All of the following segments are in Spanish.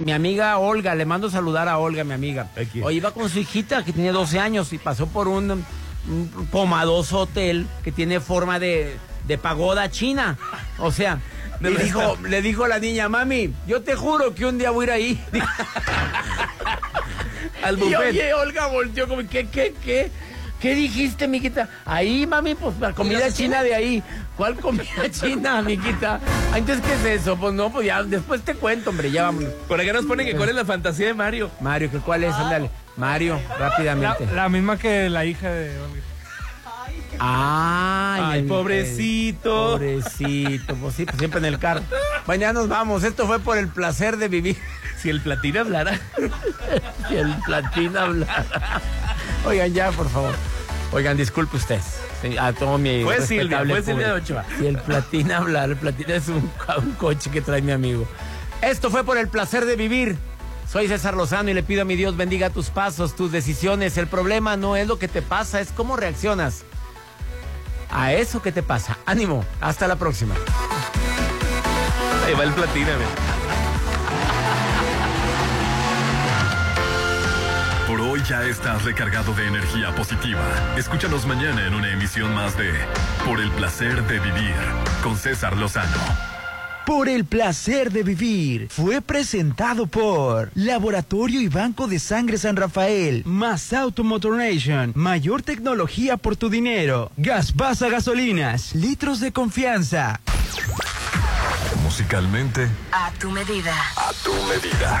mi amiga Olga, le mando saludar a Olga, mi amiga. Hoy iba con su hijita que tiene 12 años y pasó por un, un pomadoso hotel que tiene forma de, de pagoda china. O sea, le dijo, le dijo la niña, mami, yo te juro que un día voy a ir ahí. Al buffet. Y oye, Olga volteó como, ¿qué, qué, qué? ¿Qué dijiste, miquita? Ahí, mami, pues la comida china de ahí. ¿Cuál comida china, miquita? Entonces, ¿qué es eso? Pues no, pues ya después te cuento, hombre, ya vámonos. Por acá nos ponen que cuál es la fantasía de Mario. Mario, ¿que ¿cuál es? Ándale. Mario, rápidamente. La, misma que la hija de Olga. Ay, Ay, pobrecito. Pobrecito, pues sí, pues siempre en el carro. Bueno, ya nos vamos. Esto fue por el placer de vivir. Si el platín hablara. si el platín hablara. Oigan, ya, por favor. Oigan, disculpe usted. A todo mi Fue Silvia, fue Silvia Ochoa. Si el platín habla, el platín es un, un coche que trae mi amigo. Esto fue por el placer de vivir. Soy César Lozano y le pido a mi Dios bendiga tus pasos, tus decisiones. El problema no es lo que te pasa, es cómo reaccionas a eso que te pasa. Ánimo, hasta la próxima. Ahí va el platín, hoy ya estás recargado de energía positiva. Escúchanos mañana en una emisión más de Por el placer de vivir con César Lozano. Por el placer de vivir fue presentado por Laboratorio y Banco de Sangre San Rafael, más Automotor Nation, mayor tecnología por tu dinero, Gas Basa Gasolinas, litros de confianza. Musicalmente, A tu medida. a tu medida.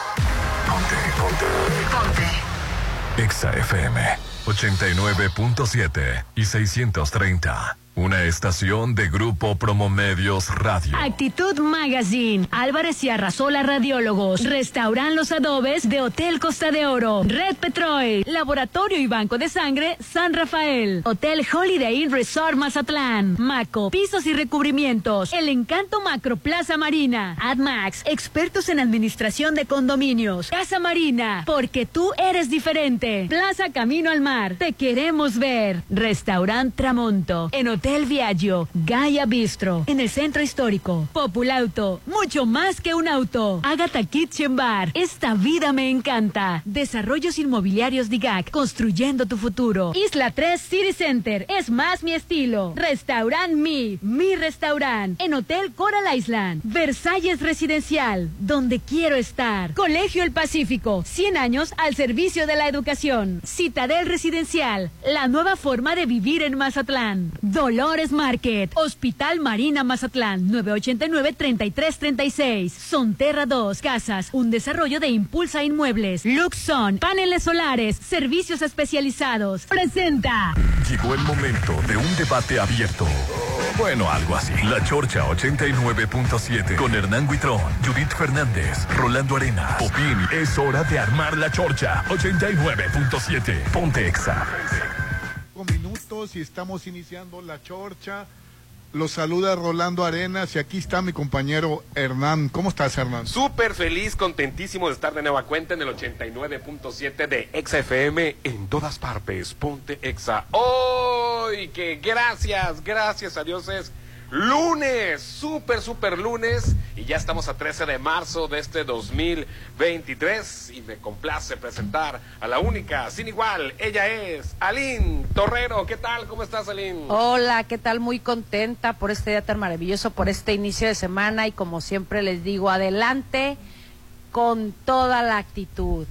Ponte, ponte. Ponte. Exa FM 89.7 y 630. Una estación de Grupo Promomedios Radio. Actitud Magazine, Álvarez y Arrasola Radiólogos, Restauran Los Adobes de Hotel Costa de Oro, Red Petrol, Laboratorio y Banco de Sangre San Rafael, Hotel Holiday Inn Resort Mazatlán, Maco, Pisos y Recubrimientos, El Encanto Macro Plaza Marina, AdMax, expertos en administración de condominios, Casa Marina, porque tú eres diferente, Plaza Camino al Mar, te queremos ver, Restaurant Tramonto, en Hotel Viaggio, Gaia Bistro, en el centro histórico, Populauto, mucho más que un auto, Agatha Kitchen Bar, esta vida me encanta, Desarrollos Inmobiliarios DIGAC, construyendo tu futuro, Isla 3 City Center, es más mi estilo, Restaurant Mi, mi restaurant, en Hotel Coral Island, Versalles Residencial, donde quiero estar, Colegio El Pacífico, 100 años al servicio de la educación, Citadel Residencial, la nueva forma de vivir en Mazatlán, Market, Hospital Marina Mazatlán, 989-3336. Sonterra 2, Casas, un desarrollo de Impulsa Inmuebles. Luxon, paneles solares, servicios especializados. Presenta. Llegó el momento de un debate abierto. Bueno, algo así. La Chorcha 89.7 con Hernán Guitrón, Judith Fernández, Rolando Arena. Opin, es hora de armar la Chorcha 89.7. Ponte Exa. Minutos y estamos iniciando la chorcha. Los saluda Rolando Arenas y aquí está mi compañero Hernán. ¿Cómo estás, Hernán? Súper feliz, contentísimo de estar de nueva cuenta en el 89.7 de Exa FM en todas partes. Ponte Exa. ¡Hoy! que gracias, gracias a Dios es lunes, súper, súper lunes. Y ya estamos a 13 de marzo de este 2023. Y me complace presentar a la única, sin igual. Ella es Aline Torrero. ¿Qué tal? ¿Cómo estás, Aline? Hola, ¿qué tal? Muy contenta por este día tan maravilloso, por este inicio de semana y como siempre les digo, adelante con toda la actitud.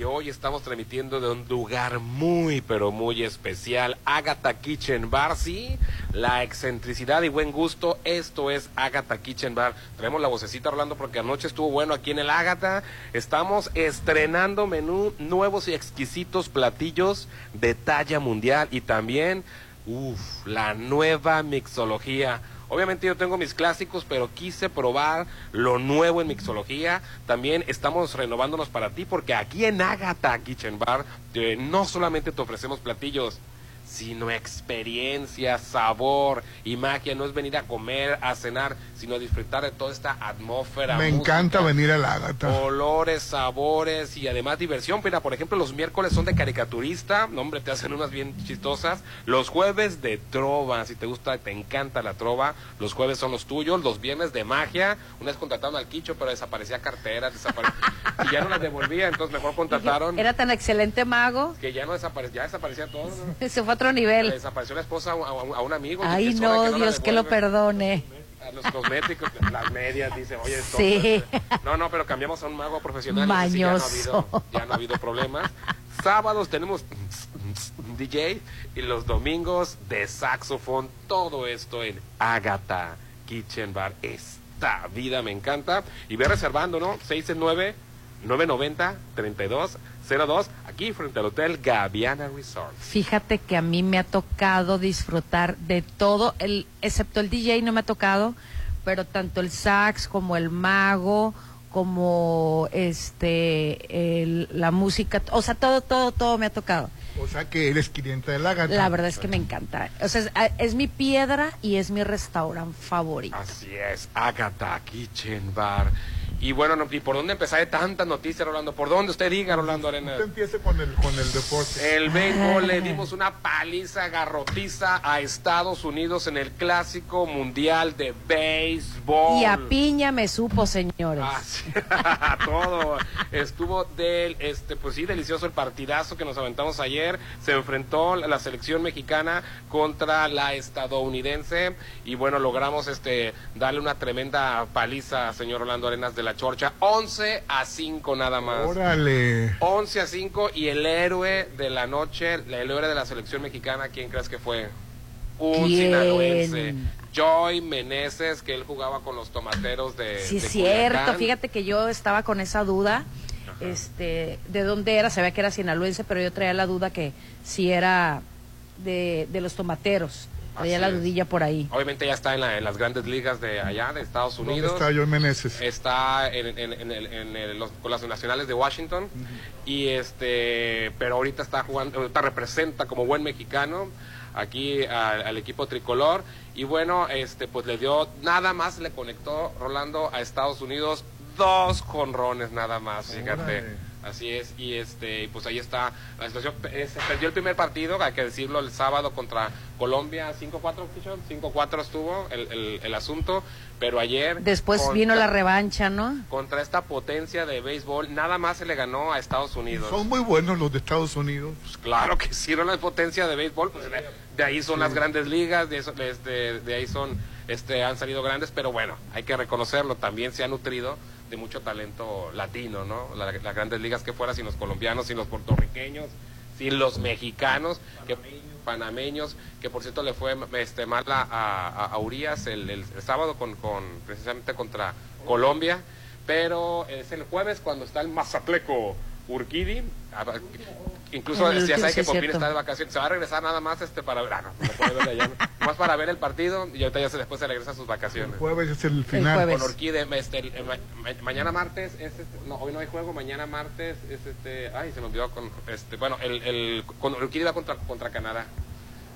Y hoy estamos transmitiendo de un lugar muy, pero muy especial, Agatha Kitchen Bar, sí, la excentricidad y buen gusto, esto es Agatha Kitchen Bar. Traemos la vocecita Rolando porque anoche estuvo bueno aquí en el Agatha. Estamos estrenando menú, nuevos y exquisitos platillos de talla mundial y también, uff, la nueva mixología Obviamente yo tengo mis clásicos, pero quise probar lo nuevo en mixología. También estamos renovándonos para ti porque aquí en Agatha Kitchen Bar eh, no solamente te ofrecemos platillos, sino experiencia, sabor y magia. No es venir a comer, a cenar, sino a disfrutar de toda esta atmósfera. Me música, encanta venir al Ágata. Olores, sabores y además diversión. Mira, por ejemplo, los miércoles son de caricaturista. No, hombre, te hacen unas bien chistosas. Los jueves de trova. Si te gusta, te encanta la trova. Los jueves son los tuyos. Los viernes de magia. Una vez contrataron al Quicho, pero desaparecía carteras. desapare- y ya no las devolvía. Entonces mejor contrataron. Era tan excelente mago, Que ya no desaparecía, ya desaparecía todo. ¿no? se fue Le nivel. desapareció la esposa a, un- a un- a un amigo. Ay, no, que la Dios que lo perdone. A los cosméticos, las medias, dice, oye, esto- Sí. No, no, pero cambiamos a un mago profesional. y ese sí ya, no ha habido, Mañoso. ya no ha habido problemas. Sábados tenemos DJ y los domingos de saxofón. Todo esto en Agatha Kitchen Bar. Esta vida me encanta. Y ve reservando, ¿no? 669 990 3202 aquí frente al Hotel Gaviana Resort. Fíjate que a mí me ha tocado disfrutar de todo, el, excepto el DJ no me ha tocado, pero tanto el sax como el mago, como este el- la música, o sea, todo, todo, todo me ha tocado. O sea que eres cliente del Ágata. La verdad es que me encanta. O sea, es, es mi piedra y es mi restaurante favorito. Así es, Agatha Kitchen Bar. Y bueno, no- ¿y por dónde empezar de tantas noticias, Rolando? ¿Por dónde usted diga, Rolando Arenas? Usted empiece con el, con el deporte. El béisbol le dimos una paliza garrotiza a Estados Unidos en el clásico mundial de béisbol. Y a piña me supo, señores. Ah, sí, todo. Estuvo del, este, pues sí, delicioso el partidazo que nos aventamos ayer. Se enfrentó la selección mexicana contra la estadounidense y bueno, logramos este darle una tremenda paliza, señor Orlando Arenas de la Chorcha. 11 a 5 nada más. Órale. 11 a 5 y el héroe de la noche, el héroe de la selección mexicana, ¿quién crees que fue? Un ¿Quién? sinaloense. Joy Meneses, que él jugaba con los tomateros de. Sí, de es cierto. Culiacán. Fíjate que yo estaba con esa duda. Este, de dónde era, sabía que era sinaloense, pero yo traía la duda que si era de, de los tomateros. Así la dudilla por ahí. Obviamente ya está en, la- en las grandes ligas de allá, de Estados ¿Dónde Unidos. está Joy Meneses? Está en, en- en el- en el- los- con las nacionales de Washington. Y este, pero ahorita está jugando, ahorita representa como buen mexicano aquí al, al equipo tricolor. Y bueno, este, pues le dio, nada más le conectó Rolando a Estados Unidos dos jonrones nada más, fíjate. Así es, y este, pues ahí está la situación. Eh, Se perdió el primer partido, hay que decirlo, el sábado contra Colombia, 5-4, Pichón, 5-4 estuvo el, el- el asunto, pero ayer... Después contra- vino la revancha, ¿no? Contra esta potencia de béisbol, nada más se le ganó a Estados Unidos. Son muy buenos los de Estados Unidos. Pues claro que sí, no la potencia de béisbol, pues de, de ahí son las grandes ligas, de, eso- de, de- de ahí son, este, han salido grandes, pero bueno, hay que reconocerlo, también se ha nutrido de mucho talento latino, ¿no? La- las grandes ligas que fuera sin los colombianos, sin los puertorriqueños, sin los mexicanos, que panameños, que por cierto le fue este, mal a, a, a Urias el, el- el sábado con, con precisamente contra Colombia, pero es el jueves cuando está el Mazatleco Urquidi, incluso el ya sabe que Popín cierto. está de vacaciones, se va a regresar nada más este para ver, ah, no, lo puede ver de allá, ¿no? más para ver el partido y ahorita ya se, después se regresa a sus vacaciones. El jueves es el final. jueves. Con Orquídea, este, el- el ma- ma- mañana martes es este, no, hoy no hay juego, mañana martes es este, ay, se me olvidó con este, bueno, el, el con Orquídea va contra contra Canadá.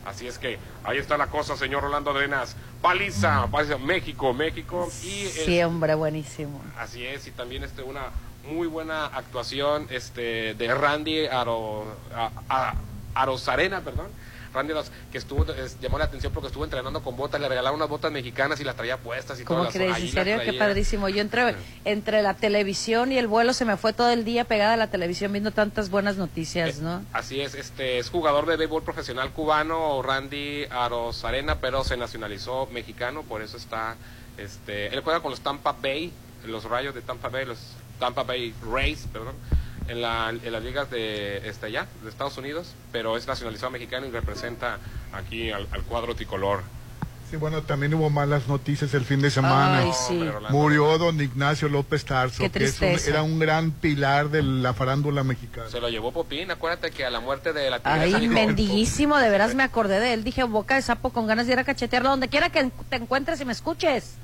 Así es que ahí está la cosa, señor Rolando Arenas. Paliza, paliza, México, México y el- Sí, hombre, buenísimo. Así es, y también este una muy buena actuación este de Randy Aro, a, a- Arozarena, perdón. Randy Aros, que estuvo es- llamó la atención porque estuvo entrenando con botas, le regalaron unas botas mexicanas y las traía puestas y ¿Cómo crees? ¿En serio? Qué padrísimo. Yo entre, entre la televisión y el vuelo se me fue todo el día pegada a la televisión viendo tantas buenas noticias, ¿no? Así es, este es jugador de béisbol profesional cubano, Randy Arozarena, pero se nacionalizó mexicano, por eso está, este, él juega con los Tampa Bay, los Rayos de Tampa Bay, los Tampa Bay Rays, perdón, en, la, en las ligas de este allá, de Estados Unidos, pero es nacionalizado mexicano y representa aquí al, al cuadro tricolor. Sí, bueno, también hubo malas noticias el fin de semana. Ay, sí. Murió don Ignacio López Tarso, Qué que es un- era un gran pilar de la farándula mexicana. Se lo llevó Popín, acuérdate que a la muerte de la tigresa Ay, mendiguísimo, de veras me acordé de él. Dije, boca de sapo con ganas de ir a cachetearlo donde quiera que te encuentres y me escuches.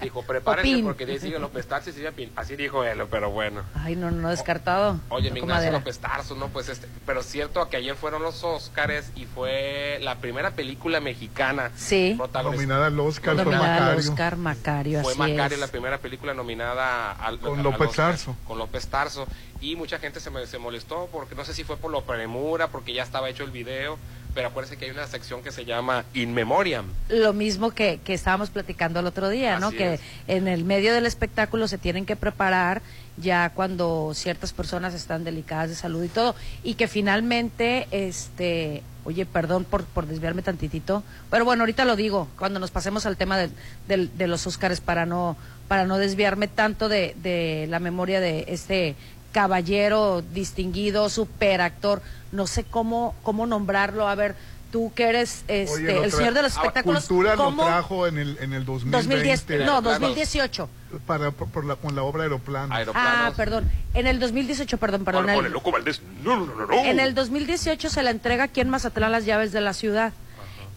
Dijo, prepárense Popín. porque ahí siguen López Tarso y sigue Pin. Así dijo él, pero bueno. Ay, no, no descartado. Oye, mi Ignacio. López Tarso, ¿no? Pues este, pero es cierto que ayer fueron los Óscares y fue la primera película mexicana Sí. Nominada al Oscar fue Nominada al Macario. Oscar Macario, Fue así Macario es. la primera película nominada al, Con López Oscar, Tarso. Con López Tarso. Y mucha gente se, me- se molestó porque no sé si fue por lo premura, porque ya estaba hecho el video. Pero acuérdense que hay una sección que se llama In Memoriam. Lo mismo que, que estábamos platicando el otro día, ¿no? Que en el medio del espectáculo se tienen que preparar ya cuando ciertas personas están delicadas de salud y todo. Y que finalmente, este, oye, perdón por, por desviarme tantitito, pero bueno, ahorita lo digo, cuando nos pasemos al tema del- del- de los Óscares para no, para no desviarme tanto de, de la memoria de este caballero distinguido, superactor, no sé cómo, cómo nombrarlo, a ver, tú que eres este, Oye, el señor de los Ah, espectáculos, Cultura ¿cómo? lo trajo en el, en el 2020. 2010, no, Claro. 2018. Para, por, por la, con la obra Aeroplano. Ah, perdón. En el 2018, perdón, perdón. Con el- el loco Valdés. No, no, no, no. en el 2018 se le entrega aquí en Mazatlán las llaves de la ciudad.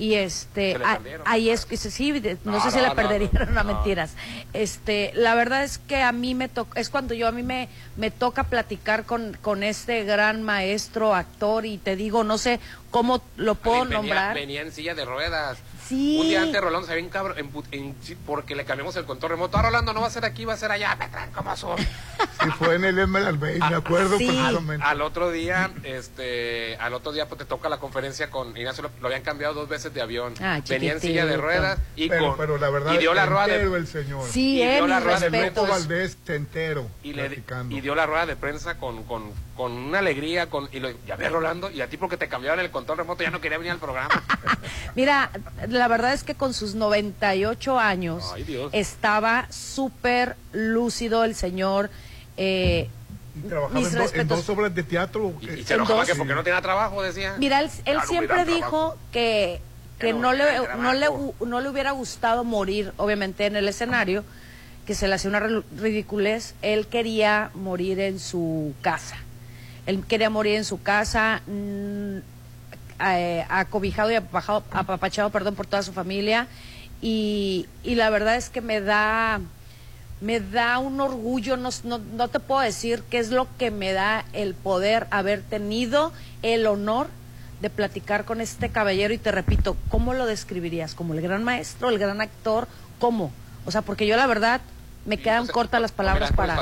Y este, ah, ahí es que sí, no, No, sé si no, no, perderían, no, mentiras. Este, la verdad es que a mí me toca, es cuando yo a mí me, me toca platicar con, con este gran maestro, actor, y te digo, no sé cómo lo puedo venía, nombrar. venía en silla de ruedas. Sí. Un día antes Rolando se había encabro- en- sí, porque le cambiamos el control remoto. Ah, Rolando no va a ser aquí, va a ser allá. Me traen como son. Sí, fue en el Emerald Bay, me acuerdo sí. precisamente. Al otro día, este, al otro día pues te toca la conferencia con Ignacio, lo, lo habían cambiado dos veces de avión. Ah, Venía en silla de ruedas y pero, con pero la verdad, y dio la rueda de el señor. Sí, y dio la mis rueda de Valdés entero, y, le, y dio la rueda de prensa con, con, con una alegría con y lo, ya ves Rolando y a ti porque te cambiaron el control remoto ya no quería venir al programa. Mira, la verdad es que con sus 98 años Ay, Dios. estaba súper lúcido el señor. eh, Y trabajaba mis en, do- en respetos. dos obras de teatro. Y, eh, y se enojaba dos. que porque no tenía trabajo decía. Mira, él, él siempre dijo trabajo. que, que no no, le, hubiera no, le, no le hubiera gustado morir, obviamente, en el escenario, que se le hacía una ridiculez. Él quería morir en su casa. Él quería morir en su casa, mm, eh, acobijado y apapajado- apapachado, perdón, por toda su familia. Y, y la verdad es que me da, me da un orgullo, no, no, no te puedo decir qué es lo que me da el poder haber tenido el honor de platicar con este caballero y te repito, ¿cómo lo describirías? ¿Como el gran maestro, el gran actor? ¿Cómo? O sea, porque yo la verdad me quedan pues, cortas las palabras para...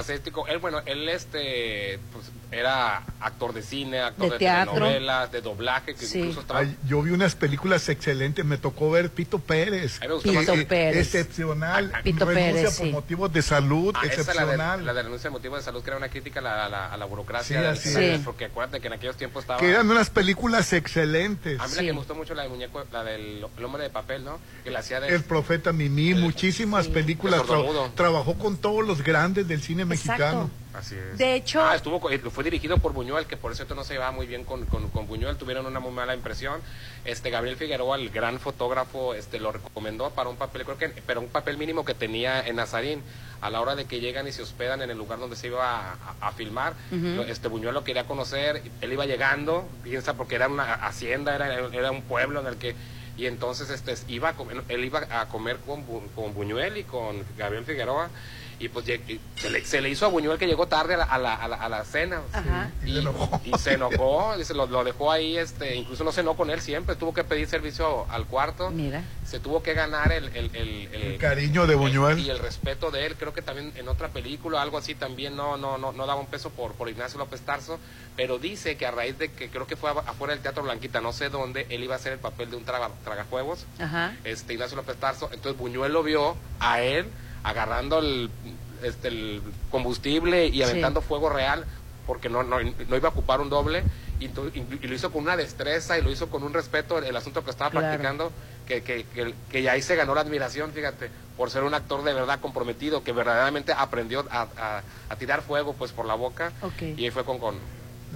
Él, bueno, él este, pues, era actor de cine, actor De de, telenovelas, de doblaje, que Sí. incluso estaba... Ay, yo vi unas películas excelentes, me tocó ver Pito Pérez. Pito más- Pérez. Excepcional. Pito renuncia Pérez, por sí. motivos de salud, Ah, esa la de, excepcional. la de renuncia de motivo de salud, que era una crítica a la, a la, a la burocracia. Sí, cine, es. Porque acuérdate que en aquellos tiempos estaba... Que eran unas películas excelentes. A mí la Sí. que me gustó mucho la del muñeco, la del el hombre de papel, ¿no? Que la hacía de... El profeta Mimi, muchísimas películas. El. Tra- trabajó con todos los grandes del cine mexicano. Así es. De hecho- Ah, estuvo, eh, fue dirigido por Buñuel, que por cierto no se llevaba muy bien con, con, con Buñuel, tuvieron una muy mala impresión. Este Gabriel Figueroa, el gran fotógrafo, este lo recomendó para un papel, creo que, pero un papel mínimo que tenía en Nazarín. A la hora de que llegan y se hospedan en el lugar donde se iba a, a- a filmar, este Buñuel lo quería conocer, él iba llegando, piensa porque era una hacienda, era, era un pueblo en el que y entonces este iba a comer- él iba a comer con, Bu- con Buñuel y con Gabriel Figueroa y pues se, le, se le hizo a Buñuel que llegó tarde a la, a la, a la, a la cena Ajá. Y se enojó. y se lo, lo dejó ahí este incluso no cenó con él siempre tuvo que pedir servicio al cuarto Mira. se tuvo que ganar el, el, el, El cariño de Buñuel. y el respeto de él creo que también en otra película algo así también no no no, no daba un peso por por Ignacio López Tarso pero dice que a raíz de que creo que fue afuera del Teatro Blanquita no sé dónde él iba a hacer el papel de un traga, tragajuegos Ajá. este Ignacio López Tarso. Entonces Buñuel lo vio a él agarrando el, este, el combustible y Sí. aventando fuego real porque no, no, no iba a ocupar un doble y, y- lo hizo con una destreza y lo hizo con un respeto el, el asunto que estaba Claro. practicando que, que, que, que ya ahí se ganó la admiración, fíjate, por ser un actor de verdad comprometido, que verdaderamente aprendió a, a- a tirar fuego pues por la boca Ok. y ahí fue con, con,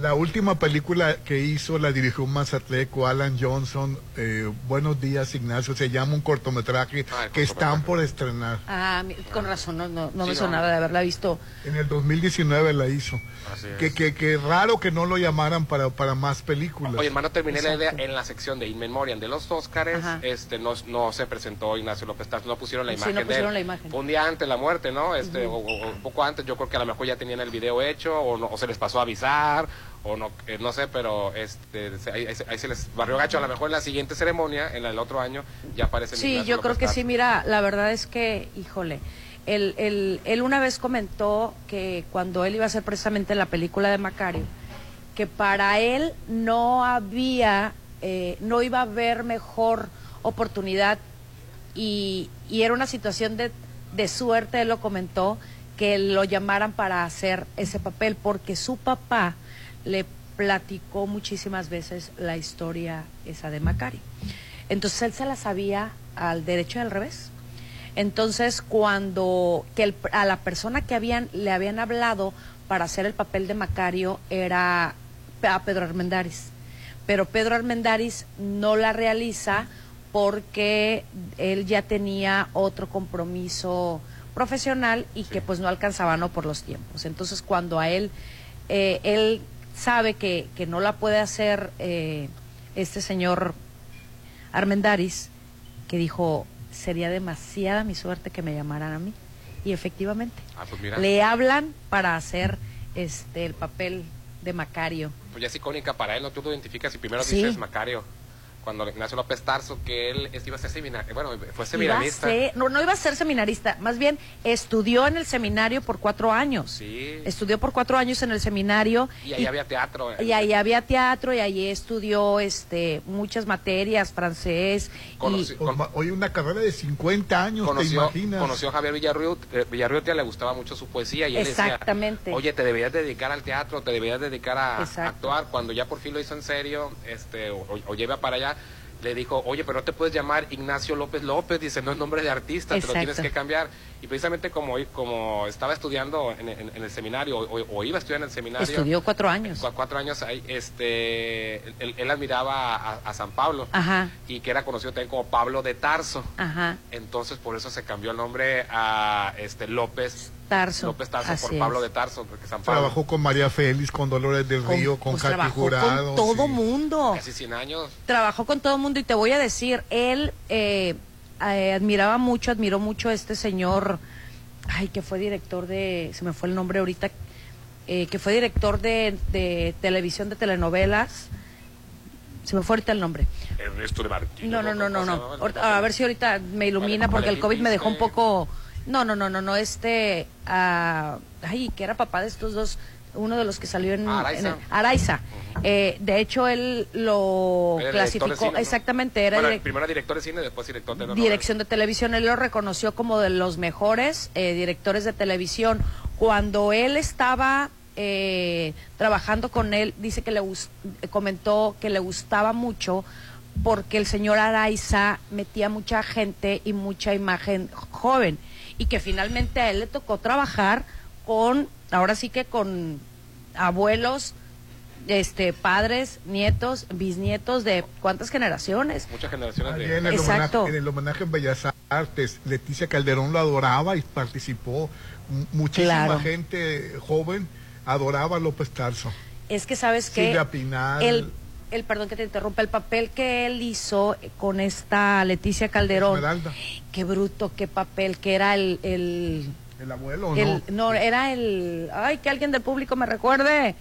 La última película que hizo la dirigió un mazatleco, Alan Johnson. eh, Buenos días, Ignacio. Se llama un cortometraje Ah, que están cortometraje. por estrenar. Ah, con razón, no, no, no Sí, me no. sonaba de haberla visto. En el 2019 la hizo. Así Que, es. que, que raro que no lo llamaran para, para más películas. Oye, hermano, terminé la idea Exacto. en la sección de In Memoriam de los Óscares. Ajá. Este, no, no se presentó Ignacio López Tarso, no pusieron la Sí, imagen no de pusieron él. la imagen. Un día antes de la muerte, ¿no? Este, o, o- o un poco antes, yo creo que a lo mejor ya tenían el video hecho, o, no- o se les pasó a avisar, o no, eh, no sé, pero este, ahí, ahí se- les barrió gacho. A lo mejor en la siguiente ceremonia, en el otro año, ya aparece Sí, yo creo que sí, mira, la verdad es que, híjole, él, él, él una vez comentó que cuando él iba a hacer precisamente la película de Macario, que para él no había, eh, no iba a haber mejor oportunidad y, y era una situación de, de suerte, él lo comentó, que lo llamaran para hacer ese papel, porque su papá le platicó muchísimas veces la historia esa de Macario. Entonces él se la sabía al derecho y al revés. Entonces cuando que el- a la persona que habían le habían hablado para hacer el papel de Macario era a Pedro Armendáriz, pero Pedro Armendáriz no la realiza porque él ya tenía otro compromiso profesional y que pues no alcanzaba no por los tiempos. Entonces cuando a él eh, él sabe que, que no la puede hacer eh, este señor Armendáriz, que dijo, sería demasiada mi suerte que me llamaran a mí. Y efectivamente, Ah, pues mira. le hablan para hacer este el papel de Macario. Pues ya es icónica para él, ¿no? Tú lo identificas y primero Sí. dices Macario. Cuando Ignacio López Tarso, que él iba a ser seminario, bueno, fue Iba a seminarista. ser- no, no iba a ser seminarista, más bien estudió en el seminario por cuatro años. Sí. Estudió por cuatro años en el seminario. Y ahí había teatro. y ahí había teatro y ahí estudió este muchas materias, francés. y, Conocí- ma- Oye, una carrera de 50 años, ¿te conoció, imaginas? conoció a Javier Villarruel, eh, Villarrutia le gustaba mucho su poesía y él Exactamente. decía, oye, te deberías dedicar al teatro, te deberías dedicar a, a Exacto. actuar. Cuando ya por fin lo hizo en serio, este, o, o lleva para allá, le dijo, oye, pero no te puedes llamar Ignacio López López, dice, no es nombre de artista, te lo tienes que cambiar. Y precisamente como, como estaba estudiando en, en- en el seminario, o, o iba a estudiar en el seminario, estudió cuatro años. Cu- cuatro años ahí, este, él, él admiraba a, a San Pablo Ajá, y que era conocido también como Pablo de Tarso. ajá. Entonces por eso se cambió el nombre a este López Tarso. López Tarso así por Pablo es. de Tarso, porque San Pablo Trabajó con María Félix, con Dolores del Con- Río, con pues, Katy Jurado. con todo sí. mundo. casi 100 años. Trabajó con todo mundo y te voy a decir, él eh, eh, admiraba mucho, admiró mucho a este señor, ay, que fue director de, se me fue el nombre ahorita, eh, que fue director de, de televisión de telenovelas. Se me fue ahorita el nombre. Ernesto de Martín. No, no, no, no, no. A ver si ahorita me ilumina Vale, porque el COVID me dejó un poco... No, no, no, no, no, este... ah, ay, que era papá de estos dos, uno de los que salió en... Araiza. en el- Araiza. Eh, de hecho, él lo Era clasificó... cine, ¿no? Exactamente, era Bueno, direc- primero director de cine, después director de dirección de televisión. Él lo reconoció como de los mejores eh, directores de televisión. Cuando él estaba eh, trabajando con él, dice que le comentó que le gustaba mucho porque el señor Araiza metía mucha gente y mucha imagen joven y que finalmente a él le tocó trabajar con, ahora sí que con abuelos, este, padres, nietos, bisnietos de cuántas generaciones. Muchas generaciones de... en, el Exacto. homenaje, en el homenaje en Bellas Artes, Leticia Calderón lo adoraba y participó. M- Muchísima Claro. gente joven adoraba a López Tarso. Es que sabes que Silvia Pinal. el, el perdón que te interrumpa, el papel que él hizo con esta Leticia Calderón, Esmeralda. qué bruto, qué papel, que era el, el, El abuelo, ¿o el- ¿no? no, era el, ay, que alguien del público me recuerde,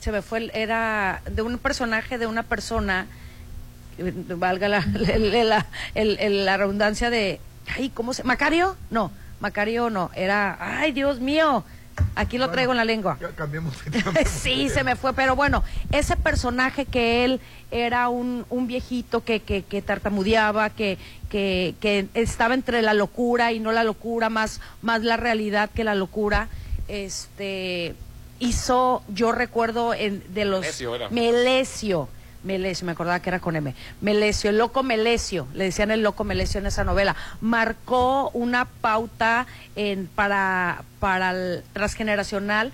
se me fue, el- era de un personaje de una persona, eh, valga la, la, el- la redundancia de, ay, ¿cómo se, Macario? No, Macario no, era, ay, Dios mío, aquí lo Bueno, traigo en la lengua. Ya tema. sí, se me fue, pero bueno, ese personaje que él era un, un viejito que, que, que tartamudeaba, que, que, que estaba entre la locura y no la locura, más, más la realidad que la locura, este hizo, yo recuerdo en, de los Melesio era. Melesio, Melesio, me acordaba que era con M. Melesio, el loco Melesio, le decían el loco Melesio en esa novela. Marcó una pauta en, para, para el transgeneracional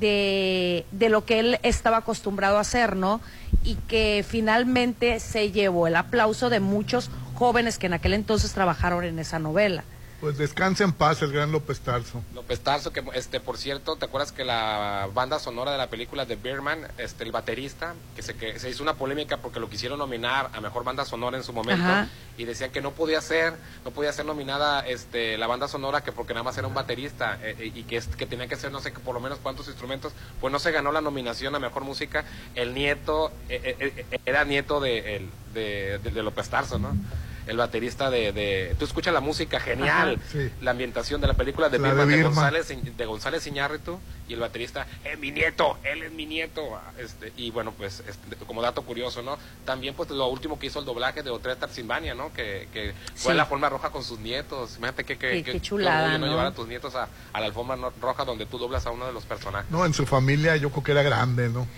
de, de lo que él estaba acostumbrado a hacer, ¿no? Y que finalmente se llevó el aplauso de muchos jóvenes que en aquel entonces trabajaron en esa novela. Pues descansa en paz el gran López Tarso. López Tarso, que este, por cierto, ¿te acuerdas que la banda sonora de la película de Beerman, este, el baterista, que se, que se hizo una polémica porque lo quisieron nominar a mejor banda sonora en su momento Ajá. y decían que no podía ser, no podía ser nominada este, la banda sonora que porque nada más era un baterista eh, eh, y que, es- que tenía que ser no sé que por lo menos cuántos instrumentos, pues no se ganó la nominación a mejor música. El nieto eh, eh, eh, era nieto de, el- de, de- de López Tarso, ¿no? El baterista de, de... Tú escuchas la música, genial. Ajá. Sí. La ambientación de la película de La de Birman de. González, de González Iñárritu y el baterista, es mi nieto, él es mi nieto. Este, y bueno, pues este, como dato curioso, ¿no? También pues lo último que hizo el doblaje de Hotel Transilvania, ¿no? Que, que fue Sí. la forma roja con sus nietos. Imagínate que, que, Qué- que- qué qué chulada, ¿no? Llevar a tus nietos a, a la alfombra no- roja donde tú doblas a uno de los personajes. No, en su familia yo creo que era grande, ¿no?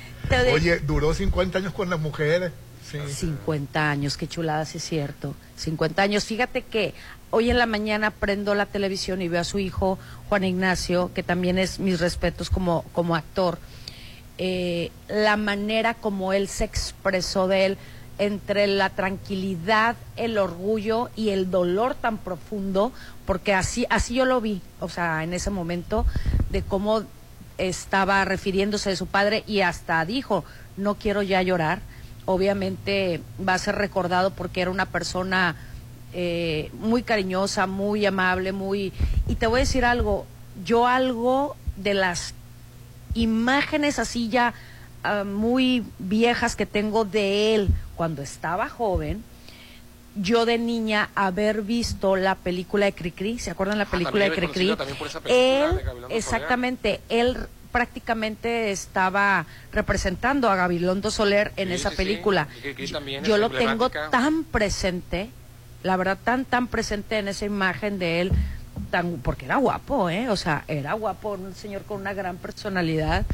Oye, duró 50 años con las mujeres. Sí. 50 años, qué chulada, sí es cierto. 50 años. Fíjate que hoy en la mañana prendo la televisión y veo a su hijo, Juan Ignacio, que también es mis respetos como, como actor. Eh, la manera como él se expresó de él, entre la tranquilidad, el orgullo y el dolor tan profundo, porque así, así yo lo vi, o sea, en ese momento, de cómo estaba refiriéndose de su padre y hasta dijo, no quiero ya llorar. Obviamente va a ser recordado porque era una persona eh, muy cariñosa, muy amable, muy... Y te voy a decir algo, yo algo de las imágenes así ya ah, muy viejas que tengo de él cuando estaba joven, yo de niña haber visto la película de Cricri, ¿se acuerdan la Ah, película de Cricri? película Él, exactamente, él prácticamente estaba representando a Gabilondo Soler en Sí, esa sí, película. Yo es lo tengo tan presente, la verdad tan tan presente en esa imagen de él, tan porque era guapo, ¿eh? O sea, era guapo, un señor con una gran personalidad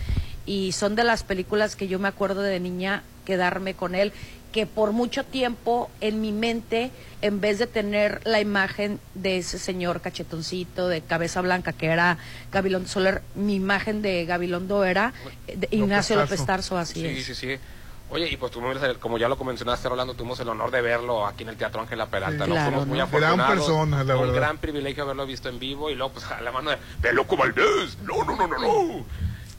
y son de las películas que yo me acuerdo de niña quedarme con él, que por mucho tiempo en mi mente, en vez de tener la imagen de ese señor cachetoncito de cabeza blanca que era Gabilondo Soler, mi imagen de Gabilondo era eh, de Ignacio Tarso. López Tarso, así sí, es. sí, sí. Oye, y pues tuvimos, como ya lo mencionaste, Rolando, tuvimos el honor de verlo aquí en el Teatro Ángela Peralta. Sí. ¿no? Claro, Fuimos muy afortunados. Gran persona, la Un verdad. gran privilegio haberlo visto en vivo y luego, pues, a la mano de, de Loco Valdés. No, no, no, no, no.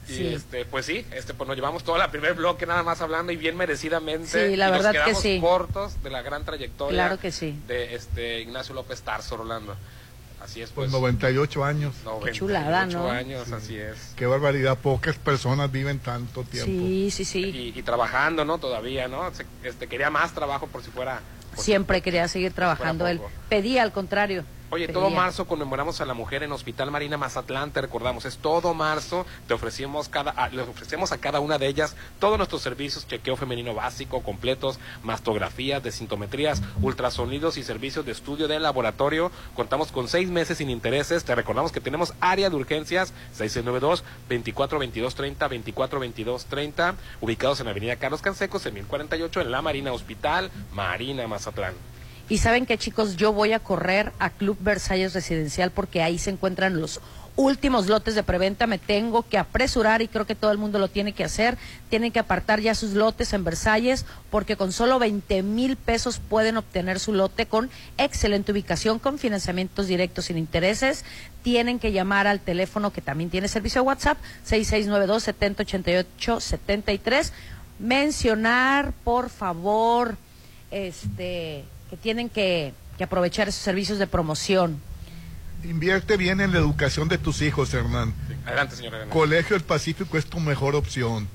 Y Sí. este, pues sí, este, pues nos llevamos todo el primer bloque nada más hablando y bien merecidamente. Sí, la y verdad nos que quedamos sí. cortos de la gran trayectoria. Claro que sí. De este Ignacio López Tarso, Rolando. Así es, Pues pues. 98 años. 98 chulada, ¿no? años, así es. Qué barbaridad, pocas personas viven tanto tiempo. Sí, sí, sí. Y, y trabajando, ¿no? Todavía, ¿no? Se- este, quería más trabajo por si fuera. por si- Siempre quería seguir trabajando él. Pedía al contrario. Oye, todo marzo conmemoramos a la mujer en Hospital Marina Mazatlán, te recordamos, es todo marzo, te ofrecemos cada, a- les ofrecemos a cada una de ellas todos nuestros servicios, chequeo femenino básico, completos, mastografías, desintometrías, ultrasonidos y servicios de estudio de laboratorio. Contamos con seis meses sin intereses, te recordamos que tenemos área de urgencias 6692-242230, 242230, ubicados en Avenida Carlos Cansecos, en 1048, en la Marina Hospital, Marina Mazatlán. Y saben que chicos, yo voy a correr a Club Versalles Residencial porque ahí se encuentran los últimos lotes de preventa. Me tengo que apresurar y creo que todo el mundo lo tiene que hacer. Tienen que apartar ya sus lotes en Versalles porque con solo 20 mil pesos pueden obtener su lote con excelente ubicación, con financiamientos directos sin intereses. Tienen que llamar al teléfono que también tiene servicio de WhatsApp 6692 7088 73. Mencionar, por favor, este que tienen que, que aprovechar esos servicios de promoción. Invierte bien en la educación de tus hijos, Hernán. Adelante, señora. Colegio del Pacífico es tu mejor opción.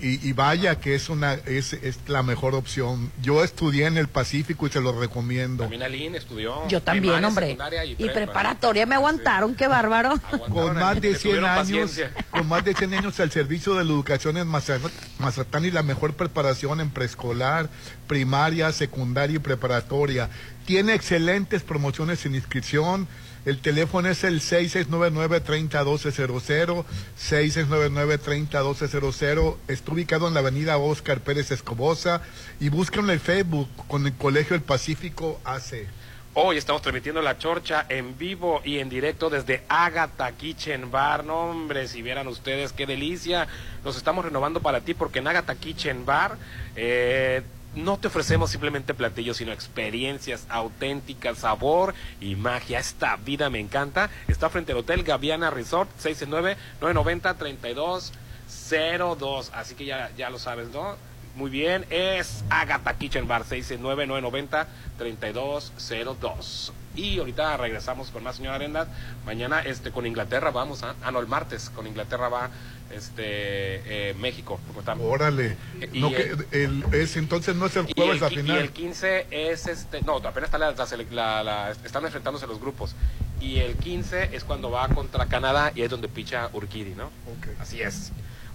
Y, y vaya que es una es, es la mejor opción. Yo estudié en el Pacífico y se lo recomiendo. También Aline estudió. Yo también, primaria, hombre. secundaria Y, prepa. preparatoria me aguantaron, qué bárbaro. Aguantaron Con más de le 100 tuvieron años, paciencia. con más de 100 años al servicio de la educación en Maza- Mazatán y la mejor preparación en preescolar, primaria, secundaria y preparatoria. Tiene excelentes promociones sin inscripción. El teléfono es el 6699-301200, 6699-301200. Está ubicado en la avenida Oscar Pérez Escobosa y búsquenlo en el Facebook con el Colegio del Pacífico AC. Hoy estamos transmitiendo la chorcha en vivo y en directo desde Agatha Kitchen Bar. No, hombre, si vieran ustedes qué delicia. Nos estamos renovando para ti porque en Agatha Kitchen Bar eh, no te ofrecemos simplemente platillos, sino experiencias auténticas, sabor y magia. Esta vida me encanta. Está frente al Hotel Gaviana Resort, 669-990-3202. Así que ya, ya lo sabes, ¿no? Muy bien, es Agatha Kitchen Bar, 669-990-3202. Y ahorita regresamos con más, señora Arendas. Mañana este, con Inglaterra vamos, a, ah, no, el martes con Inglaterra va este eh, México. Órale. Y No, el- que el- es, entonces no es el jueves la qui- y final. el 15 es este, no, apenas está la, la la- están enfrentándose los grupos. Y el 15 es cuando va contra Canadá y es donde picha Urquidi, ¿no? Ok. Así es.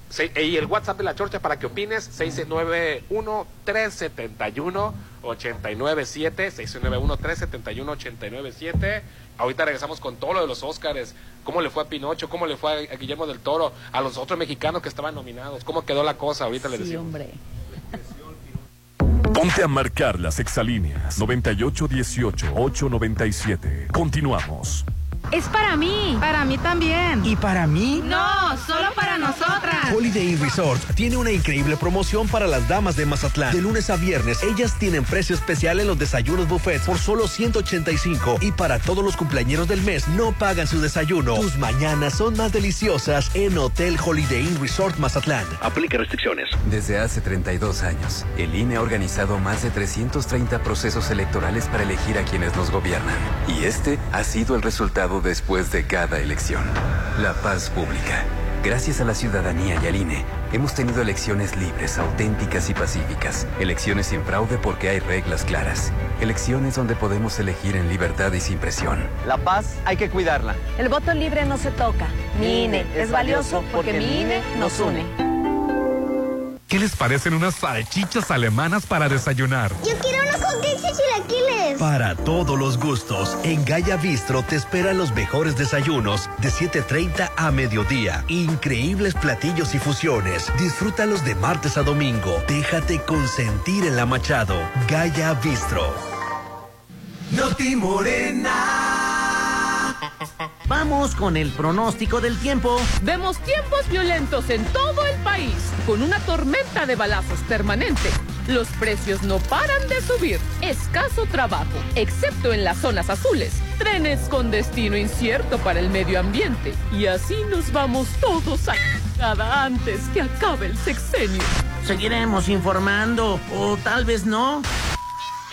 Se- y el WhatsApp de la Chorcha para que opines, 691-371-897, 691-371-897. Ahorita regresamos con todo lo de los Óscares, cómo le fue a Pinocho, cómo le fue a Guillermo del Toro, a los otros mexicanos que estaban nominados, cómo quedó la cosa, ahorita le Sí, decimos. hombre. Ponte a marcar las exalíneas 9818-897. Continuamos. Es para mí. Para mí también. ¿Y para mí? No, solo para nosotras. Holiday Inn Resort tiene una increíble promoción para las damas de Mazatlán. De lunes a viernes, ellas tienen precio especial en los desayunos buffet por solo 185 y para todos los cumpleañeros del mes no pagan su desayuno. Tus mañanas son más deliciosas en Hotel Holiday Inn Resort Mazatlán. Aplica restricciones. Desde hace 32 años, el INE ha organizado más de 330 procesos electorales para elegir a quienes nos gobiernan. Y este ha sido el resultado después de cada elección. La paz pública. Gracias a la ciudadanía y al INE, hemos tenido elecciones libres, auténticas y pacíficas. Elecciones sin fraude porque hay reglas claras. Elecciones donde podemos elegir en libertad y sin presión. La paz hay que cuidarla. El voto libre no se toca. Mi INE es valioso porque mi INE nos une. ¿Qué les parecen unas salchichas alemanas para desayunar? Yo quiero chilaquiles. Para todos los gustos, en Gaya Bistro te esperan los mejores desayunos de 7.30 a mediodía. Increíbles platillos y fusiones. Disfrútalos de martes a domingo. Déjate consentir en la Machado. Gaya Bistro. Noti Morena. Vamos con el pronóstico del tiempo. Vemos tiempos violentos en todo el país, con una tormenta de balazos permanente. Los precios no paran de subir. Escaso trabajo, excepto en las zonas azules. Trenes con destino incierto para el medio ambiente. Y así nos vamos todos a cada antes que acabe el sexenio. Seguiremos informando, o tal vez no.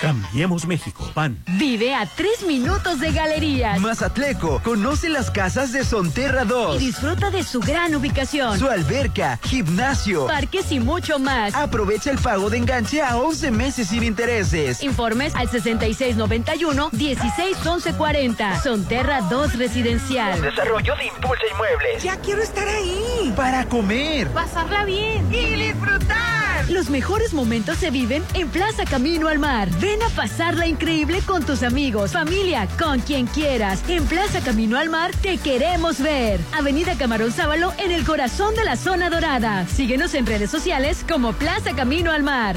Cambiemos México, PAN. Vive a tres minutos de galerías. Mazatleco, conoce las casas de Sonterra Y 2. disfruta de su gran ubicación. Su alberca, gimnasio. Parques y mucho más. Aprovecha el pago de enganche a 11 meses sin intereses. Informes al 6691-161140. Sonterra 2 Residencial. Desarrollo de Impulsa Inmuebles. Ya quiero estar ahí. Para comer. Pasarla bien. Y disfrutar. Los mejores momentos se viven en Plaza Camino al Mar. Ven a pasarla increíble con tus amigos, familia, con quien quieras. En Plaza Camino al Mar te queremos ver. Avenida Camarón Sábalo en el corazón de la zona dorada. Síguenos en redes sociales como Plaza Camino al Mar.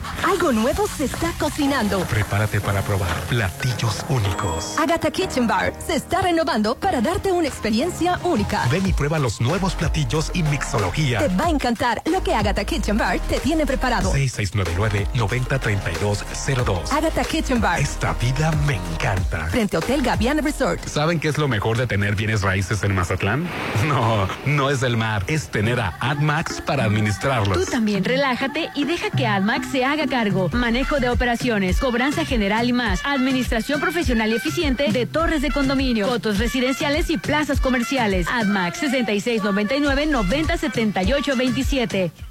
Algo nuevo se está cocinando. Prepárate para probar platillos únicos. Agatha Kitchen Bar se está renovando para darte una experiencia única. Ven y prueba los nuevos platillos y mixología. Te va a encantar lo que Agatha Kitchen Bar te tiene preparado. 6699-903202. Agatha Kitchen Bar, Esta vida me encanta. frente a Hotel Gaviana Resort. ¿Saben qué es lo mejor de tener bienes raíces en Mazatlán? No, no es el mar, es tener a AdMax para administrarlos. Tú también relájate y deja que AdMax se haga cargo. Manejo de operaciones, cobranza general y más. Administración profesional y eficiente de torres de condominio, fotos residenciales y plazas comerciales. AdMax 6699 9078 27.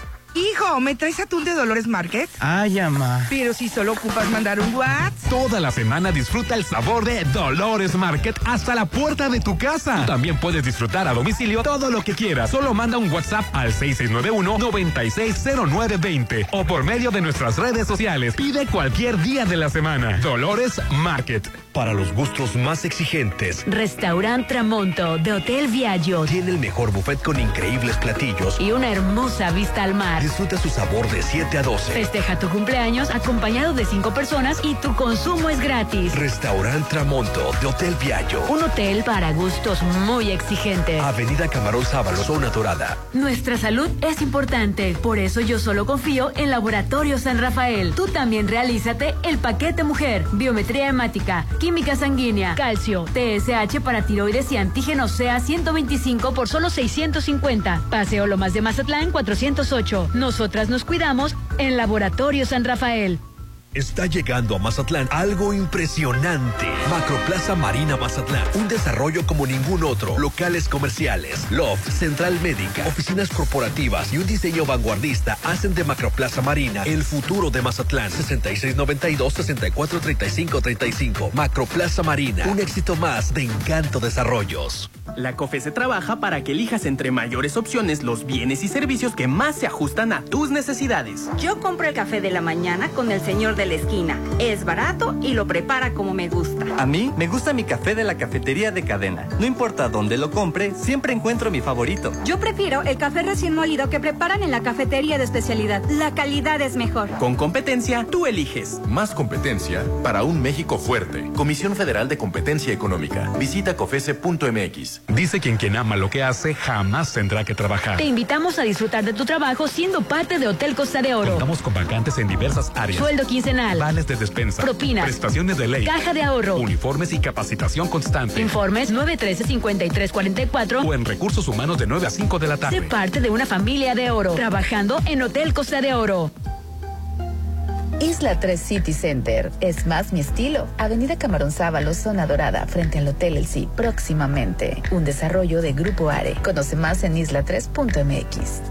Hijo, ¿me traes atún de Dolores Market? Ay, ama. Pero si solo ocupas mandar un WhatsApp. Toda la semana disfruta el sabor de Dolores Market hasta la puerta de tu casa. También puedes disfrutar a domicilio todo lo que quieras. Solo manda un WhatsApp al 6691-960920 o por medio de nuestras redes sociales. Pide cualquier día de la semana. Dolores Market. Para los gustos más exigentes, Restaurant Tramonto de Hotel Viaggio tiene el mejor buffet con increíbles platillos. y una hermosa vista al mar. Disfruta su sabor de 7 a 12. Festeja tu cumpleaños acompañado de cinco personas y tu consumo es gratis. Restaurant Tramonto de Hotel Viallo. Un hotel para gustos muy exigentes. Avenida Camarón Sábalo, zona dorada. Nuestra salud es importante, por eso yo solo confío en Laboratorio San Rafael. Tú también realízate el paquete mujer, biometría hemática, química sanguínea, calcio, TSH para tiroides y antígenos sea 125 por solo 650. Paseo Lomas de Mazatlán 408. Nosotras nos cuidamos en Laboratorio San Rafael. Está llegando a Mazatlán algo impresionante. Macroplaza Marina Mazatlán. Un desarrollo como ningún otro. Locales comerciales, loft, central médica, oficinas corporativas y un diseño vanguardista hacen de Macroplaza Marina el futuro de Mazatlán. 6692-643535. Macroplaza Marina. Un éxito más de Encanto Desarrollos. La COFE se trabaja para que elijas entre mayores opciones los bienes y servicios que más se ajustan a tus necesidades. Yo compro el café de la mañana con el señor de la esquina. Es barato y lo prepara como me gusta. A mí me gusta mi café de la cafetería de cadena. No importa dónde lo compre, siempre encuentro mi favorito. Yo prefiero el café recién molido que preparan en la cafetería de especialidad. La calidad es mejor. Con competencia, tú eliges. Más competencia para un México fuerte. Comisión Federal de Competencia Económica. Visita cofese.mx. Dice quien quien ama lo que hace jamás tendrá que trabajar. Te invitamos a disfrutar de tu trabajo siendo parte de Hotel Costa de Oro. Contamos con vacantes en diversas áreas. Sueldo quincenal. De despensa. Propinas. Prestaciones de ley. Caja de ahorro. Uniformes y capacitación constante. Informes 913-5344. O en recursos humanos de 9 a 5 de la tarde. Sé parte de una familia de oro. Trabajando en Hotel Costa de Oro. Isla 3 City Center es más mi estilo. Avenida Camarón Sábalo, zona dorada, frente al Hotel El Sí, próximamente. Un desarrollo de Grupo Are. Conoce más en isla3.mx.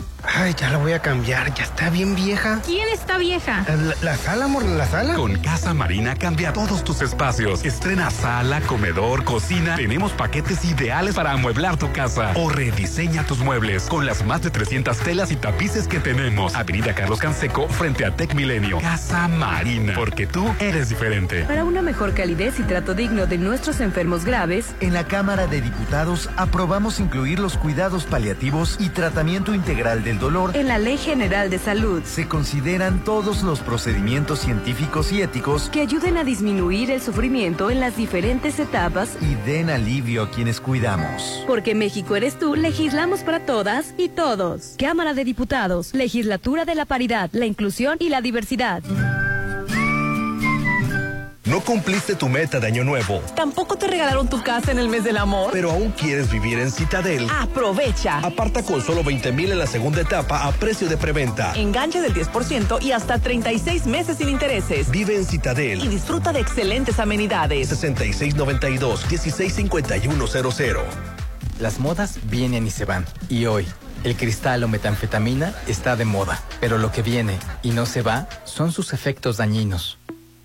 Ay, ya la voy a cambiar, ya está bien vieja. ¿Quién está vieja? La, la sala, amor, la sala. Con Casa Marina cambia todos tus espacios. Estrena sala, comedor, cocina. Tenemos paquetes ideales para amueblar tu casa. O rediseña tus muebles con las más de 300 telas y tapices que tenemos. Avenida Carlos Canseco frente a Tech Milenio. Casa Marina, porque tú eres diferente. Para una mejor calidez y trato digno de nuestros enfermos graves, En la Cámara de Diputados aprobamos incluir los cuidados paliativos y tratamiento integral del dolor. en la Ley General de Salud, Se consideran todos los procedimientos científicos y éticos que ayuden a disminuir el sufrimiento en las diferentes etapas, y den alivio a quienes cuidamos. porque México eres tú, legislamos para todas y todos. Cámara de Diputados, Legislatura de la Paridad, la Inclusión y la Diversidad. ¿No cumpliste tu meta de año nuevo? ¿Tampoco te regalaron tu casa en el mes del amor? Pero aún quieres vivir en Citadel. Aprovecha. Aparta con solo 20 mil en la segunda etapa a precio de preventa. Enganche del 10% y hasta 36 meses sin intereses. Vive en Citadel. Y disfruta de excelentes amenidades. 6692-165100. Las modas vienen y se van. Y hoy, el cristal o metanfetamina está de moda. Pero lo que viene y no se va son sus efectos dañinos.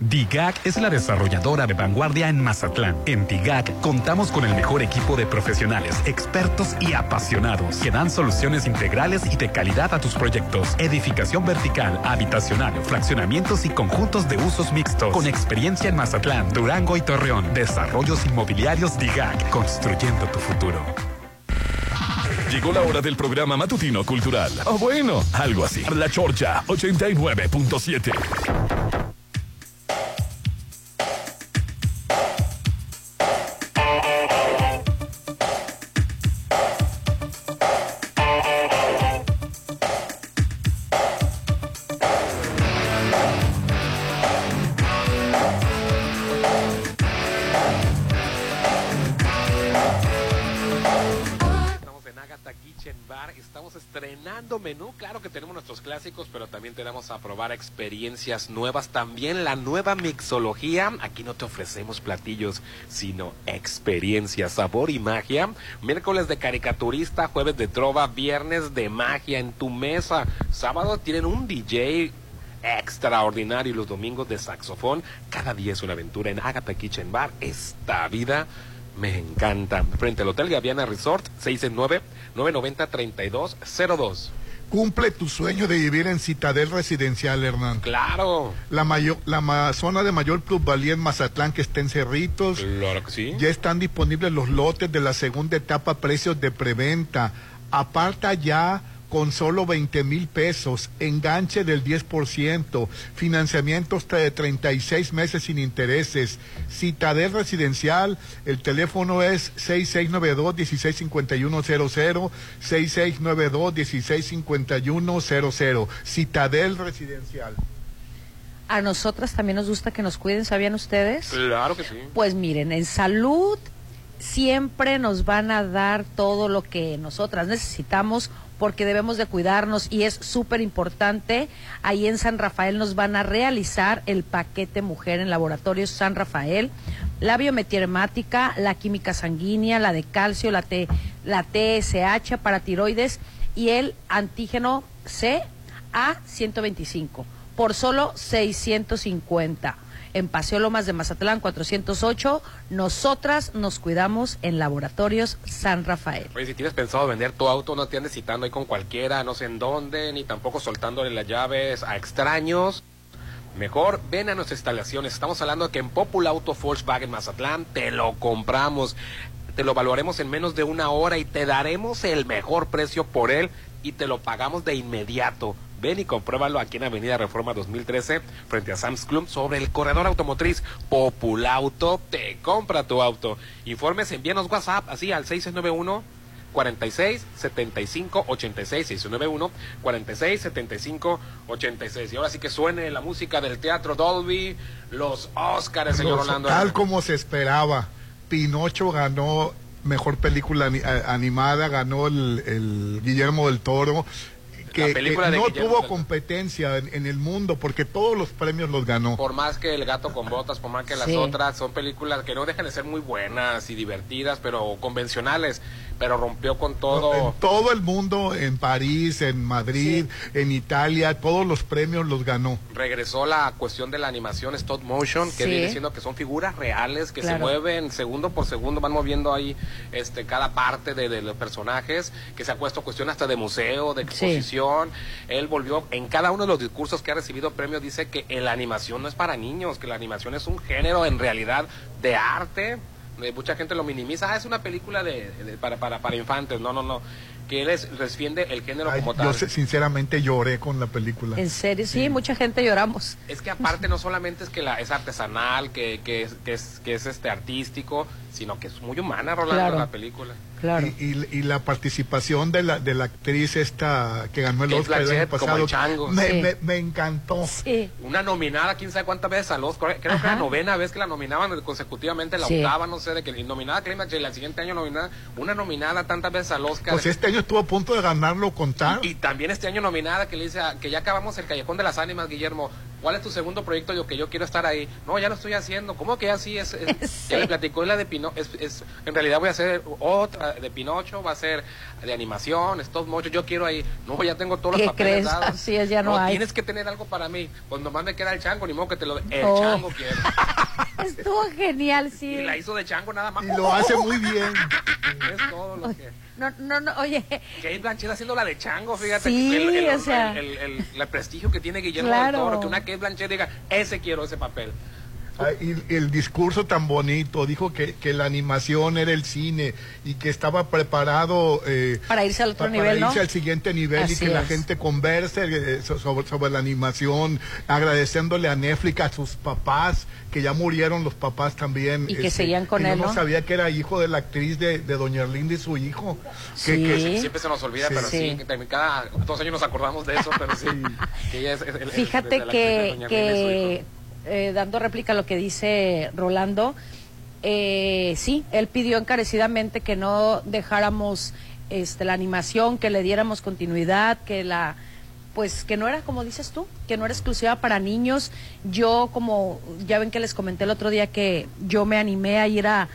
DIGAC es la desarrolladora de vanguardia en Mazatlán. En DIGAC contamos con el mejor equipo de profesionales, expertos y apasionados que dan soluciones integrales y de calidad a tus proyectos. Edificación vertical, habitacional, fraccionamientos y conjuntos de usos mixtos. Con experiencia en Mazatlán, Durango y Torreón. Desarrollos inmobiliarios DIGAC, construyendo tu futuro. Llegó la hora del programa matutino cultural. O bueno, algo así. La Chorcha 89.7. pero también tenemos a probar experiencias nuevas, también la nueva mixología, aquí no te ofrecemos platillos, sino experiencias, sabor y magia, miércoles de caricaturista, jueves de trova, viernes de magia en tu mesa, sábado tienen un DJ extraordinario los domingos de saxofón. Cada día es una aventura en Agatha Kitchen Bar. Esta vida me encanta. Frente al Hotel Gaviana Resort, 669-990-3202. Cumple tu sueño de vivir en Citadel Residencial, Hernán. Claro. La, mayor, la ma- zona de mayor plusvalía en Mazatlán, que está en Cerritos. Claro que sí. Ya están disponibles los lotes de la segunda etapa, precios de preventa. Aparta ya con solo 20 mil pesos, enganche del 10%, financiamiento hasta de 36 meses sin intereses. Citadel Residencial, el teléfono es 6692-165100, 6692-165100. Citadel Residencial. A nosotras también nos gusta que nos cuiden, ¿sabían ustedes? Claro que sí. Pues miren, en salud siempre nos van a dar todo lo que nosotras necesitamos porque debemos de cuidarnos y es súper importante. Ahí en San Rafael nos van a realizar el paquete mujer en laboratorios San Rafael, la biometremática, la química sanguínea, la de calcio, la, T, la TSH para tiroides y el antígeno C a 125 por solo 650. En Paseo Lomas de Mazatlán 408, nosotras nos cuidamos en Laboratorios San Rafael. Oye, si tienes pensado vender tu auto, no te andes citando ahí con cualquiera, no sé en dónde, ni tampoco soltándole las llaves a extraños. Mejor ven a nuestras instalaciones. Estamos hablando de que en Popular Auto Volkswagen Mazatlán te lo compramos. Te lo evaluaremos en menos de una hora y te daremos el mejor precio por él y te lo pagamos de inmediato. Ven y compruébalo aquí en Avenida Reforma 2013, frente a Sam's Club, sobre el corredor automotriz Populauto. Te compra tu auto. Informes, envíanos WhatsApp así al 691 46 75 86 691 46 75 86 y ahora sí que suene la música del teatro Dolby los Óscares señor Los- Orlando Tal como se esperaba. Pinocho ganó mejor película animada, ganó el, el Guillermo del Toro. Que, La película que de no Guillermo tuvo competencia en, en el mundo porque todos los premios los ganó. por más que El gato con botas, por más que las Sí. otras, son películas que no dejan de ser muy buenas y divertidas, pero convencionales, pero rompió con todo. En todo el mundo, en París, en Madrid, en Italia, todos los premios los ganó. Regresó la cuestión de la animación stop motion, que Sí. viene siendo que son figuras reales que se mueven segundo por segundo, van moviendo ahí este cada parte de, de los personajes, que se ha puesto cuestión hasta de museo, de exposición. Él volvió, en cada uno de los discursos que ha recibido premios, dice que la animación no es para niños, que la animación es un género en realidad de arte. Eh, mucha gente lo minimiza, ah, es una película de, de- para, para, para infantes. No, no, no. que él es, defiende el género Ay, como tal. yo sé- sinceramente lloré con la película. En serio, sí, mucha gente lloramos. Es que aparte no solamente es que la, es artesanal, que, que, es, que, es, que es este artístico, sino que es muy humana, Rolando, Claro. la película. Y, y- y la participación de la, de la actriz esta que ganó el Kate Oscar el año Blanchett como pasado el chango. me, Sí. me- me encantó. Una nominada, quién sabe cuántas veces al Oscar. Creo que Ajá. la novena vez que la nominaban consecutivamente, la Sí. octava, no sé, de que nominada a Climax y el siguiente año nominada. Una nominada tantas veces al Oscar. Pues este año estuvo a punto de ganarlo con tal. Y también este año nominada que le dice a- que ya acabamos el Callejón de las Ánimas, Guillermo. ¿Cuál es tu segundo proyecto? Yo que yo quiero estar ahí. No, ya lo estoy haciendo. ¿Cómo que así es? es- Ya le platicó la de Pinocho. Es, es- en realidad voy a hacer otra de Pinocho, va a ser de animación, stop motion. Yo quiero ahí. No, ya tengo todos los ¿Qué papeles crees? dados. Así es, ya no hay. Tienes que tener algo para mí. Pues nomás me queda el chango, ni modo que te lo. El Oh. chango quiero. Estuvo genial, sí. Y la hizo de chango nada más. Y lo hace muy bien. Es todo lo que. No, no, no, oye, Kate Blanchett haciendo la de chango, fíjate. Sí, el, el- o sea. el- el- el prestigio que tiene Guillermo Claro. del Toro, que una Kate Blanchett diga, ese quiero ese papel. Ah, Y el discurso tan bonito, dijo que, que la animación era el cine y que estaba preparado eh, Para irse al otro nivel, para ¿no? irse al siguiente nivel Así y que la gente converse eh, so- sobre, sobre la animación, agradeciéndole a Netflix, a sus papás, que ya murieron los papás también. este, Y que seguían con que él, Yo ¿no? no sabía que era hijo de la actriz de, de Doña Erlinda y su hijo. Que- Que que- sí, siempre se nos olvida, Sí. pero sí, Sí. cada dos años nos acordamos de eso, pero sí. que ella es- es- es- Fíjate de de que, Eh, dando réplica a lo que dice Rolando, eh, sí, él pidió encarecidamente que no dejáramos este, la animación, que le diéramos continuidad, que la pues que no era como dices tú, que no era exclusiva para niños. Yo como ya ven que les comenté el otro día que yo me animé a ir a,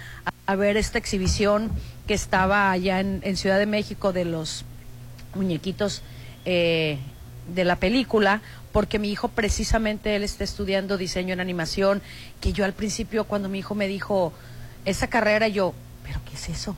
a ver esta exhibición que estaba allá en, en Ciudad de México de los muñequitos eh, de la película, porque mi hijo precisamente él está estudiando diseño en animación, que yo al principio cuando mi hijo me dijo esa carrera yo, pero ¿qué es eso?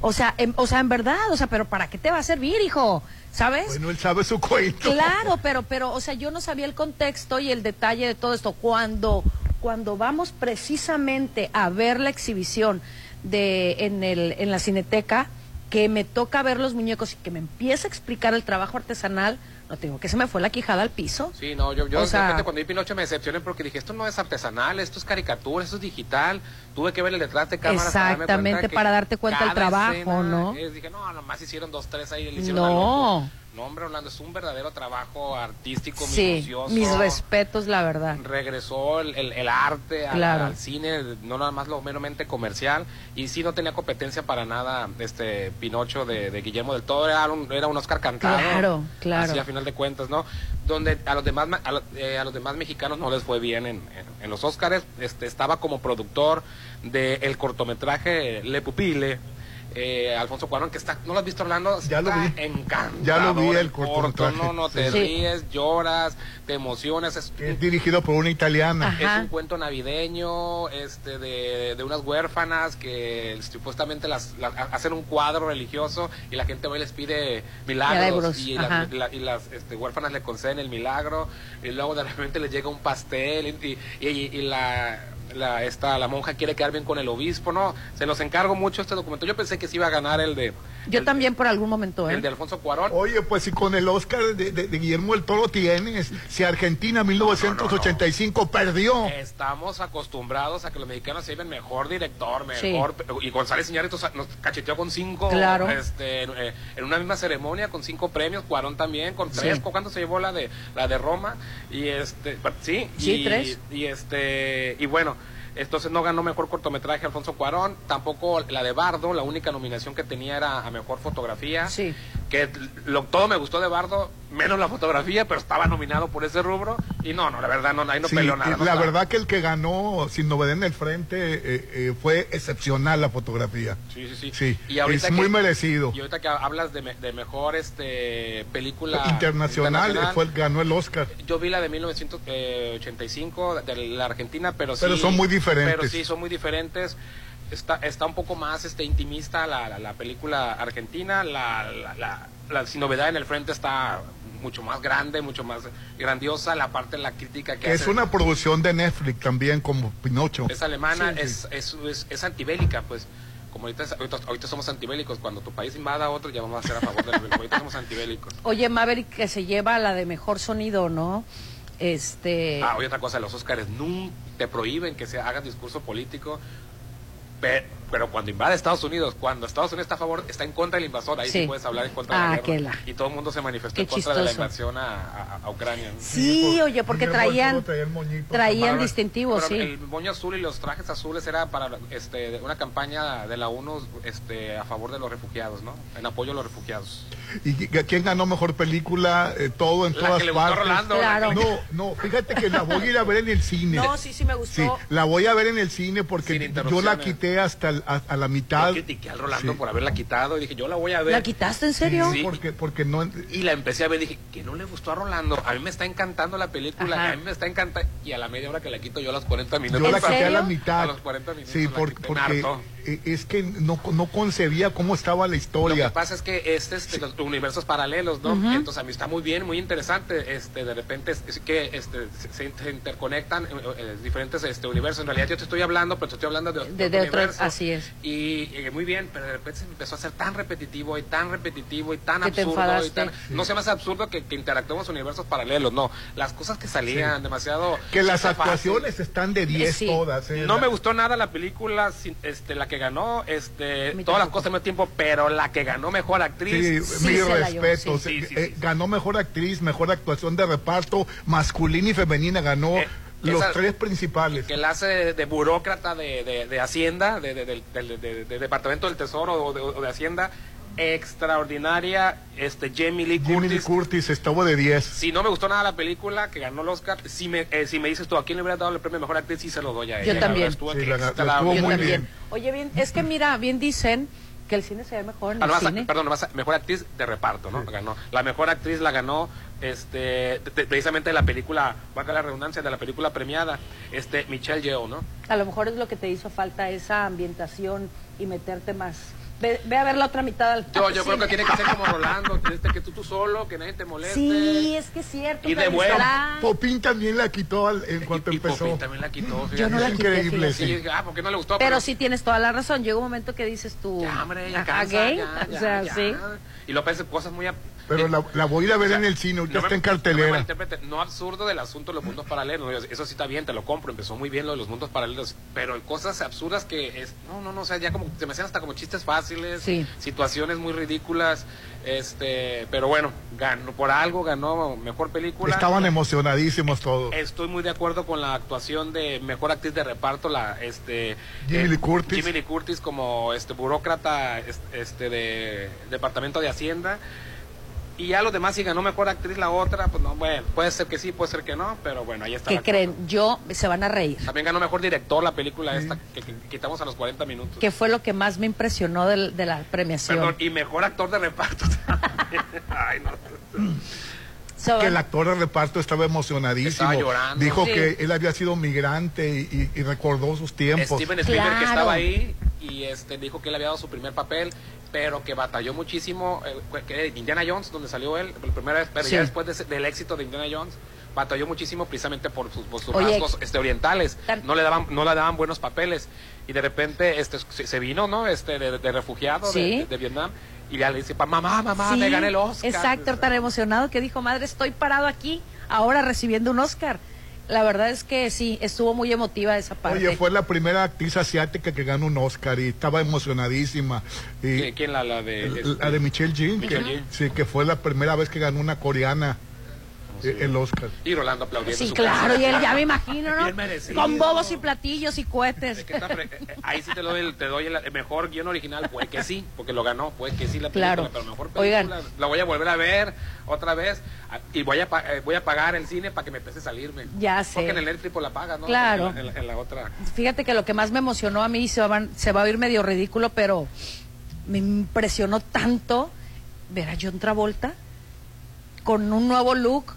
O sea, en, o sea, en verdad, o sea, pero ¿para qué te va a servir, hijo? ¿Sabes? Bueno, él sabe su cuento. Claro, pero, pero, o sea, yo no sabía el contexto y el detalle de todo esto. Cuando, cuando vamos precisamente a ver la exhibición de, en, el, en la cineteca, que me toca ver los muñecos y que me empieza a explicar el trabajo artesanal, no tengo que se me fue la quijada al piso. Sí, no, yo, yo O de sea- repente cuando vi Pinocho me decepcioné porque dije, esto no es artesanal, esto es caricatura, esto es digital. Tuve que ver el detrás de cámara para darme Exactamente, para darte cuenta del trabajo, ¿no? es- dije, no, nomás hicieron dos, tres ahí, le hicieron No. No, hombre, Orlando, es un verdadero trabajo artístico, Sí, mis respetos, la verdad. regresó el, el- el arte al, Claro. al cine, no nada más lo meramente comercial, y sí no tenía competencia para nada este Pinocho de, de Guillermo del Toro, era un, era un Oscar cantado. Claro, claro. Así a final de cuentas, ¿no? Donde a los demás a, lo- eh, a los demás mexicanos no les fue bien en, en, en los Oscars, este, estaba como productor del cortometraje Le Pupile, eh, Alfonso Cuarón, que está, ¿no lo has visto Orlando? Ya lo vi. encantador Ya lo vi el corto, no, no, te sí. ríes, lloras, te emocionas, es Es dirigido por una italiana. es un cuento navideño este de, de unas huérfanas que supuestamente las, las- hacen un cuadro religioso y la gente va y les pide milagros Milagros, y, las, la- y las, este, huérfanas le conceden el milagro y luego de repente les llega un pastel y, y, y- y la, la, esta, la monja quiere quedar bien con el obispo, ¿no? Se los encargo mucho este documento. Yo pensé que se iba a ganar el de, Yo también por algún momento, ¿eh? el de Alfonso Cuarón. Oye, pues si con el Oscar de, de- de Guillermo del Toro tienes, si Argentina 1985 perdió. Estamos acostumbrados a que los mexicanos se lleven mejor director, Sí. mejor. Y González Iñárritu nos cacheteó con cinco. Claro. Este, en, eh, en una misma ceremonia con cinco premios. Cuarón también con tres. Sí. ¿Cuánto se llevó la de la de Roma? Y este, sí. Sí, y, tres. Y este, y bueno. Entonces no ganó mejor cortometraje Alfonso Cuarón, tampoco la de Bardo, la única nominación que tenía era a mejor fotografía. Sí. Que lo, todo me gustó de Bardo, menos la fotografía, pero estaba nominado por ese rubro. Y no, no, la verdad, no, ahí no Sí, peleó nada. no la estaba. verdad que el que ganó sin novedad en el frente eh, eh, fue excepcional la fotografía. Sí, sí, sí. Sí, Y ahorita es muy merecido. Y ahorita que hablas de, me- de mejor este película Internacional, eh, internacional, fue el, ganó el Oscar. yo vi la de 1985 de la Argentina, pero sí. Pero son muy diferentes. Pero sí, son muy diferentes. Está, está un poco más este intimista la, la, la película argentina. La, la, la, la sin novedad en el frente está mucho más grande, mucho más grandiosa. La parte de la crítica que Es hace una producción de Netflix también como Pinocho. es alemana, Sí, sí. es, es, es, es antibélica, pues. como ahorita, ahorita, ahorita somos antibélicos, cuando tu país invada a otro ya vamos a ser a favor del ahorita somos antibélicos. Oye, Maverick, que se lleva la de mejor sonido, ¿no? Este. Ah, oye, otra cosa, los Óscares nunca te prohíben que se haga discurso político, pe- pero cuando invade Estados Unidos, cuando Estados Unidos está a favor, está en contra del invasor, ahí sí, Sí. puedes hablar en contra Ah, de la que guerra. la- Y todo el mundo se manifestó Qué en contra de la invasión a, a- a Ucrania. ¿no? Sí, oye, porque traían. Traían distintivos, pero sí. El moño azul y los trajes azules era para este, una campaña de la ONU este, a favor de los refugiados, ¿no? En apoyo a los refugiados. ¿Y qui- quién ganó mejor película? Eh, todo en La todas que le partes. Rolando, Claro. No, no, fíjate que la voy a ir a ver en el cine. No, sí, sí me gustó. Sí, la voy a ver en el cine porque yo la interrupciones. Hasta el- a, a la mitad. Yo critiqué al Rolando Sí. por haberla quitado y dije, yo la voy a ver. ¿La quitaste en serio? Sí. Porque, porque no. Y la empecé a ver y dije, que no le gustó a Rolando. A mí me está encantando la película, Ajá. a mí me está encantando. Y a la media hora que la quito yo a los 40 minutos. Yo la ¿En quité a la mitad. A los 40 minutos Sí, la por- me porque hartó. Es que no, no concebía cómo estaba la Lo que historia. pasa es que este es de los universos paralelos, ¿no? Entonces a mí está muy bien, muy interesante. Este, de repente es, es que este, se, se interconectan eh, eh, diferentes este, universos. En realidad yo te estoy hablando, pero te estoy hablando de, De, de otro, universo. así es. Y eh, muy bien, pero de repente se empezó a hacer tan repetitivo y tan repetitivo y tan Que absurdo. Y tan, No se me hace absurdo que, que interactuemos universos paralelos, no. Las cosas que salían demasiado. Que las fácil. actuaciones están de 10 Sí. todas. eh. No La- me gustó nada la película, este, la que ganó, este, todas las cosas al mismo tiempo, pero la que ganó mejor actriz. Sí, Sí, mi respeto. sí. Sí, sí, Eh, sí. ganó mejor actriz, mejor actuación de reparto, masculina y femenina, ganó Eh, los esa- tres principales. que la hace de, de burócrata de, de- de Hacienda, de, de- del- del- de- de Departamento del Tesoro o de, o de Hacienda, extraordinaria, este Jamie Lee Jimmy Lee Curtis. Curtis estuvo de 10. Si no me gustó nada la película, que ganó el Oscar, si me, eh, si me dices tú, ¿a quién le hubiera dado el premio Mejor Actriz? Sí se lo doy a Yo ella. La también. verdad, estuvo Sí, la- la estuvo Yo muy también. bien. Oye, bien, es que mira, bien dicen que el cine se ve mejor en Ah, el nomás- cine. perdón, nomás mejor actriz de reparto, ¿no? Ganó. La mejor actriz la ganó este de- de- precisamente de la película, valga la redundancia, de la película premiada, este Michelle Yeoh, ¿no? A lo mejor es lo que te hizo falta esa ambientación y meterte más. Ve, ve a ver la otra mitad al Yo, al yo creo que tiene que ser como Rolando, que, este, que tú, tú solo, que nadie te moleste. Sí, es que es cierto. Y de bueno. Popín también la quitó al- en cuanto y empezó. Popín también la quitó. Yo no la Es quité, increíble, fíjate. Sí, dije, ah, ¿por qué no le gustó? Pero sí tienes toda la razón. Llega un momento que dices tú. Ya, hombre, ya "Ajá, cansa, gay". ya, ya, o sea, ya. sí. Y López cosas muy... Pero eh, la, la voy a ir a ver o sea, en el cine, ahorita no está me- en cartelera. No, me malinterprete, no absurdo del asunto de los mundos paralelos. Eso sí está bien, te lo compro. Empezó muy bien lo de los mundos paralelos. Pero cosas absurdas que es. No, no, no. O sea, ya como. Se me hacían hasta como chistes fáciles. Sí. Situaciones muy ridículas. Este. Pero bueno, ganó. Por algo ganó mejor película. Estaban emocionadísimos todos. Estoy muy de acuerdo con la actuación de mejor actriz de reparto, la este Jimmy Lee Curtis. Jimmy Lee Curtis como este burócrata es- este de Departamento de Hacienda. Y ya los demás si ganó mejor actriz la otra, pues no, bueno, puede ser que sí, puede ser que no, pero bueno, ahí está. ¿Qué creen? Yo, se van a reír. También ganó mejor director la película esta que, que quitamos a los 40 minutos. Que fue lo que más me impresionó del- de, la premiación. Perdón, y mejor actor de reparto también. Ay, no. Que el actor de reparto estaba emocionadísimo. Estaba llorando. Dijo Sí. que él había sido migrante y, y- y recordó sus tiempos. Steven Spielberg que Claro. estaba ahí y este dijo que él había dado su primer papel, pero que batalló muchísimo, eh, que Indiana Jones, donde salió él por primera vez, pero Sí. ya después de del éxito de Indiana Jones, batalló muchísimo precisamente por sus, por sus Oye, rasgos este, orientales, no le daban no le daban buenos papeles y de repente este se, vino, ¿no? Este de, de refugiado de- Sí. de, de Vietnam y ya le dice, "Pa, mamá, mamá, Sí, me gané el Oscar." Exacto, tan emocionado que dijo, madre, estoy parado aquí, ahora recibiendo un Oscar. La verdad es que sí, estuvo muy emotiva esa parte. Oye, fue la primera actriz asiática que ganó un Oscar y estaba emocionadísima. Y ¿Qui- ¿Quién la, la de la de Michelle Jean, Michelle que, Yeoh. sí, que fue la primera vez que ganó una coreana el Oscar. y Rolando aplaudiendo Sí, su claro, y él ya me imagino, ¿no? Bien merecido. Con bobos y platillos y cohetes. Que está fre- eh, Ahí sí te doy, el, te doy el, el mejor guion original, puede que sí, porque lo ganó, puede que sí la película, Claro. pero mejor Oigan. película la voy a volver a ver otra vez ah, y voy a eh, voy a pagar el cine para que me empiece a salirme. Ya sé. Porque en el Netflix pues, la pagas, ¿no? Claro. En la, en la- en la otra. Fíjate que lo que más me emocionó a mí se va, se va a oír medio ridículo, pero me impresionó tanto ver a John Travolta con un nuevo look.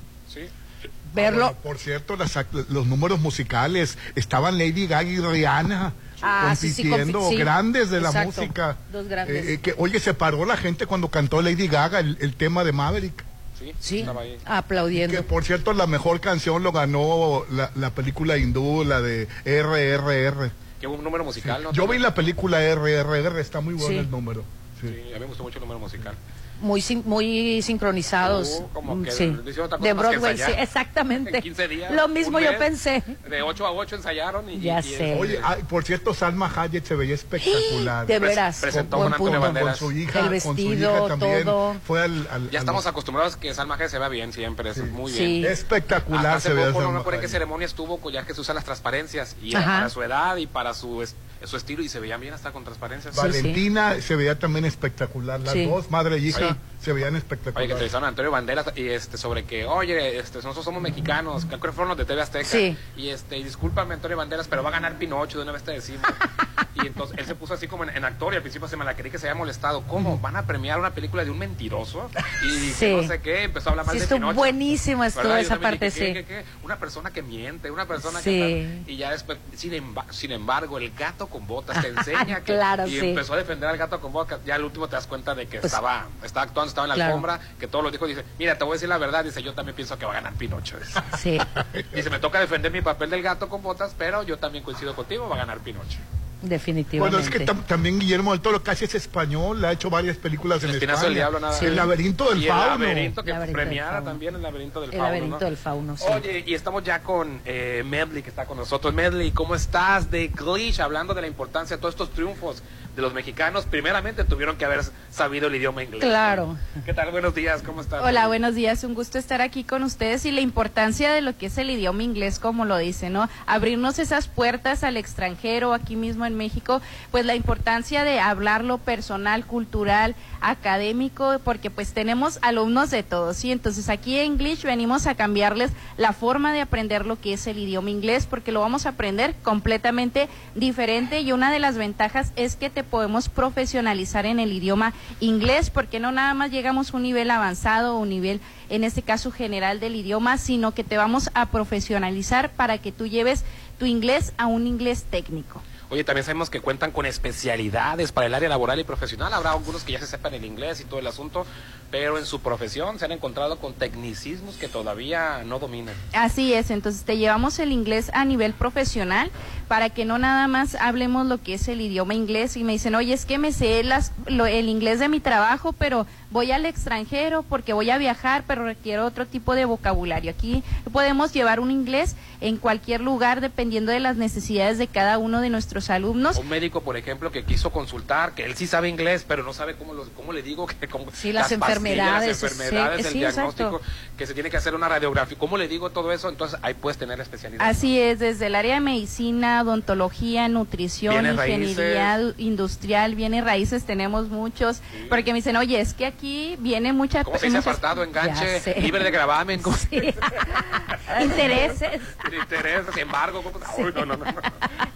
Verlo. Por cierto, las los números musicales estaban Lady Gaga y Rihanna. Ah, sí, sí, compitiendo compi- sí. grandes de la música. Dos grandes. Eh, eh, que, oye, se paró la gente cuando cantó Lady Gaga el, el tema de Maverick. Sí, Sí, aplaudiendo. Que por cierto, la mejor canción lo ganó la, la película hindú, la de RRR. Que hubo un número musical, ¿no? Yo vi la película RRR, está muy bueno Sí. el número. Sí, a mí me gustó mucho el número musical. Muy, sin- muy sincronizados. Uh, como Mm, que sí. De Broadway, sí, exactamente. En 15 días, Lo mismo yo mes, pensé. De 8 a 8 ensayaron y... Ya y- sé. Oye, ah, por cierto, Salma Hayek se veía espectacular. De veras. Presentó con, con con- con su hija, El con su vestido, hija también. todo. Fue al, al- Ya al- estamos acostumbrados que Salma Hayek se vea bien siempre, es muy Sí. bien. espectacular Hasta se poco no me acuerdo en qué ceremonia estuvo, ya que se usan las transparencias. Y Ajá. para su edad y para su, su estilo, y se veían bien hasta con transparencias. Valentina se veía también espectacular. Las Sí. dos, madre y hija, Sí. se veían Oye, que espectaculares. entrevistaron a Antonio Banderas y este sobre que, oye, este, nosotros somos mexicanos, creo que fueron los de TV Azteca. Sí. Y este, y discúlpame Antonio Banderas, pero va a ganar Pinocho, de una vez te decimos. y entonces él se puso así como en, en actor y al principio se me la creí que se había molestado. ¿Cómo? ¿Van a premiar una película de un mentiroso? Y Sí. no sé qué, empezó a hablar mal Sí, de estuvo Pinocho. buenísima estuvo esa parte, dije, ¿qué, sí. qué, qué? Una persona que miente, una persona Sí. que tal. Y ya después, sin, emba- sin embargo, el gato con botas te enseña que... Claro, y sí. empezó a defender al gato con botas. Ya al último te das cuenta de que Pues, estaba, estaba actuando, estaba en la claro. alfombra, que todos los dijo, dice, mira, te voy a decir la verdad, dice, yo también pienso que va a ganar Pinocho. Dice, Sí. Dice, me toca defender mi papel del gato con botas, pero yo también coincido contigo, va a ganar Pinocho. Definitivamente. Bueno, es que tam- también Guillermo del Toro casi es español, ha hecho varias películas en El Espinazo España. del Diablo, nada. El laberinto del y el fauno. laberinto que Laberinto fauno. también el laberinto del El fauno. laberinto ¿no? del fauno, sí. Oye, y estamos ya con eh, Medley, que está con nosotros. Medley, ¿cómo estás? De Glitch, hablando de la importancia de todos estos triunfos de los mexicanos. Primeramente tuvieron que haber sabido el idioma inglés. Claro. ¿Qué tal? Buenos días, ¿cómo estás? Hola, buenos días. Un gusto estar aquí con ustedes y la importancia de lo que es el idioma inglés, como lo dice, ¿no? Abrirnos esas puertas al extranjero, aquí mismo en México, pues la importancia de hablarlo personal, cultural, académico, porque pues tenemos alumnos de todos, ¿sí? Entonces aquí en English venimos a cambiarles la forma de aprender lo que es el idioma inglés, porque lo vamos a aprender completamente diferente y una de las ventajas es que te podemos profesionalizar en el idioma inglés, porque no nada más llegamos a un nivel avanzado o un nivel, en este caso general del idioma, sino que te vamos a profesionalizar para que tú lleves tu inglés a un inglés técnico. Oye, también sabemos que cuentan con especialidades para el área laboral y profesional. Habrá algunos que ya se sepan el inglés y todo el asunto, pero en su profesión se han encontrado con tecnicismos que todavía no dominan. Así es, entonces te llevamos el inglés a nivel profesional para que no nada más hablemos lo que es el idioma inglés y me dicen, oye, es que me sé las, lo- el inglés de mi trabajo, pero voy al extranjero porque voy a viajar, pero requiero otro tipo de vocabulario. Aquí podemos llevar un inglés en cualquier lugar dependiendo de las necesidades de cada uno de nuestros alumnos. Un médico, por ejemplo, que quiso consultar, que él sí sabe inglés, pero no sabe cómo, lo- cómo le digo que cómo, Sí, las enfermedades, las enfermedades, sí, el sí, diagnóstico, exacto. que se tiene que hacer una radiografía. ¿Cómo le digo todo eso? Entonces ahí puedes tener especialidad. Así es, desde el área de medicina, odontología, nutrición, Bienes ingeniería raíces. industrial, bienes raíces tenemos muchos, porque me dicen, oye, es que aquí viene mucha... ¿Cómo se dice muchas- apartado, enganche, libre de gravamen? Intereses. Intereses, embargo. Uy, no, no, no.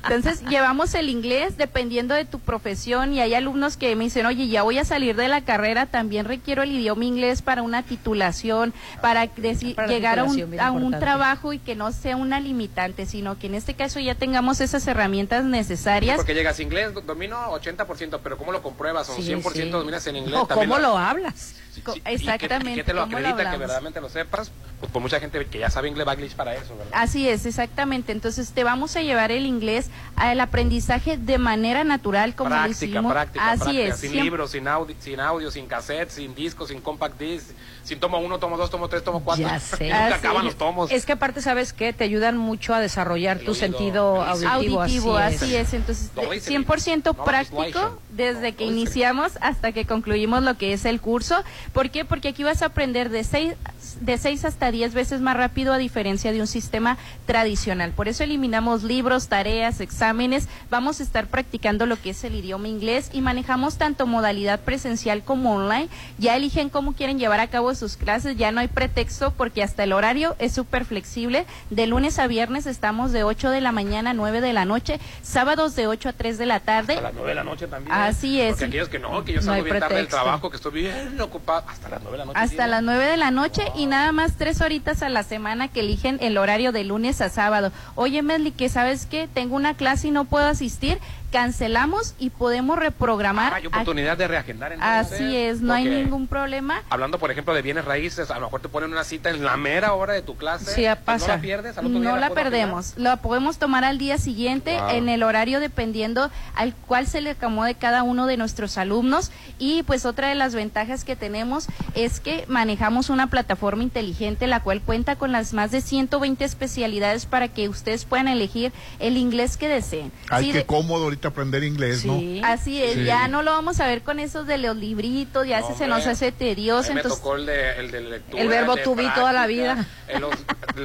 Entonces, llevamos el inglés dependiendo de tu profesión y hay alumnos que me dicen, oye, ya voy a salir de la carrera, también requiero el idioma inglés para una titulación, para deci- Para la llegar a un, a un trabajo y que no sea una limitante, sino que en este caso ya tengamos esas herramientas Sí, necesarias. porque llegas inglés, do- domino 80%, pero ¿cómo lo compruebas? O Sí, 100% sí. dominas en inglés. O cómo lo hablas. Co- ¿Y qué- Exactamente. ¿Y qué te lo ¿cómo acredita que verdaderamente lo sepas? Pues por mucha gente que ya sabe inglés va a glitch para eso, ¿verdad? Así es, exactamente. Entonces te vamos a llevar el inglés al aprendizaje de manera natural, como lo práctica, hicimos. práctica, Así práctica. es. Sin siempre- libros, sin audio, sin audio, sin cassette, sin disco, sin compact disc, sin tomo uno, tomo dos, tomo tres, tomo cuatro. Ya sé. Nunca Así acaban es. los tomos. Es que aparte, ¿sabes qué? Te ayudan mucho a desarrollar El tu oído, sentido auditivo. auditivo, así así es. es. Entonces, No, de- dice 100% no, práctico desde que No, iniciamos hasta que concluimos lo que es el curso. ¿Por qué? Porque aquí vas a aprender de 6 de seis hasta 10 veces más rápido a diferencia de un sistema tradicional. Por eso eliminamos libros, tareas, exámenes. Vamos a estar practicando lo que es el idioma inglés y manejamos tanto modalidad presencial como online. Ya eligen cómo quieren llevar a cabo sus clases. Ya no hay pretexto porque hasta el horario es súper flexible. De lunes a viernes estamos de 8 de la mañana a 9 de la noche. Sábados de 8 a 3 de la tarde. Hasta las nueve de la noche también. Así es. Porque aquellos que no, que yo salgo hay bien tarde del pretexto. trabajo, que estoy bien ocupado. Hasta las nueve de la noche. Hasta las 9 de la noche y nada más tres horitas a la semana que eligen el horario de lunes a sábado. Oye, Medley, que sabes que tengo una clase y no puedo asistir, cancelamos y podemos reprogramar. Ah, hay oportunidad de reagendar entonces. Así es, no hay ningún problema. Hablando, por ejemplo, de bienes raíces, a lo mejor te ponen una cita en la mera hora de tu clase. Sí, pasa. ¿No la pierdes? ¿Al otro día No la puedo perdemos. La podemos tomar al día siguiente Wow. en el horario dependiendo al cual se le acomode cada uno de nuestros alumnos. Y pues otra de las ventajas que tenemos es que manejamos una plataforma inteligente la cual cuenta con las más de 120 especialidades para que ustedes puedan elegir el inglés que deseen. Ay, Sí, qué de- cómodo ahorita aprender inglés, ¿no? Así es, Sí. ya no lo vamos a ver con esos de los libritos, ya se nos hace tedioso. mí me Entonces, tocó el de, el de lectura. El verbo be toda la vida. los-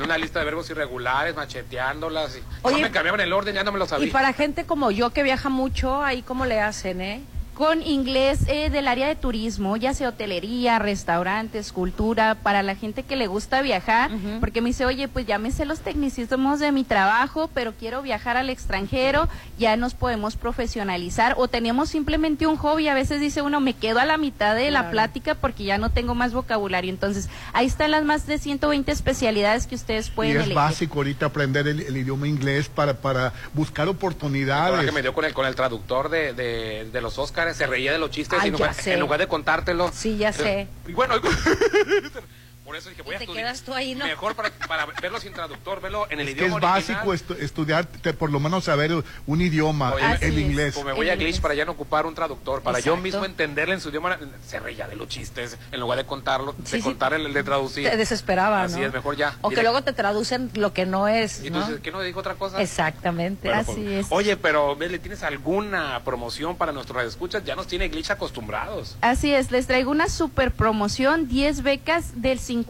una lista de verbos irregulares, macheteándolas. Y, Oye, no me cambiaban el orden, ya no me lo sabía. Y para gente como yo que viaja mucho, ahí cómo le hacen, ¿eh? Con inglés eh, del área de turismo, ya sea hotelería, restaurantes, cultura, para la gente que le gusta viajar, porque me dice, oye, pues ya me sé los tecnicismos de mi trabajo, pero quiero viajar al extranjero, ya nos podemos profesionalizar o tenemos simplemente un hobby, a veces dice uno, me quedo a la mitad de la plática porque ya no tengo más vocabulario, entonces ahí están las más de 120 especialidades que ustedes Y pueden es elegir. básico ahorita aprender el, el idioma inglés para, para buscar Ahora oportunidades. que me dio con el, con el traductor de, de, de los Oscars, se reía de los chistes Ay, y en, lugar, sé. en lugar de contártelo. Sí, ya sé. Y bueno, por eso dije, voy a te estudiar. quedas tú ahí, ¿no? Mejor para, para verlo sin traductor, verlo en el Es que es idioma original. básico estu- estudiar, te- por lo menos saber un idioma, el, el inglés. O me voy a Glitch para ya no ocupar un traductor, para yo mismo entenderle en su idioma. Se reía de los chistes, en lugar de contarlo, Sí, de sí. contar el, el de traducir. Te desesperaba, Así ¿no? es, mejor ya. O que luego te traducen lo que no es, Y tú ¿no? dices, ¿qué no dijo otra cosa? Exactamente. Bueno, Así pues, es. Oye, pero Meli, ¿tienes alguna promoción para nuestros escuchas? Ya nos tiene Glitch acostumbrados. Así es, les traigo una super promoción, 10 becas del 50%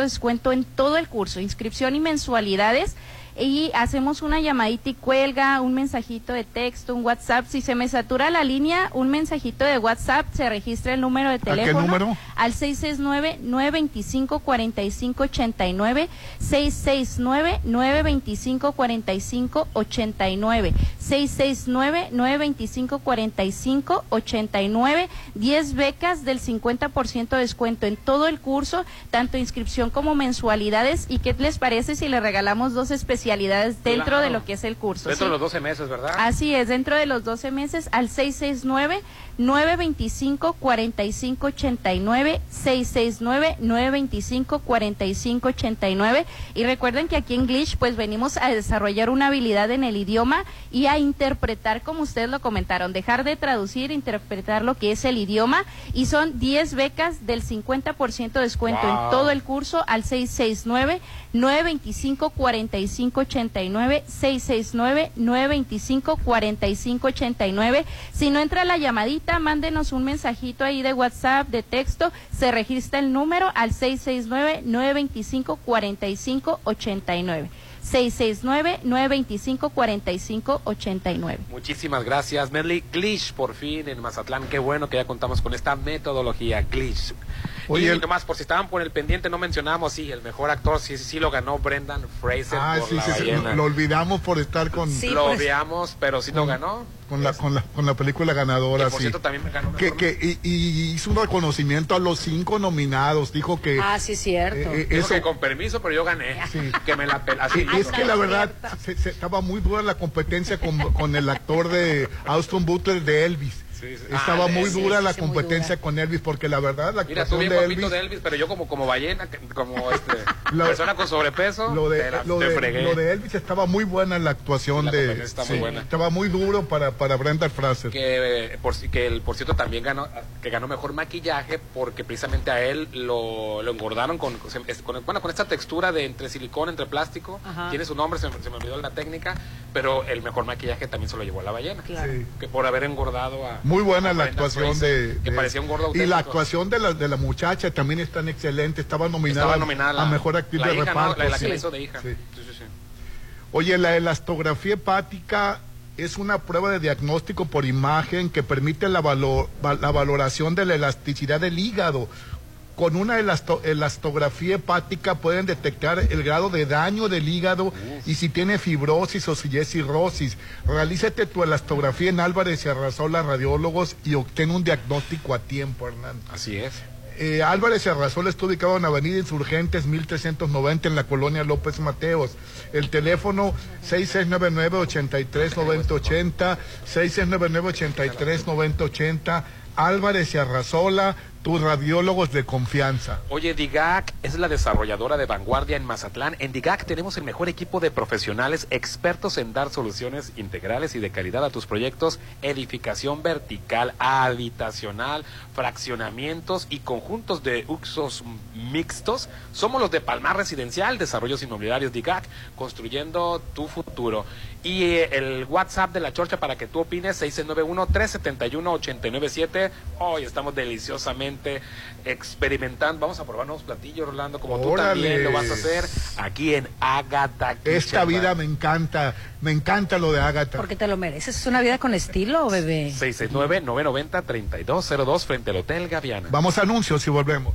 de descuento en todo el curso, inscripción y mensualidades. Y hacemos una llamadita y cuelga, un mensajito de texto, un WhatsApp. Si se me satura la línea, un mensajito de WhatsApp, se registra el número de qué teléfono. número? Al 669-925-4589, 669-925-4589, 669-925-4589, 10 becas del 50% de descuento en todo el curso, tanto inscripción como mensualidades. ¿Y qué les parece si le regalamos dos especialidades dentro Claro. de lo que es el curso? Dentro ¿sí? de los 12 meses, ¿verdad? Así es, dentro de los 12 meses al 669-925-4589, 669-925-4589. Y recuerden que aquí en Glitch pues venimos a desarrollar una habilidad en el idioma y a interpretar, como ustedes lo comentaron, dejar de traducir, interpretar lo que es el idioma. Y son 10 becas del 50% de descuento Wow. en todo el curso al 669 925 4589 669 925 4589 si no entra la llamadita mándenos un mensajito ahí de WhatsApp de texto se registra el número al 669 925 4589 669 925 4589 Muchísimas gracias, Merly. Glitch, por fin, en Mazatlán. Qué bueno que ya contamos con esta metodología, Glitch. Oye, y nomás, por si estaban por el pendiente, no mencionamos, sí, el mejor actor, sí, sí, sí lo ganó Brendan Fraser Ah, por sí, la sí, sí, ballena. lo, lo olvidamos por estar con, lo pues, veamos, pero sí lo ganó. con, la, con, la, con la película ganadora. Que, por sí. cierto, también me ganó que, que, y, y hizo un reconocimiento a los cinco nominados. Dijo que. Ah, sí, cierto. Eh, eh, Dijo eso- que con permiso, pero yo gané. Que me la pel- así Sí, es que la verdad se- se- estaba muy dura la competencia con, con el actor de Austin Butler de Elvis. Sí. Estaba Ah, muy dura sí, la competencia con Elvis porque la verdad la Mira, tú actuación bien de Elvis de Elvis, pero yo como, como ballena, como este, Lo- persona con sobrepeso, lo de, te la- lo, de, fregué. lo de Elvis estaba muy buena la actuación La de está muy buena. estaba muy duro para para Brenda Fraser que eh, por si- que el por cierto también ganó que ganó mejor maquillaje porque precisamente a él lo, lo engordaron con, con- con- bueno con esta textura de entre silicón entre plástico Ajá. tiene su nombre se, se me olvidó la técnica pero el mejor maquillaje también se lo llevó a la ballena Claro. Sí. que por haber engordado a muy buena la actuación de, que parecía un gordo y la actuación de la de la muchacha también es tan excelente estaba nominada, Estaba nominada la- a mejor actriz de hija, ¿no? reparto la, la que sí. le hizo de hija Sí. Sí. Oye, la elastografía hepática es una prueba de diagnóstico por imagen que permite la, valo- va- la valoración de la elasticidad del hígado. Con una elasto- elastografía hepática pueden detectar el grado de daño del hígado y si tiene fibrosis o si es cirrosis. Realízate tu elastografía en Álvarez y Arrasola Radiólogos y obtén un diagnóstico a tiempo, Hernán. así es Eh, Álvarez y Arrasola está ubicado en Avenida Insurgentes 1390 en la colonia López Mateos. El teléfono 6699-839080, 6699-839080. Álvarez y Arrasola, tus radiólogos de confianza. Oye, DIGAC es la desarrolladora de vanguardia en Mazatlán. En DIGAC tenemos el mejor equipo de profesionales expertos en dar soluciones integrales y de calidad a tus proyectos, edificación vertical, habitacional, fraccionamientos y conjuntos de usos mixtos. Somos los de Palmar Residencial, Desarrollos Inmobiliarios DIGAC, construyendo tu futuro. Y el WhatsApp de la Chorcha para que tú opines, 691-371-897. Hoy estamos deliciosamente experimentando. Vamos a probar nuevos platillos, Rolando, como tú también lo vas a hacer aquí en Agatha Esta vida me encanta, me encanta lo de Ágata. Porque te lo mereces. Es una vida con estilo, bebé. 669-990-3202 frente al Hotel Gaviana. Vamos a anuncios y volvemos.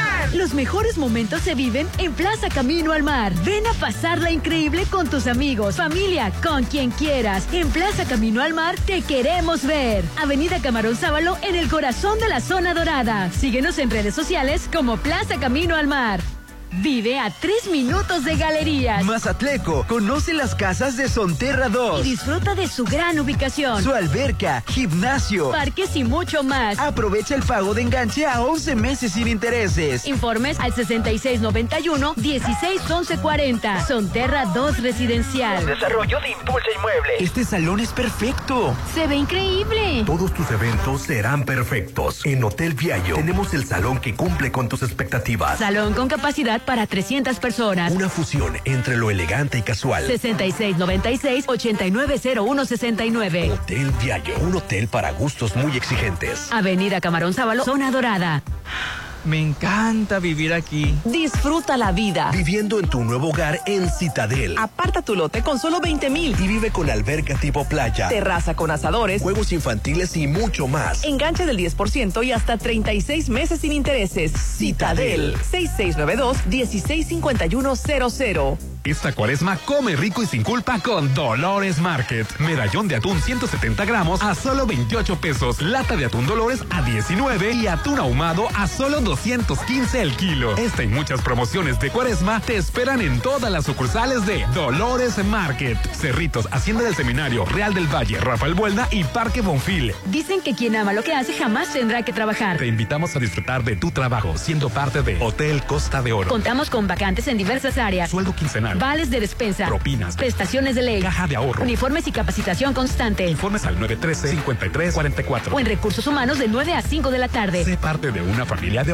Los mejores momentos se viven en Plaza Camino al Mar. Ven a pasarla increíble con tus amigos, familia, con quien quieras. En Plaza Camino al Mar te queremos ver. Avenida Camarón Sábalo en el corazón de la zona dorada. Síguenos en redes sociales como Plaza Camino al Mar. Vive a tres minutos de galerías. Mazatleco, conoce las casas de Sonterra Y 2. disfruta de su gran ubicación. Su alberca, gimnasio. Parques y mucho más. Aprovecha el pago de enganche a 11 meses sin intereses. Informes al 6691-161140. Sonterra 2 Residencial. Desarrollo de Impulsa Inmueble. Este salón es perfecto. Se ve increíble. Todos tus eventos serán perfectos. En Hotel Viallo tenemos el salón que cumple con tus expectativas. Salón con capacidad para 300 personas. Una fusión entre lo elegante y casual. 6696-890169. Hotel Viallo, un hotel para gustos muy exigentes. Avenida Camarón Sábalo, Zona Dorada. Me encanta vivir aquí. Disfruta la vida. Viviendo en tu nuevo hogar en Citadel. Aparta tu lote con solo 20 mil. Y vive con alberca tipo playa, Terraza con asadores. juegos infantiles y mucho más. Enganche del 10% y hasta 36 meses sin intereses. Citadel. 6692-165100. Esta cuaresma come rico y sin culpa con Dolores Market. Medallón de atún 170 gramos a solo 28 pesos. Lata de atún Dolores a 19 y atún ahumado a solo 215 el kilo. Esta y muchas promociones de cuaresma te esperan en todas las sucursales de Dolores Market. Cerritos, Hacienda del Seminario, Real del Valle, Rafael Buelna y Parque Bonfil. Dicen que quien ama lo que hace jamás tendrá que trabajar. Te invitamos a disfrutar de tu trabajo siendo parte de Hotel Costa de Oro. Contamos con vacantes en diversas áreas. Sueldo quincenal. Vales de despensa. Propinas. Prestaciones de ley. Caja de ahorro. Uniformes y capacitación constante. Informes al 913-5344. O en recursos humanos de 9 a 5 de la tarde. Sé parte de una familia de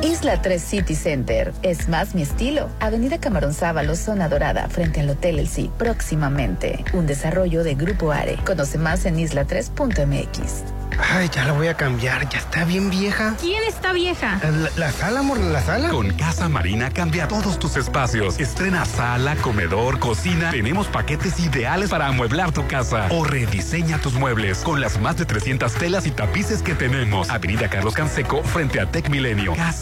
Isla 3 City Center. Es más mi estilo. Avenida Camarón Sábalo, zona dorada, frente al Hotel El Sí. Próximamente. Un desarrollo de Grupo Are. Conoce más en isla3.mx. Ay, ya la voy a cambiar, ya está bien vieja. ¿Quién está vieja? La, la sala, amor, la sala. Con Casa Marina cambia todos tus espacios. Estrena sala, comedor, cocina. Tenemos paquetes ideales para amueblar tu casa. O rediseña tus muebles con las más de 300 telas y tapices que tenemos. Avenida Carlos Canseco frente a Tec Milenio. Casa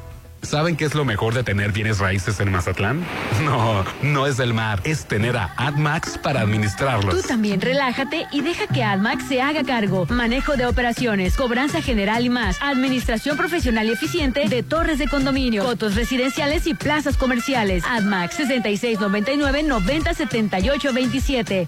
¿Saben qué es lo mejor de tener bienes raíces en Mazatlán? No, no es el mar, es tener a AdMax para administrarlos. Tú también relájate y deja que AdMax se haga cargo. Manejo de operaciones, cobranza general y más. Administración profesional y eficiente de torres de condominio, fotos residenciales y plazas comerciales. AdMax 6699-907827.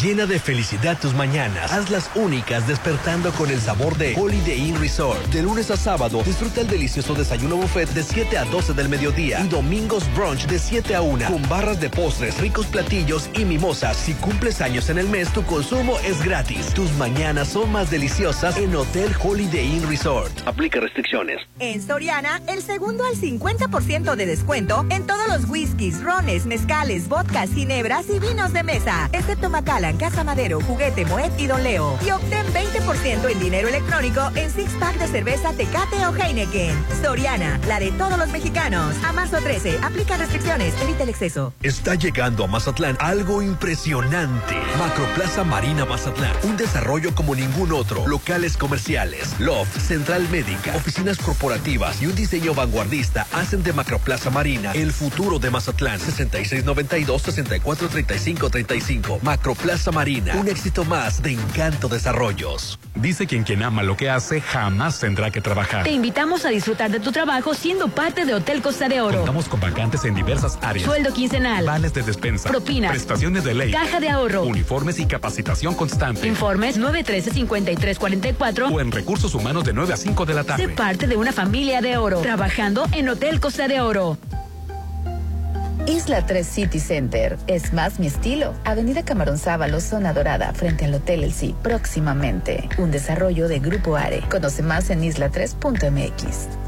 Llena de felicidad tus mañanas. Hazlas únicas despertando con el sabor de Holiday Inn Resort. De lunes a sábado, disfruta el delicioso desayuno buffet de 7 a 12 del mediodía y domingos brunch de 7 a 1 con barras de postres, ricos platillos y mimosas. Si cumples años en el mes, tu consumo es gratis. Tus mañanas son más deliciosas en Hotel Holiday Inn Resort. Aplica restricciones. En Soriana, el segundo al 50% de descuento en todos los whiskies, rones, mezcales, vodkas, ginebras y vinos de mesa, excepto Casa Madero, Juguete, Moet y Don Leo. Y obtén 20% en dinero electrónico en six pack de cerveza Tecate o Heineken. Soriana, la de todos los mexicanos. A marzo 13, aplica restricciones, evita el exceso. Está llegando a Mazatlán algo impresionante. Macroplaza Marina Mazatlán. Un desarrollo como ningún otro. Locales comerciales, loft, central médica, oficinas corporativas y un diseño vanguardista hacen de Macroplaza Marina el futuro de Mazatlán. 6692-643535. Macroplaza Marina. Un éxito más de Encanto Desarrollos. Dice quien quien ama lo que hace jamás tendrá que trabajar. Te invitamos a disfrutar de tu trabajo siendo parte de Hotel Costa de Oro. Contamos con vacantes en diversas áreas. Sueldo quincenal. Vales de despensa. Propinas. Prestaciones de ley. Caja de ahorro. Uniformes y capacitación constante. Informes 913-5344. O en recursos humanos de 9 a 5 de la tarde. Sé parte de una familia de oro. Trabajando en Hotel Costa de Oro. Isla 3 City Center. Es más mi estilo. Avenida Camarón Sábalo, zona dorada, frente al Hotel El. Próximamente. Un desarrollo de Grupo Are. Conoce más en isla3.mx.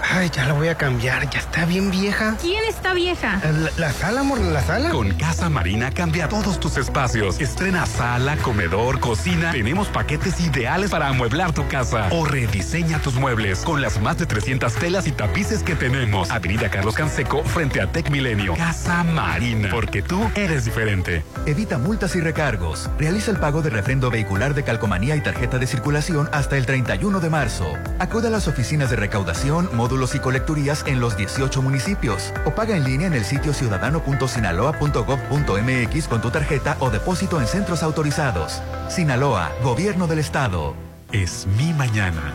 Ay, ya la voy a cambiar, ya está bien vieja. ¿Quién está vieja? La, la sala, amor, la sala. Con Casa Marina cambia todos tus espacios. Estrena sala, comedor, cocina. Tenemos paquetes ideales para amueblar tu casa. O rediseña tus muebles con las más de 300 telas y tapices que tenemos. Avenida Carlos Canseco frente a Tec Milenio. Casa Marina, porque tú eres diferente. Evita multas y recargos. Realiza el pago de refrendo vehicular de calcomanía y tarjeta de circulación hasta el 31 de marzo. Acude a las oficinas de recaudación, y colecturías en los 18 municipios o paga en línea en el sitio ciudadano.sinaloa.gov.mx con tu tarjeta o depósito en centros autorizados. Sinaloa, Gobierno del Estado. Es mi mañana,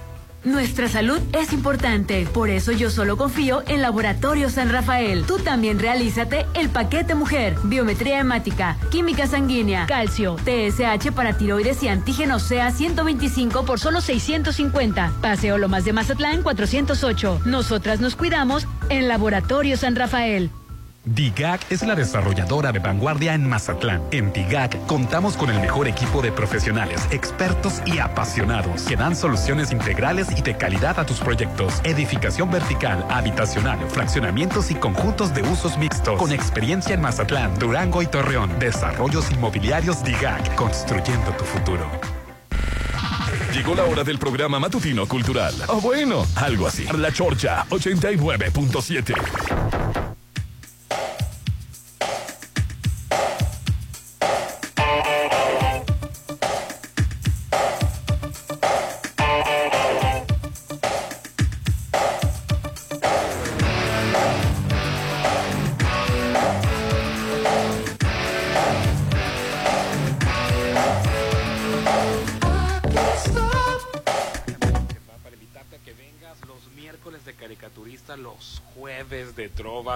Nuestra salud es importante, por eso yo solo confío en Laboratorio San Rafael. Tú también realízate el paquete mujer, biometría hemática, química sanguínea, calcio, TSH para tiroides y antígeno SEA 125 por solo 650. Paseo Lomas de Mazatlán 408. Nosotras nos cuidamos en Laboratorio San Rafael. DIGAC es la desarrolladora de vanguardia en Mazatlán. En DIGAC contamos con el mejor equipo de profesionales, expertos y apasionados que dan soluciones integrales y de calidad a tus proyectos. Edificación vertical, habitacional, fraccionamientos y conjuntos de usos mixtos. Con experiencia en Mazatlán, Durango y Torreón. Desarrollos inmobiliarios DIGAC, construyendo tu futuro. Llegó la hora del programa matutino cultural. O bueno, algo así. La Chorcha 89.7.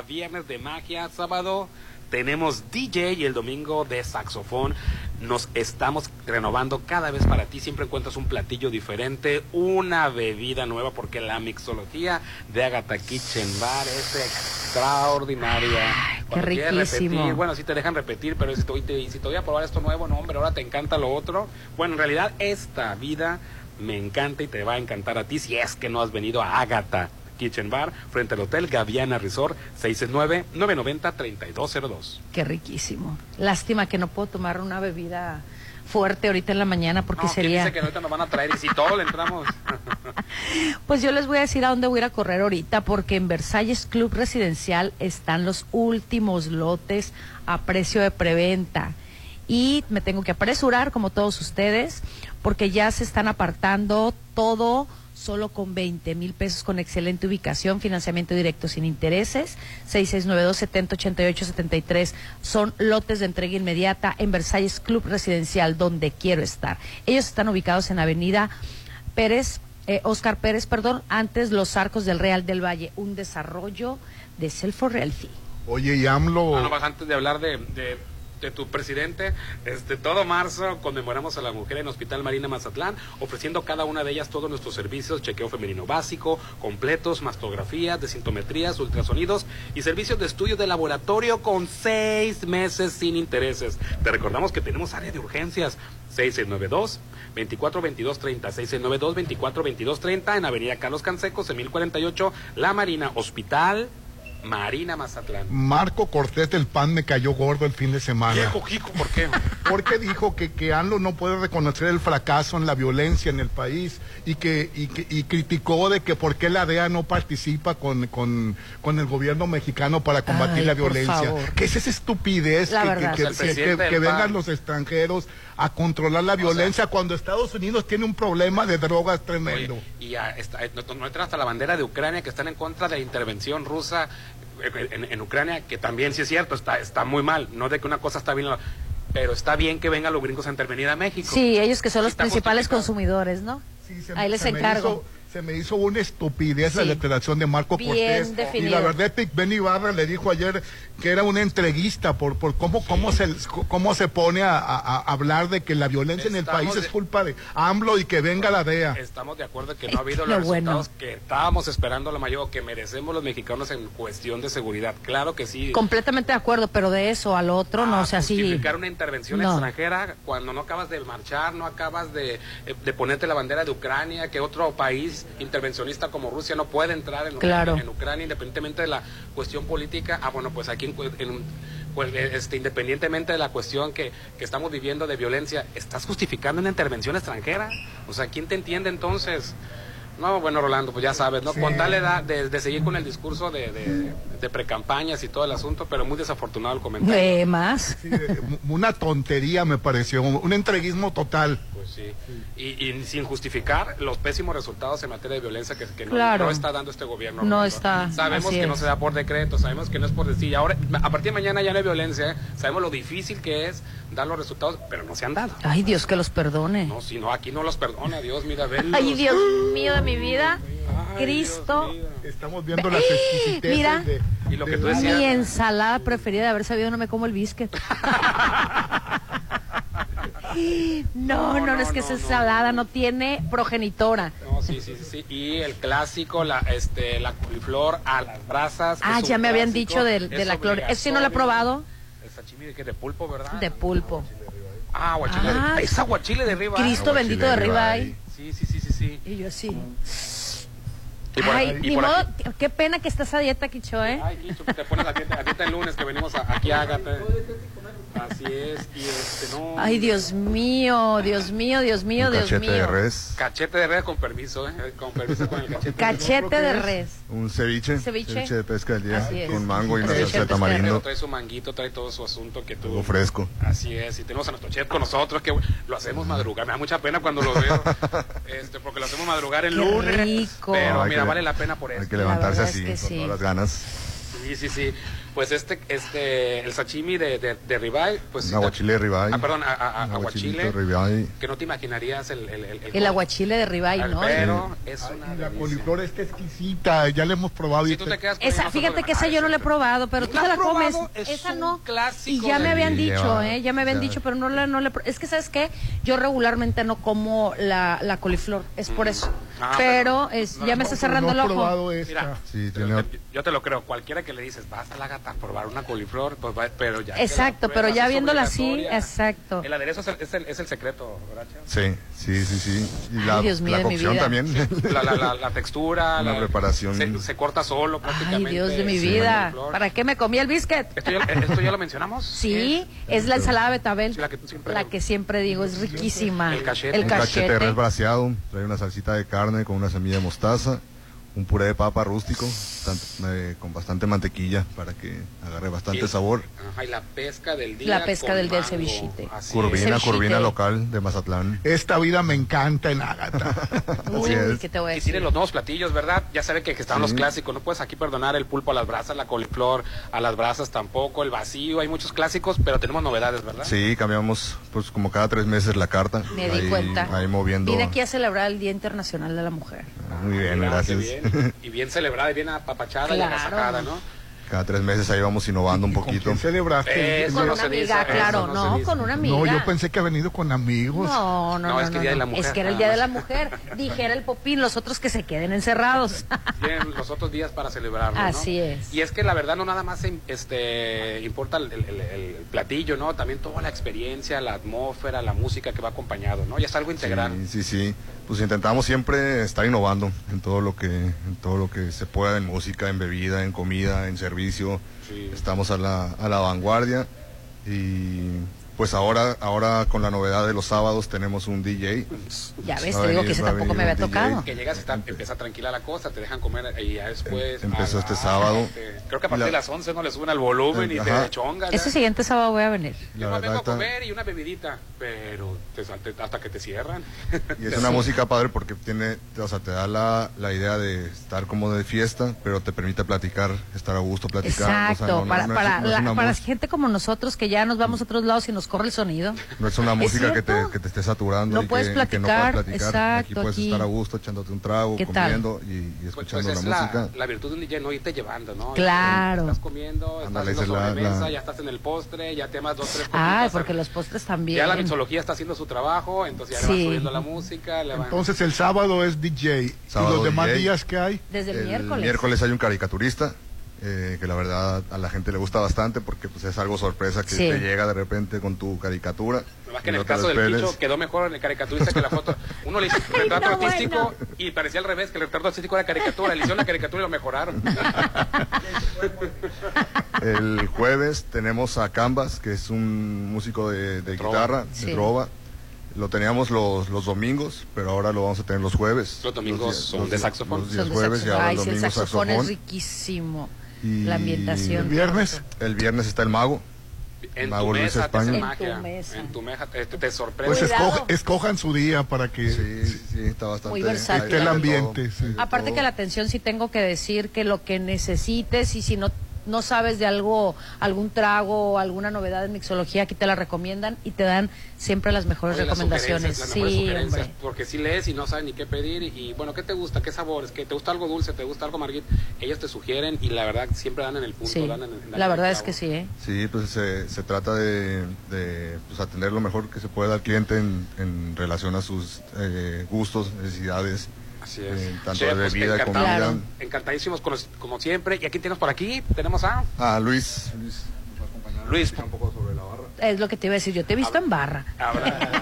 viernes de magia, sábado tenemos DJ y el domingo de saxofón. Nos estamos renovando cada vez para ti. Siempre encuentras un platillo diferente, una bebida nueva, porque la mixología de Agatha Kitchen Bar es extraordinaria. qué riquísimo. repetir, bueno, sí te dejan repetir, pero si te, te- si te voy a probar esto nuevo, no, hombre, ahora te encanta lo otro. Bueno, en realidad esta vida me encanta y te va a encantar a ti si es que no has venido a Agatha Kitchen Bar frente al Hotel Gaviana Resort 669-990-3202. Qué riquísimo. Lástima que no puedo tomar una bebida fuerte ahorita en la mañana porque No, ¿quién sería... dice que ahorita nos van a traer y si todo le entramos? Pues yo les voy a decir a dónde voy a ir a correr ahorita, porque en Versalles Club Residencial están los últimos lotes a precio de preventa. Y me tengo que apresurar, como todos ustedes, porque ya se están apartando todo solo con 20 mil pesos con excelente ubicación, financiamiento directo sin intereses, 6692-7088-73. Son lotes de entrega inmediata en Versalles Club Residencial, donde quiero estar. Ellos están ubicados en Avenida Pérez, eh, Oscar Pérez, perdón, antes Los Arcos del Real del Valle, un desarrollo de Selfo Realty. Oye, y AMLO... Ah, no, antes de hablar de, de, de tu presidente, este todo marzo conmemoramos a la mujer en Hospital Marina Mazatlán, ofreciendo cada una de ellas todos nuestros servicios, chequeo femenino básico, completos, mastografías, desintometrías, ultrasonidos y servicios de estudio de laboratorio con seis meses sin intereses. Te recordamos que tenemos área de urgencias 6692 2422 30 6692 2422 30 en Avenida Carlos Canseco, en 1048 La Marina Hospital Marina Mazatlán. Marco Cortés del PAN me cayó gordo el fin de semana. Viejo Jico, ¿por qué? Porque dijo que, que ANLO no puede reconocer el fracaso en la violencia en el país y que, y, que- y criticó de que por qué la DEA no participa con, con, con el gobierno mexicano para combatir Ay, la violencia. ¿Qué es esa estupidez La que, que- vengan los extranjeros a controlar la violencia cuando Estados Unidos tiene un problema de drogas tremendo? Oye, y ya está, no, no entra hasta la bandera de Ucrania que están en contra de la intervención rusa eh, en, en Ucrania, que también sí es cierto, está, está muy mal, no de que una cosa está bien, pero está bien que vengan los gringos a intervenir a México. Sí, ellos que son los Está principales consumidores, ¿no? se- Ahí les se me encargo. Se me hizo una estupidez la declaración de Marco Bien Cortés. Y la verdad, Epic Ben Ibarra le dijo ayer que era una entreguista por, por cómo, cómo, se, cómo se pone a, a- a hablar de que la violencia en el país de- es culpa de AMLO y que venga la DEA. Estamos de acuerdo que no ha habido Lo los bueno. resultados que estábamos esperando la mayor, que merecemos los mexicanos en cuestión de seguridad. Claro que sí. Completamente de acuerdo, pero de eso al otro, no, o sea, sí. justificar una intervención No. extranjera cuando no acabas de marchar, no acabas de, eh, de ponerte la bandera de Ucrania, que otro país intervencionista como Rusia no puede entrar en, Claro. en Ucrania independientemente de la cuestión política. Ah, bueno, pues aquí en, en- pues, eh, este, independientemente de la cuestión que, que estamos viviendo de violencia, ¿estás justificando una intervención extranjera? O sea, ¿quién te entiende entonces? No, bueno, Rolando, pues ya sabes, ¿no? Con tal edad de, de seguir con el discurso de, de, de precampañas y todo el asunto, pero muy desafortunado el comentario. Eh, más. Sí, una tontería me pareció, un entreguismo total. Pues sí. Y, y sin justificar los pésimos resultados en materia de violencia que, que no, Claro. no está dando este gobierno. No Rolando. está, Sabemos así que no es. se da por decreto, sabemos que no es por decir. y Ahora, a partir de mañana ya no hay violencia, ¿eh? sabemos lo difícil que es dar los resultados, pero no se han dado. Ay, Dios que los perdone. No, si no, aquí no los perdona, Dios, mira, venlos. Ay, Dios mío de mi vida. Cristo. Estamos viendo las exquisiteces Mira. de, Y lo que de- tú Mi decías, ensalada preferida de haber sabido no me como el biscuit. No, no, no, es que esa ensalada no tiene progenitora. No, sí, sí, sí, sí. Y el clásico, la, este, la coliflor a las brasas. Ah, ya me habían dicho de, de la clor. Ese sí no lo he probado. De, de pulpo, ¿verdad? De pulpo. Ah, aguachile. Ah. de, es aguachile de arriba. Cristo bendito de arriba hay. Sí, sí, sí, sí, sí. Y yo así. Y por, Ay, y ni modo, aquí- qué- pena que estás a dieta, Quicho, ¿eh? Ay, Quicho, que te pones a dieta, a dieta el lunes que venimos a- aquí a Ágata. Así es. Y este, no. Ay, Dios mío, Dios mío, Dios mío, Dios mío. Cachete de res con permiso, ¿eh? Con permiso con el cachete. Cachete de res. Un ceviche, Ceviche. de pesca del día, Así es. con mango y una Ceviche salsa de tamarindo, trae su manguito, trae todo su asunto que tú. algo fresco. Así es, y tenemos a nuestro chef con nosotros que lo hacemos madrugar. Me da mucha pena cuando lo veo, este, porque lo hacemos madrugar el Qué lunes. rico. Pero No, mira, que- vale la pena por eso. Hay que levantarse así, es que con sí. todas las ganas. Sí, sí, sí. Pues este, este, el sashimi de, de, de ribeye, pues. Aguachile ribeye. Ah, perdón, a, a- aguachile. ribeye. Que no te imaginarías el. El, el, El aguachile de ribeye, ¿no? Pero es Ay, una. la coliflor está exquisita, ya la hemos probado. y Si tú te te- quedas con Esa, fíjate que esa yo no la he probado, pero tú ¿La te la comes. Es Esa un no. clásico Y ya me habían Sí, dicho, lleva- ¿eh? Ya me habían ya. dicho, pero no la, no la. Es que, ¿sabes qué? Yo regularmente no como la, la coliflor, es por eso. Ah, pero es, no, ya me no, está no cerrando he el ojo. probado esta. Mira, Sí, te- yo te lo creo. Cualquiera que le dices, vas a la gata a probar una coliflor, pues va, pero ya. Exacto, pero ya es viéndola así, exacto. El aderezo es el, es el, es el secreto, ¿verdad? Chef? Sí, sí, sí, sí. Y Ay, la, Dios mío la de mi cocción vida. también. La, la, la, la textura, la preparación. Se, se corta solo Ay, prácticamente. Dios de mi Sí, vida. coliflor. ¿Para qué me comí el biscuit? ¿Esto ya, ¿Esto ya lo mencionamos? Sí, es la ensalada betabel. Sí, la que siempre- La que siempre digo, es riquísima. El cachete. El cachete de res cachete. braseado, trae una salsita de carne con una semilla de mostaza, un puré de papa rústico eh, con bastante mantequilla para que agarre bastante Y- sabor. Ajá, y la pesca del día. La pesca del día, el mango. cevichite. Así Curvina, curvina local de Mazatlán. Esta vida me encanta en Ágata. Uy, es. ¿qué te voy a Y decir? tienen los nuevos platillos, ¿verdad? Ya saben que, que están Sí. los clásicos. No puedes aquí perdonar el pulpo a las brasas, la coliflor a las brasas tampoco, el vacío. Hay muchos clásicos, pero tenemos novedades, ¿verdad? Sí, cambiamos pues como cada tres meses la carta. Me di cuenta. Ahí moviendo. Vine aquí a celebrar el Día Internacional de la Mujer. Muy bien, Mira, qué gracias. bien. Y bien celebrada, y bien apapachada y Claro. agasajada, ¿no? Cada tres meses ahí vamos innovando un ¿Con poquito. quién celebraste? Eso Con no una dice, amiga, claro, no con una amiga. No, yo pensé que ha venido con amigos. No, no, No, no. es que no, Día de la Mujer, Es que era el Día de la más. Mujer. Dijera el Popín, los otros que se queden encerrados. Tienen los otros días para celebrarlo, ¿no? Así es. Y es que la verdad no nada más este importa el, el- el- el platillo, ¿no? También toda la experiencia, la atmósfera, la música que va acompañado, ¿no? Ya es algo integral. Sí, sí, sí. Pues intentamos siempre estar innovando en todo lo que en todo lo que se pueda en música, en bebida, en comida, en servicio. Sí. Estamos a la, a la vanguardia y pues ahora ahora con la novedad de los sábados tenemos un DJ. Ya ves, te digo venir- que ese tampoco me había tocado. Que llegas, está, empieza tranquila la cosa, te dejan comer y ya después... Em- empezó ah, este sábado. este, creo que a partir la- de las 11 no le suben al volumen y Ajá. te chongas. Ese ya. siguiente sábado voy a venir. Yo me vengo a está- comer y una bebidita, pero te salte hasta que te cierran. Y es una música padre porque tiene, o sea, te da la, la idea de estar como de fiesta, pero te permite platicar, estar a gusto, platicar. Exacto, para, para, gente como nosotros que ya nos vamos a otros lados y nos corre el sonido. No es una ¿Es música que te, que te esté saturando. No y puedes que, y que no platicar, puedes platicar. exacto, aquí puedes aquí. estar a gusto echándote un trago, comiendo y, y Pues, escuchando pues es la la, música. la virtud de un DJ, no irte llevando, ¿no? Claro. Estás comiendo, estás Ándale, haciendo esa es la- sobremesa, la- ya estás en el postre, ya te amas dos, tres copitas. porque los postres también. Ya la mixología está haciendo su trabajo, entonces ya le Sí. van subiendo la música. Le van... Entonces el sábado es DJ. Sábado ¿Y los demás DJ. días que hay? Desde el, El miércoles. miércoles hay un caricaturista. Eh, que la verdad a la gente le gusta bastante porque pues es algo sorpresa que Sí. te llega de repente con tu caricatura. Nomás que y en no el caso del. Picho quedó mejor en el caricaturista que la foto. Uno le hizo retrato no, artístico bueno. y parecía al revés, que el retrato artístico era caricatura. Le hicieron la caricatura y lo mejoraron. El jueves tenemos a Canvas, que es un músico de, guitarra, Sí. de trova. Lo teníamos los, los domingos, pero ahora lo vamos a tener los jueves. Los domingos días- son los de saxofón. Los días Son de jueves y saxofón. ahora Ay, el sí, el domingo saxofón es saxofón. riquísimo. Y La ambientación. ¿El viernes? El viernes está el mago. En Mago tu Luis mesa te España. hace En magia. tu mesa. En tu mesa te, te sorprende. Pues escoge- escojan su día para que Sí, sí, está bastante. Muy versátil. esté el ambiente. sí. Aparte que la atención sí tengo que decir que lo que necesites y si no no sabes de algo, algún trago o alguna novedad en mixología, aquí te la recomiendan y te dan siempre las mejores Oye, las recomendaciones. sugerencias, las mejores Sí, sugerencias, hombre. porque si lees y no sabes ni qué pedir y, y, bueno, ¿qué te gusta? ¿Qué sabores? ¿Qué te gusta algo dulce? ¿Te gusta algo amarguito? Ellos te sugieren y la verdad siempre dan en el punto. Sí, dan en- en la verdad el es que sí, ¿eh? Sí, pues se, se trata de, de, pues, atender lo mejor que se pueda al cliente en, en relación a sus eh, gustos, necesidades. Así es. eh, tanto Chef, de pues, bebida, encantado- comida. Encantadísimos con los- como siempre. Y aquí tenemos por aquí, tenemos a Ah, Luis. Luis nos va a acompañar. Luis. Un poco sobre la barra. Es lo que te iba a decir, yo te he visto en barra.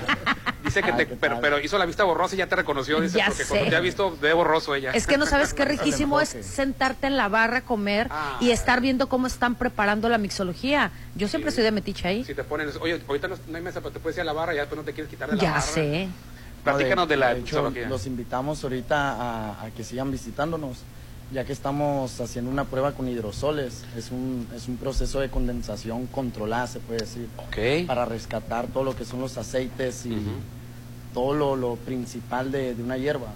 Dice que te, pero, pero hizo la vista borrosa y ya te reconoció, dice, Ya porque sé. cuando te ha visto de borroso ella. Es que no sabes qué riquísimo es sentarte en la barra a comer Ah. y estar viendo cómo están preparando la mixología. Yo siempre estoy de metiche ahí. Si te ponen, oye, ahorita no, no hay mesa, pero te puedes ir a la barra y ya después no te quieres quitar de la Ya barra. sé. Platícanos de, la hecho, mixología. los invitamos ahorita a, a que sigan visitándonos, ya que estamos haciendo una prueba con hidrosoles. Es un, es un proceso de condensación controlada, se puede decir, Ok. para rescatar todo lo que son los aceites y todo lo, lo principal de, de una hierba,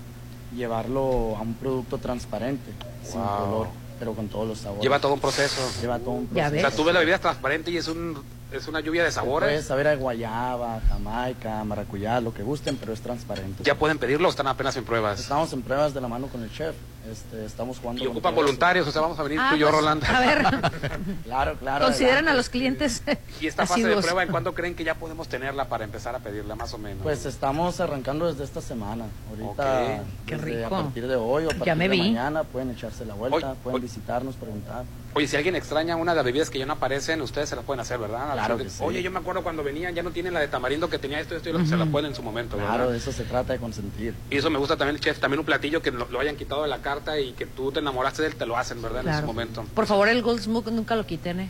llevarlo a un producto transparente, sin Wow. color, pero con todos los sabores. Lleva todo un proceso. Lleva todo un O proceso. sea, tú ves la bebida transparente y es un es una lluvia de sabores. Puedes saber a guayaba, jamaica, maracuyá, lo que gusten, pero es transparente. ¿Ya pueden pedirlo o están apenas en pruebas? Estamos en pruebas de la mano con el chef. Este, estamos jugando. Y ocupan voluntarios, o sea, vamos a venir Ah, tú y yo, pues, Rolando. a ver. Claro, claro. Consideran adelante. a los clientes Y esta fase de prueba, ¿en cuándo creen que ya podemos tenerla para empezar a pedirla, más o menos? Pues estamos arrancando desde esta semana. Ahorita. Qué rico. a partir de hoy o a Ya partir me de vi. mañana pueden echarse la vuelta, Hoy- pueden hoy- visitarnos, preguntar. Oye, si alguien extraña una de las bebidas que ya no aparecen, ustedes se las pueden hacer, ¿verdad? Claro que sí. Oye, yo me acuerdo cuando venían, ya no tienen la de tamarindo que tenía esto, esto y lo que se la pueden en su momento, ¿verdad? Claro, de eso se trata de consentir. Y eso me gusta también, chef, también un platillo que lo, lo hayan quitado de la carta y que tú te enamoraste de él, te lo hacen, ¿verdad? En ese momento. Por favor, el Gold Smoke nunca lo quiten, ¿eh?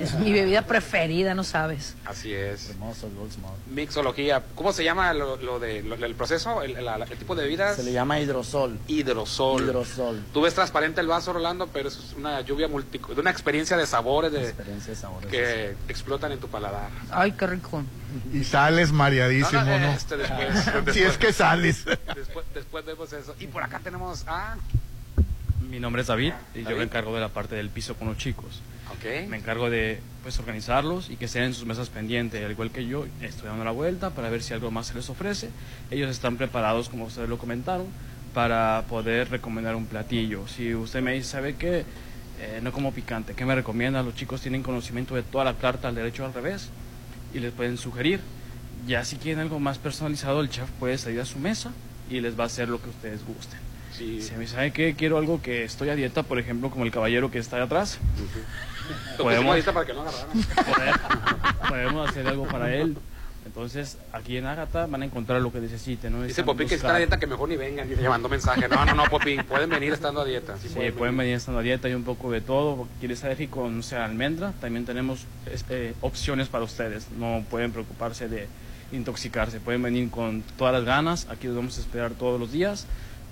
Es mi bebida preferida, no sabes. Así es. Hermoso. Mixología. ¿Cómo se llama lo, lo de, lo- el proceso? El, la- el tipo de bebidas? Se le llama hidrosol. Hidrosol. Hidrosol. Tú ves transparente el vaso, Rolando, pero eso es una lluvia multi, de una experiencia de sabores de, Experiencia de sabores. que explotan en tu paladar. Ay, qué rico. Y sales mareadísimo, No, no, ¿no? este, después, si es que sales. Después, después vemos eso. Y por acá tenemos a... Mi nombre es David y yo me encargo de la parte del piso con los chicos. Ok. Me encargo de pues organizarlos y que estén en sus mesas pendientes, al igual que yo, estoy dando la vuelta para ver si algo más se les ofrece. Ellos están preparados, como ustedes lo comentaron, para poder recomendar un platillo. Si usted me dice, ¿sabe qué? Eh, no como picante, ¿qué me recomienda? Los chicos tienen conocimiento de toda la carta al derecho al revés y les pueden sugerir. Ya si quieren algo más personalizado, el chef puede salir a su mesa y les va a hacer lo que ustedes gusten. Sí. Si me sabe que quiero algo que estoy a dieta, por ejemplo, como el caballero que está atrás, Lo pusimos ahorita para que no poder- podemos hacer algo para él. Entonces, aquí en Ágata van a encontrar lo que necesiten. ¿no? Dice Popín que está a dieta que mejor ni vengan. Dice, llamando mensaje. No, no, no, Popín. Pueden venir estando a dieta. Sí, Sí, pueden venir estando a dieta y un poco de todo. porque Quieres alérgico, no sea almendra, también tenemos este, opciones para ustedes. No pueden preocuparse de intoxicarse. Pueden venir con todas las ganas. Aquí los vamos a esperar todos los días.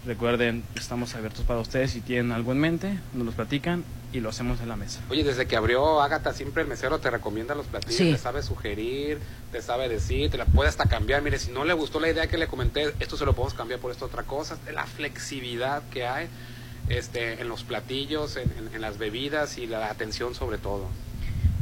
Recuerden, estamos abiertos para ustedes. Si tienen algo en mente, nos los platican y lo hacemos en la mesa. Oye, desde que abrió Ágata, siempre el mesero te recomienda los platillos, Sí. te sabe sugerir, te sabe decir, te la puede hasta cambiar. Mire, si no le gustó la idea que le comenté, esto se lo podemos cambiar por esta otra cosa. La flexibilidad que hay este, en los platillos, en, en- en las bebidas y la atención sobre todo.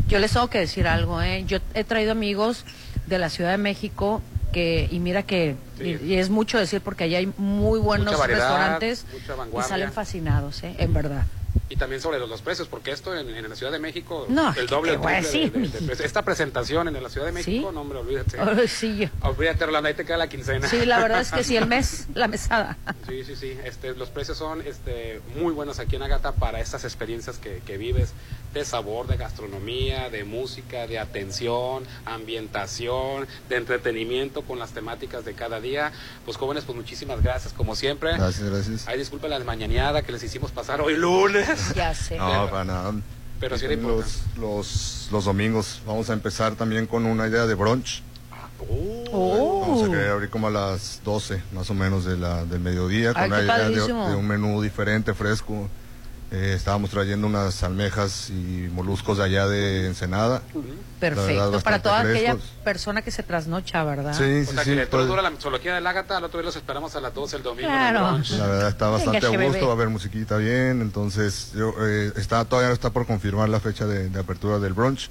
Yo les tengo que decir algo, ¿eh? Yo he traído amigos de la Ciudad de México que, y mira que, Sí. y, y es mucho decir porque allá hay muy buenos Mucha variedad, restaurantes mucha y salen fascinados, ¿eh? En verdad. Y también sobre los, los precios, porque esto en, en la Ciudad de México, No, el doble, ¿qué el voy a triple de- de- de. Esta presentación en la Ciudad de México, no, hombre, olvídate. Ay, sí, Olvídate, Rolando, ahí te queda la quincena. sí, la verdad es que sí, el mes, la mesada. Sí, sí, sí. Este, los precios son este, muy buenos aquí en Agata para estas experiencias que, que vives de sabor, de gastronomía, de música, de atención, ambientación, de entretenimiento con las temáticas de cada día. Pues jóvenes, pues muchísimas gracias como siempre. Gracias, gracias. Ay, disculpen la mañaneada que les hicimos pasar hoy lunes. Ya sé. No, para nada. Pero sí era también los, los, los domingos vamos a empezar también con una idea de brunch. Vamos a querer abrir como a las 12 más o menos de la, del mediodía Ay, con la idea de, padrísimo. de un menú diferente, fresco. Eh, estábamos trayendo unas almejas y moluscos de allá de Ensenada. Verdad, Perfecto, para toda aquella persona que se trasnocha, ¿verdad? Sí, O sí, sea, sí. que todo pues, dura la mixología del Ágata, al otro día los esperamos a las 12 el domingo. el Claro. la verdad está bastante a gusto, bebé. va a haber musiquita bien, entonces yo, eh, está todavía no está por confirmar la fecha de, de apertura del brunch,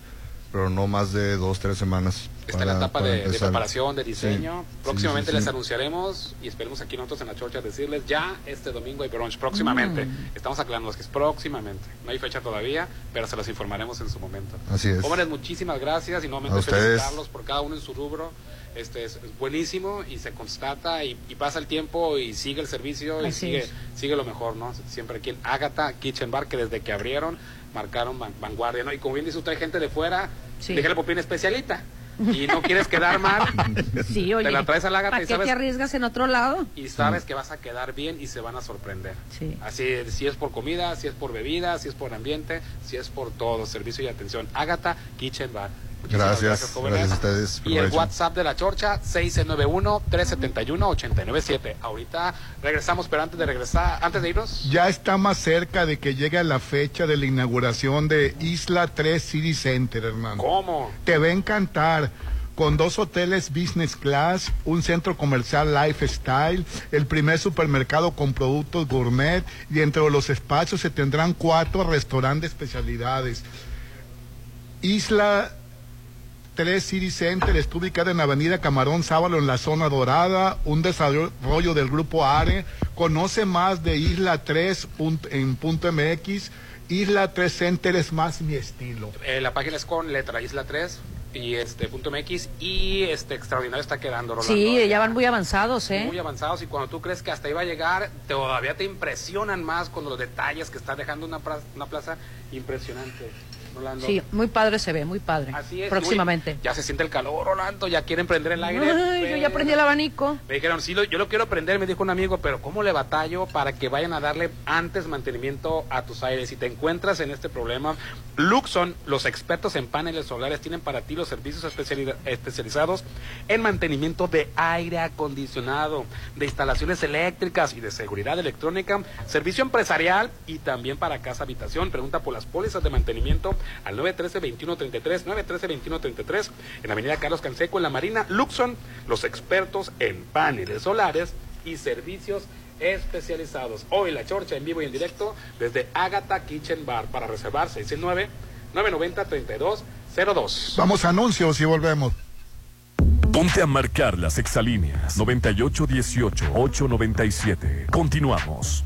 pero no más de dos, tres semanas. Está en la para- etapa para de, de preparación, de diseño. sí, Próximamente sí, sí. les anunciaremos y esperemos aquí nosotros en la chorcha decirles ya este domingo hay brunch. Próximamente. Mm. Estamos aclarando que es próximamente. No hay fecha todavía, pero se los informaremos en su momento. Así es. Jóvenes, muchísimas gracias y A nuevamente felicitarlos por cada uno en su rubro. Este es, es buenísimo y se constata y, y pasa el tiempo y sigue el servicio y sigue, es. sigue lo mejor, ¿no? Siempre aquí en Agatha Kitchen Bar, que desde que abrieron marcaron van- vanguardia, ¿no? Y como bien dice usted, hay gente de fuera, Sí. déjale popín especialita. Y no quieres quedar mal, Sí, oye. te la traes al Ágata ¿Para y sabes, te arriesgas en otro lado? y sabes que vas a quedar bien y se van a sorprender. Sí. Así, si es por comida, si es por bebida, si es por ambiente, si es por todo, servicio y atención. Agatha Kitchen Bar. Gracias, jóvenes. gracias a ustedes. Y el. WhatsApp de la Chorcha, 691-371-897. Ahorita regresamos, pero antes de regresar, antes de irnos, Ya está más cerca de que llegue la fecha de la inauguración de Isla 3 City Center, hermano. ¿cómo? Te va a encantar. Con dos hoteles business class, un centro comercial lifestyle, el primer supermercado con productos gourmet y entre los espacios se tendrán cuatro restaurantes de especialidades. Isla 3 City Center está ubicada en Avenida Camarón Sábalo en la zona dorada, un desarrollo del grupo ARE. Conoce más de Isla 3 punto- en punto MX. Isla 3 Center es más mi estilo. Eh, la página es con letra Isla 3 y este punto MX y este extraordinario está quedando, Rolando. Sí, ya van muy avanzados, ¿eh? muy avanzados y cuando tú crees que hasta iba a llegar, todavía te impresionan más con los detalles que está dejando una, pra- una plaza impresionante. Rolando. Sí, muy padre se ve, muy padre. Así es. Próximamente. Uy, ya se siente el calor, Rolando, ya quieren prender el aire. Ay, yo ya prendí el abanico. Me dijeron, sí, lo- yo lo quiero prender, me dijo un amigo, pero ¿cómo le batallo para que vayan a darle antes mantenimiento a tus aires? Si te encuentras en este problema, Luxon, los expertos en paneles solares, tienen para ti los servicios especiali- especializados en mantenimiento de aire acondicionado, de instalaciones eléctricas y de seguridad electrónica, servicio empresarial y también para casa habitación. Pregunta por las pólizas de mantenimiento al 913-2133, 913-2133, en la avenida Carlos Canseco, en la Marina. Luxon, los expertos en paneles solares y servicios especializados. Hoy la chorcha en vivo y en directo desde Agatha Kitchen Bar para reservar 669-990-3202. Vamos a anuncios y volvemos. Ponte a marcar las exalíneas 9818-897. Continuamos.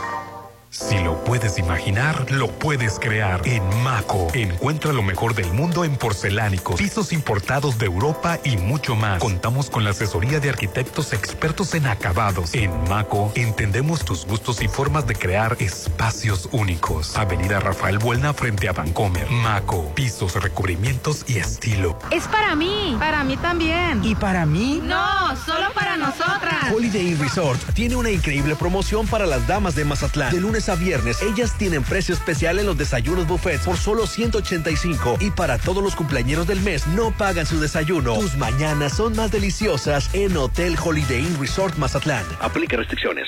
Si lo puedes imaginar, lo puedes crear. En Maco, encuentra lo mejor del mundo en porcelánicos, pisos importados de Europa y mucho más. Contamos con la asesoría de arquitectos expertos en acabados. En Maco, entendemos tus gustos y formas de crear espacios únicos. Avenida Rafael Buelna frente a Vancomer. Maco, pisos, recubrimientos y estilo. Es para mí. Para mí también. ¿Y para mí? No, solo para nosotras. Holiday Inn Resort tiene una increíble promoción para las damas de Mazatlán. De lunes a viernes, ellas tienen precio especial en los desayunos buffets por solo 185 y para todos los cumpleañeros del mes no pagan su desayuno. Tus mañanas son más deliciosas en Hotel Holiday Inn Resort Mazatlán. Aplica restricciones.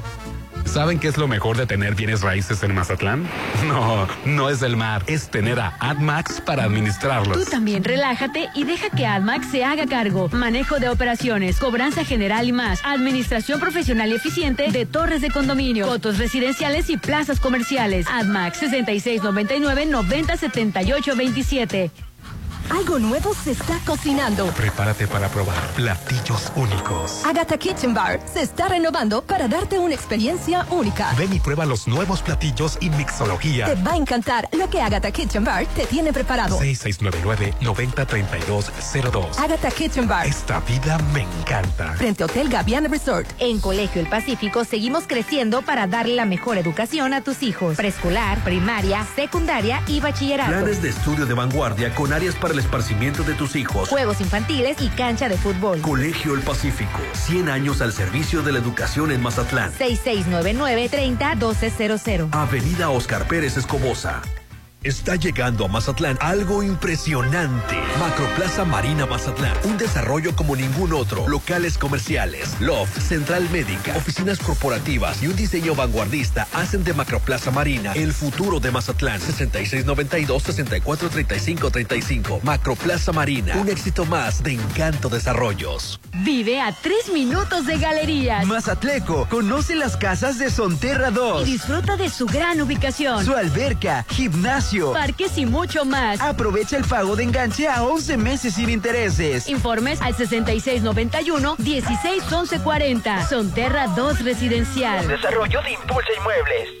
¿Saben qué es lo mejor de tener bienes raíces en Mazatlán? No, no es el mar, es tener a AdMax para administrarlos. Tú también relájate y deja que AdMax se haga cargo. Manejo de operaciones, cobranza general y más. Administración profesional y eficiente de torres de condominio, fotos residenciales y plazas comerciales. AdMax 6699 9078 27. Algo nuevo se está cocinando. Prepárate para probar platillos únicos. Agatha Kitchen Bar se está renovando para darte una experiencia única. Ven y prueba los nuevos platillos y mixología. Te va a encantar lo que Agatha Kitchen Bar te tiene preparado. 6699-903202. Agatha Kitchen Bar. Esta vida me encanta. Frente Hotel Gaviana Resort. En Colegio El Pacífico seguimos creciendo para darle la mejor educación a tus hijos. Preescolar, primaria, secundaria y bachillerato. Planes de estudio de vanguardia con áreas para el esparcimiento de tus hijos. Juegos infantiles y cancha de fútbol. Colegio El Pacífico. 100 años al servicio de la educación en Mazatlán. 6699-301200. Avenida Oscar Pérez Escobosa. Está llegando a Mazatlán algo impresionante. Macroplaza Marina Mazatlán. Un desarrollo como ningún otro. Locales comerciales, loft, central médica, oficinas corporativas y un diseño vanguardista hacen de Macroplaza Marina el futuro de Mazatlán. 6692-643535. Macroplaza Marina. Un éxito más de Encanto Desarrollos. Vive a tres minutos de galerías. Mazatleco, conoce las casas de Sonterra 2. Y disfruta de su gran ubicación. Su alberca, gimnasio parques y mucho más. Aprovecha el pago de enganche a 11 meses sin intereses. Informes al 6691-161140. Sonterra 2 Residencial. Desarrollo de Impulsa Inmuebles.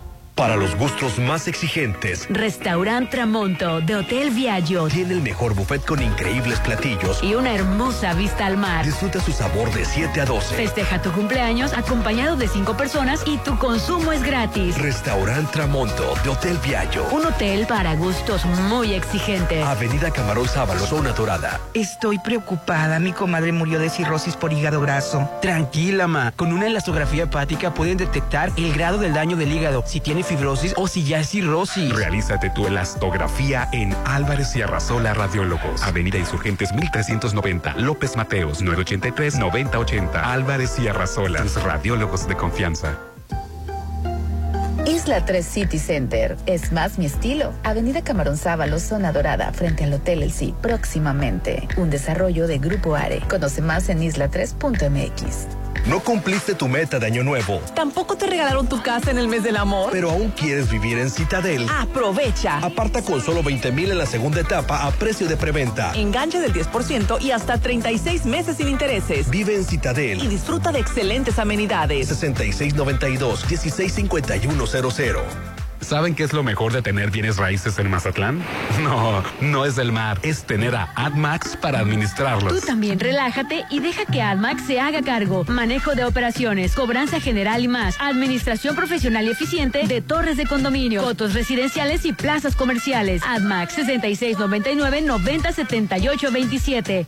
Para los gustos más exigentes, Restaurant Tramonto de Hotel Viaggio tiene el mejor buffet con increíbles platillos y una hermosa vista al mar. Disfruta su sabor de 7 a 12. Festeja tu cumpleaños acompañado de 5 personas y tu consumo es gratis. Restaurant Tramonto de Hotel Viaggio. Un hotel para gustos muy exigentes. Avenida Camarón Sábalo, zona dorada. Estoy preocupada. Mi comadre murió de cirrosis por hígado graso. Tranquila, ma. Con una elastografía hepática pueden detectar el grado del daño del hígado. Si tiene fibrosis o si ya es cirrosis. Realízate tu elastografía en Álvarez y Arrasola Radiólogos. Avenida Insurgentes 1390. López Mateos 983-9080. Álvarez y Arrasola. Tus radiólogos de confianza. Isla 3 City Center. Es más mi estilo. Avenida Camarón Sábalo, zona dorada, frente al Hotel El Sí. Próximamente. Un desarrollo de Grupo Are. Conoce más en isla3.mx. No cumpliste tu meta de año nuevo. Tampoco te regalaron tu casa en el mes del amor. Pero aún quieres vivir en Citadel. Aprovecha. Aparta con solo 20 mil en la segunda etapa a precio de preventa. Enganche del 10% y hasta 36 meses sin intereses. Vive en Citadel. Y disfruta de excelentes amenidades. 6692-165100. ¿Saben qué es lo mejor de tener bienes raíces en Mazatlán? No, no es el mar, es tener a AdMax para administrarlos. Tú también relájate y deja que AdMax se haga cargo. Manejo de operaciones, cobranza general y más. Administración profesional y eficiente de torres de condominio, fotos residenciales y plazas comerciales. AdMax 6699 9078 27.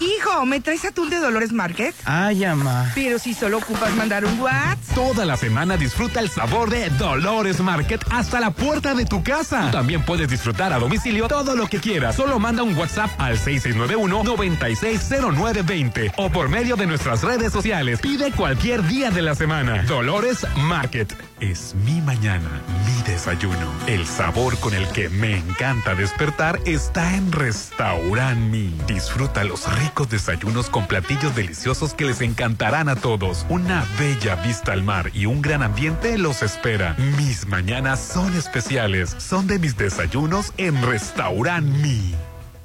Hijo, ¿me traes atún de Dolores Market? Ay, ama. Pero si solo ocupas mandar un WhatsApp. Toda la semana disfruta el sabor de Dolores Market hasta la puerta de tu casa. También puedes disfrutar a domicilio todo lo que quieras. Solo manda un WhatsApp al 6691-960920 o por medio de nuestras redes sociales. Pide cualquier día de la semana. Dolores Market. Es mi mañana, mi desayuno. El sabor con el que me encanta despertar está en Restaurant Mi. Disfruta los ricos desayunos con platillos deliciosos que les encantarán a todos. Una bella vista al mar y un gran ambiente los espera. Mis mañanas son especiales. Son de mis desayunos en Restaurant Mi.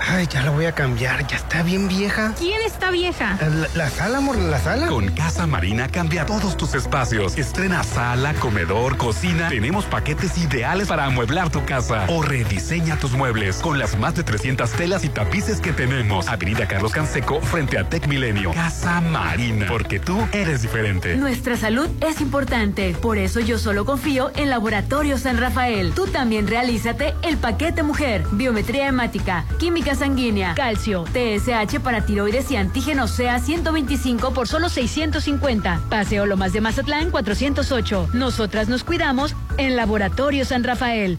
Ay, ya la voy a cambiar, ya está bien vieja. ¿Quién está vieja? La, la, sala, amor, la sala. Con Casa Marina cambia todos tus espacios. Estrena sala, comedor, cocina. Tenemos paquetes ideales para amueblar tu casa. O rediseña tus muebles con las más de 300 telas y tapices que tenemos. Avenida Carlos Canseco frente a Tech Milenio. Casa Marina, porque tú eres diferente. Nuestra salud es importante, por eso yo solo confío en Laboratorio San Rafael. Tú también realízate el paquete mujer, biometría hemática, química sanguínea, calcio, TSH para tiroides y antígenos sea 125 por solo 650. Paseo Lomas de Mazatlán 408. Nosotras nos cuidamos en Laboratorio San Rafael.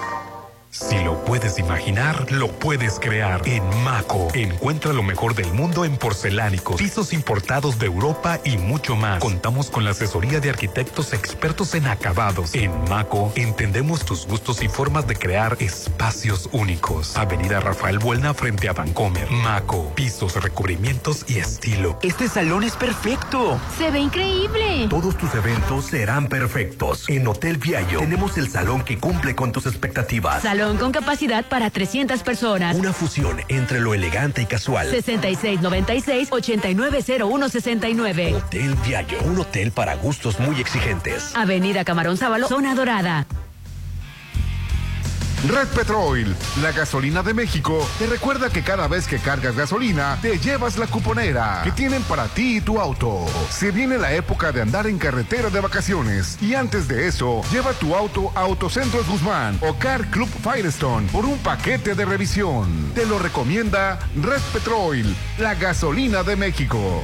Si lo puedes imaginar, lo puedes crear. En Maco, encuentra lo mejor del mundo en porcelánicos, pisos importados de Europa y mucho más. Contamos con la asesoría de arquitectos expertos en acabados. En Maco, entendemos tus gustos y formas de crear espacios únicos. Avenida Rafael Buelna frente a Vancomer. Maco, pisos, recubrimientos y estilo. Este salón es perfecto. Se ve increíble. Todos tus eventos serán perfectos. En Hotel Viallo tenemos el salón que cumple con tus expectativas. Salón con capacidad para 300 personas. Una fusión entre lo elegante y casual. 6696-890169. Hotel Viallo, un hotel para gustos muy exigentes. Avenida Camarón Sábalo, zona dorada. Red Petrol, la gasolina de México, te recuerda que cada vez que cargas gasolina, te llevas la cuponera que tienen para ti y tu auto. Se viene la época de andar en carretera de vacaciones y antes de eso, lleva tu auto a Autocentros Guzmán o Car Club Firestone por un paquete de revisión. Te lo recomienda Red Petrol, la gasolina de México.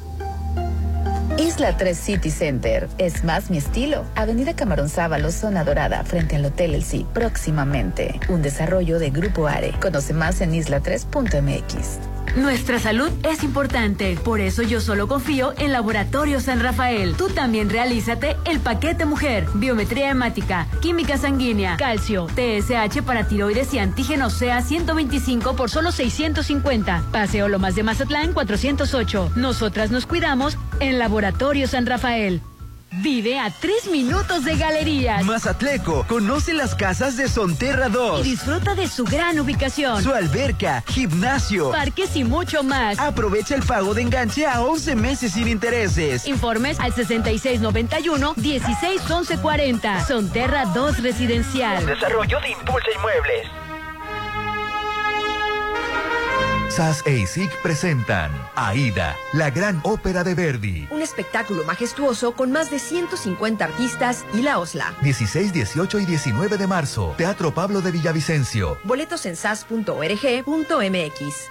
Isla 3 City Center. Es más mi estilo. Avenida Camarón Sábalo, zona dorada, frente al Hotel El próximamente. Un desarrollo de Grupo Are. Conoce más en isla3.mx. Nuestra salud es importante, por eso yo solo confío en Laboratorio San Rafael. Tú también realízate el paquete mujer, biometría hemática, química sanguínea, calcio, TSH para tiroides y antígenos sea 125 por solo 650. Paseo Lomas de Mazatlán 408. Nosotras nos cuidamos en Laboratorio San Rafael. Vive a tres minutos de galerías. Mazatleco, conoce las casas de Sonterra 2. Y disfruta de su gran ubicación. Su alberca, gimnasio, parques y mucho más. Aprovecha el pago de enganche a 11 meses sin intereses. Informes al 6691-161140. Sonterra 2 Residencial. Desarrollo de Impulsa Inmuebles. SAS e ISIC presentan Aida, la gran ópera de Verdi. Un espectáculo majestuoso con más de 150 artistas y la OSLA. 16, 18 y 19 de marzo, Teatro Pablo de Villavicencio. Boletos en sas.org.mx.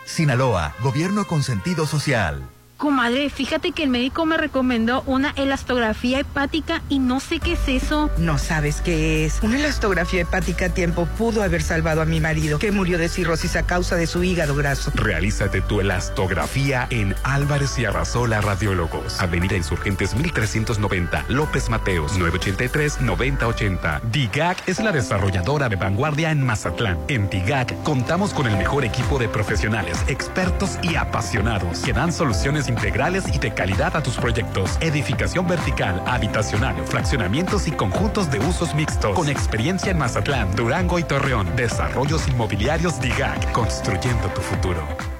Sinaloa, Gobierno con sentido social. Comadre, fíjate que el médico me recomendó una elastografía hepática y no sé qué es eso. No sabes qué es. Una elastografía hepática a tiempo pudo haber salvado a mi marido, que murió de cirrosis a causa de su hígado graso. Realízate tu elastografía en Álvarez y Arrasola Radiólogos. Avenida Insurgentes 1390, López Mateos, 983-9080. DIGAC es la desarrolladora de vanguardia en Mazatlán. En DIGAC contamos con el mejor equipo de profesionales, expertos y apasionados que dan soluciones integrales y de calidad a tus proyectos. Edificación vertical, habitacional, fraccionamientos y conjuntos de usos mixtos. Con experiencia en Mazatlán, Durango y Torreón. Desarrollos inmobiliarios DIGAC, construyendo tu futuro.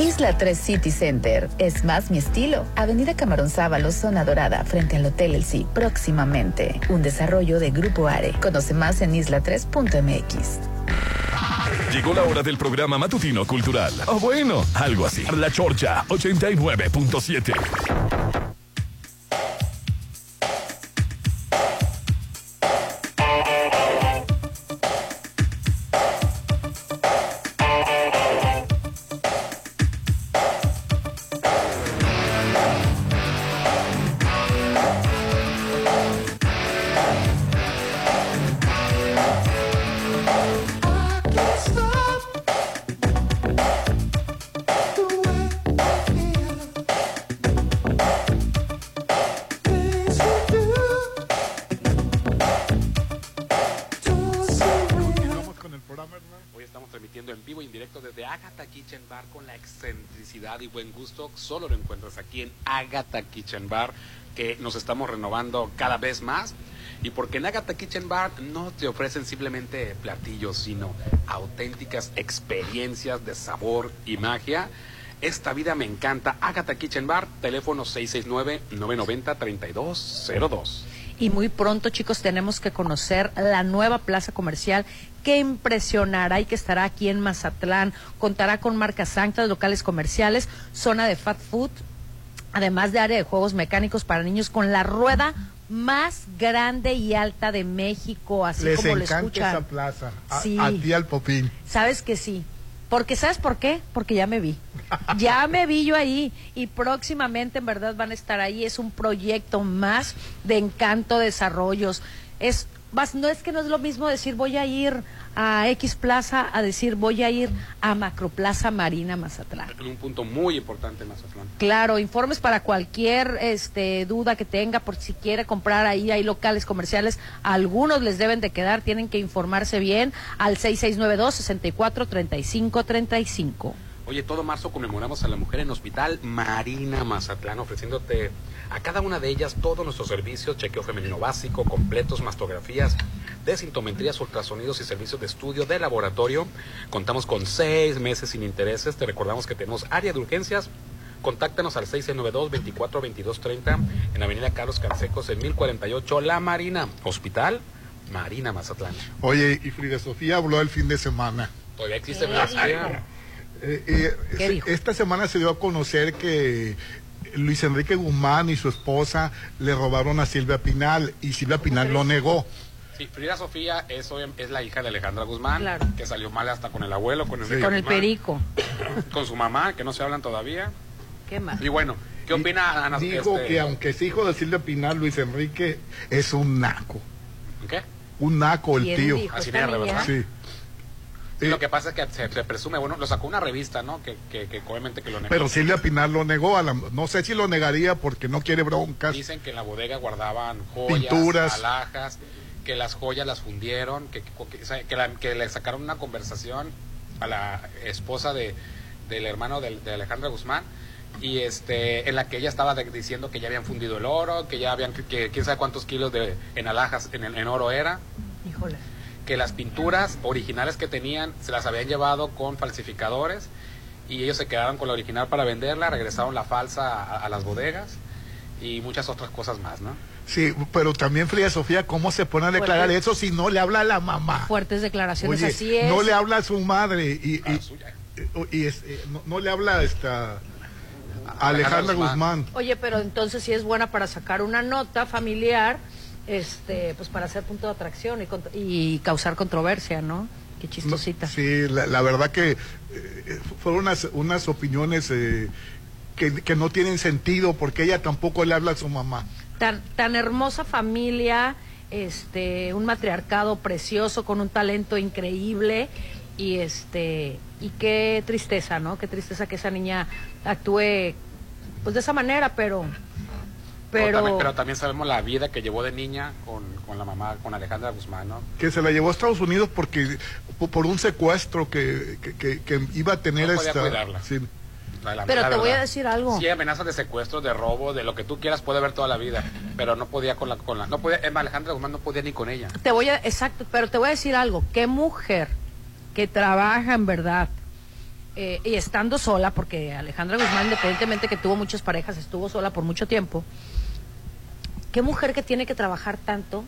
Isla 3 City Center. Es más mi estilo. Avenida Camarón Sábalo, zona dorada, frente al Hotel El Sí, próximamente. Un desarrollo de Grupo Are. Conoce más en isla3.mx. Llegó la hora del programa matutino cultural. O bueno, algo así. La Chorcha 89.7. Solo lo encuentras aquí en Agatha Kitchen Bar, que nos estamos renovando cada vez más. Y porque en Agatha Kitchen Bar no te ofrecen simplemente platillos, sino auténticas experiencias de sabor y magia. Esta vida me encanta. Agatha Kitchen Bar, teléfono 669-990-3202. Y muy pronto, chicos, tenemos que conocer la nueva plaza comercial que impresionará y que estará aquí en Mazatlán. Contará con marcas anclas, locales comerciales, zona de fat food, además de área de juegos mecánicos para niños con la rueda más grande y alta de México, así Les como lo escuchan. esa plaza. A, Sí. a ti al popín. Sabes que sí. Porque, ¿sabes por qué? Porque ya me vi. Ya me vi yo ahí y próximamente en verdad van a estar ahí. Es un proyecto más de encanto desarrollos. Es vas- no es que no es lo mismo decir voy a ir a X Plaza a decir voy a ir a Macroplaza Marina Mazatlán. En un punto muy importante en Mazatlán. Claro, informes para cualquier este, duda que tenga, por si quiere comprar ahí, hay locales comerciales, algunos les deben de quedar, tienen que informarse bien al 6692-643535. Oye, todo marzo conmemoramos a la mujer en Hospital Marina Mazatlán, ofreciéndote a cada una de ellas todos nuestros servicios, chequeo femenino básico, completos, mastografías, desintometrías, ultrasonidos y servicios de estudio de laboratorio. Contamos con seis meses sin intereses. Te recordamos que tenemos área de urgencias. Contáctanos al 692-242230 en Avenida Carlos Cansecos en 1048 La Marina, Hospital Marina Mazatlán. Oye, y Frida Sofía habló el fin de semana. Todavía existe Mazatlán. Eh, eh, ¿Qué se- dijo? esta semana se dio a conocer que Luis Enrique Guzmán y su esposa le robaron a Silvia Pinal y Silvia Pinal lo negó. Sí, Frida Sofía es, la hija de Alejandra Guzmán, que salió mal hasta con el abuelo, con Enrique Con el Guzmán, perico. con su mamá, que no se hablan todavía. ¿Qué más? Y bueno, ¿qué opina Ana? Dijo este, que aunque es hijo de Silvia Pinal, Luis Enrique es un naco. ¿Qué? Un naco el ¿Quién tío. Así de verdad. Sí. Sí, lo que pasa es que se, se presume, bueno, lo sacó una revista, ¿no? Que, que, que obviamente que lo negó. Pero Silvia Pinal lo negó. A la- no sé si lo negaría porque no quiere broncas. Dicen que en la bodega guardaban joyas, Pinturas. alhajas, que las joyas las fundieron, que, que, la- que le sacaron una conversación a la esposa de, del hermano de, de Alejandra Guzmán y este en la que ella estaba de- diciendo que ya habían fundido el oro, que ya habían que quién sabe cuántos kilos de en alhajas en, en oro era, Híjole. Que las pinturas originales que tenían se las habían llevado con falsificadores y ellos se quedaron con la original para venderla, regresaron la falsa a, a las bodegas y muchas otras cosas más, ¿no? Sí, pero también Frida Sofía, ¿cómo se pone a declarar eso si no le habla a la mamá? Fuertes declaraciones, Oye, así es. no le habla a su madre y, y, y es- eh, no, no le habla a esta Alejandra Guzmán. Oye, pero entonces sí es buena para sacar una nota familiar, este, pues para hacer punto de atracción y, y causar controversia, ¿no? Qué chistosita. Sí, la, la verdad que eh, fueron unas, unas opiniones eh, que, que no tienen sentido porque ella tampoco le habla a su mamá. Tan, tan hermosa familia, este, un matriarcado precioso con un talento increíble y este, y qué tristeza, ¿no? Qué tristeza que esa niña actúe, pues de esa manera, pero Pero- también, pero también sabemos la vida que llevó de niña con, con la mamá, con Alejandra Guzmán, ¿no? Que se la llevó a Estados Unidos porque po- por un secuestro que, que, que- que iba a tener No podía esta. cuidarla. sí. La- la- Pero la te voy a decir algo. Sí, amenazas de secuestro, de robo, de lo que tú quieras, puede haber toda la vida, pero no podía con la, con la, no podía, Emma Alejandra Guzmán no podía ni con ella. Te voy a, exacto, pero te voy a decir algo. ¿Qué mujer que trabaja en verdad eh, y estando sola, porque Alejandra Guzmán, independientemente que tuvo muchas parejas, estuvo sola por mucho tiempo, ¿qué mujer que tiene que trabajar tanto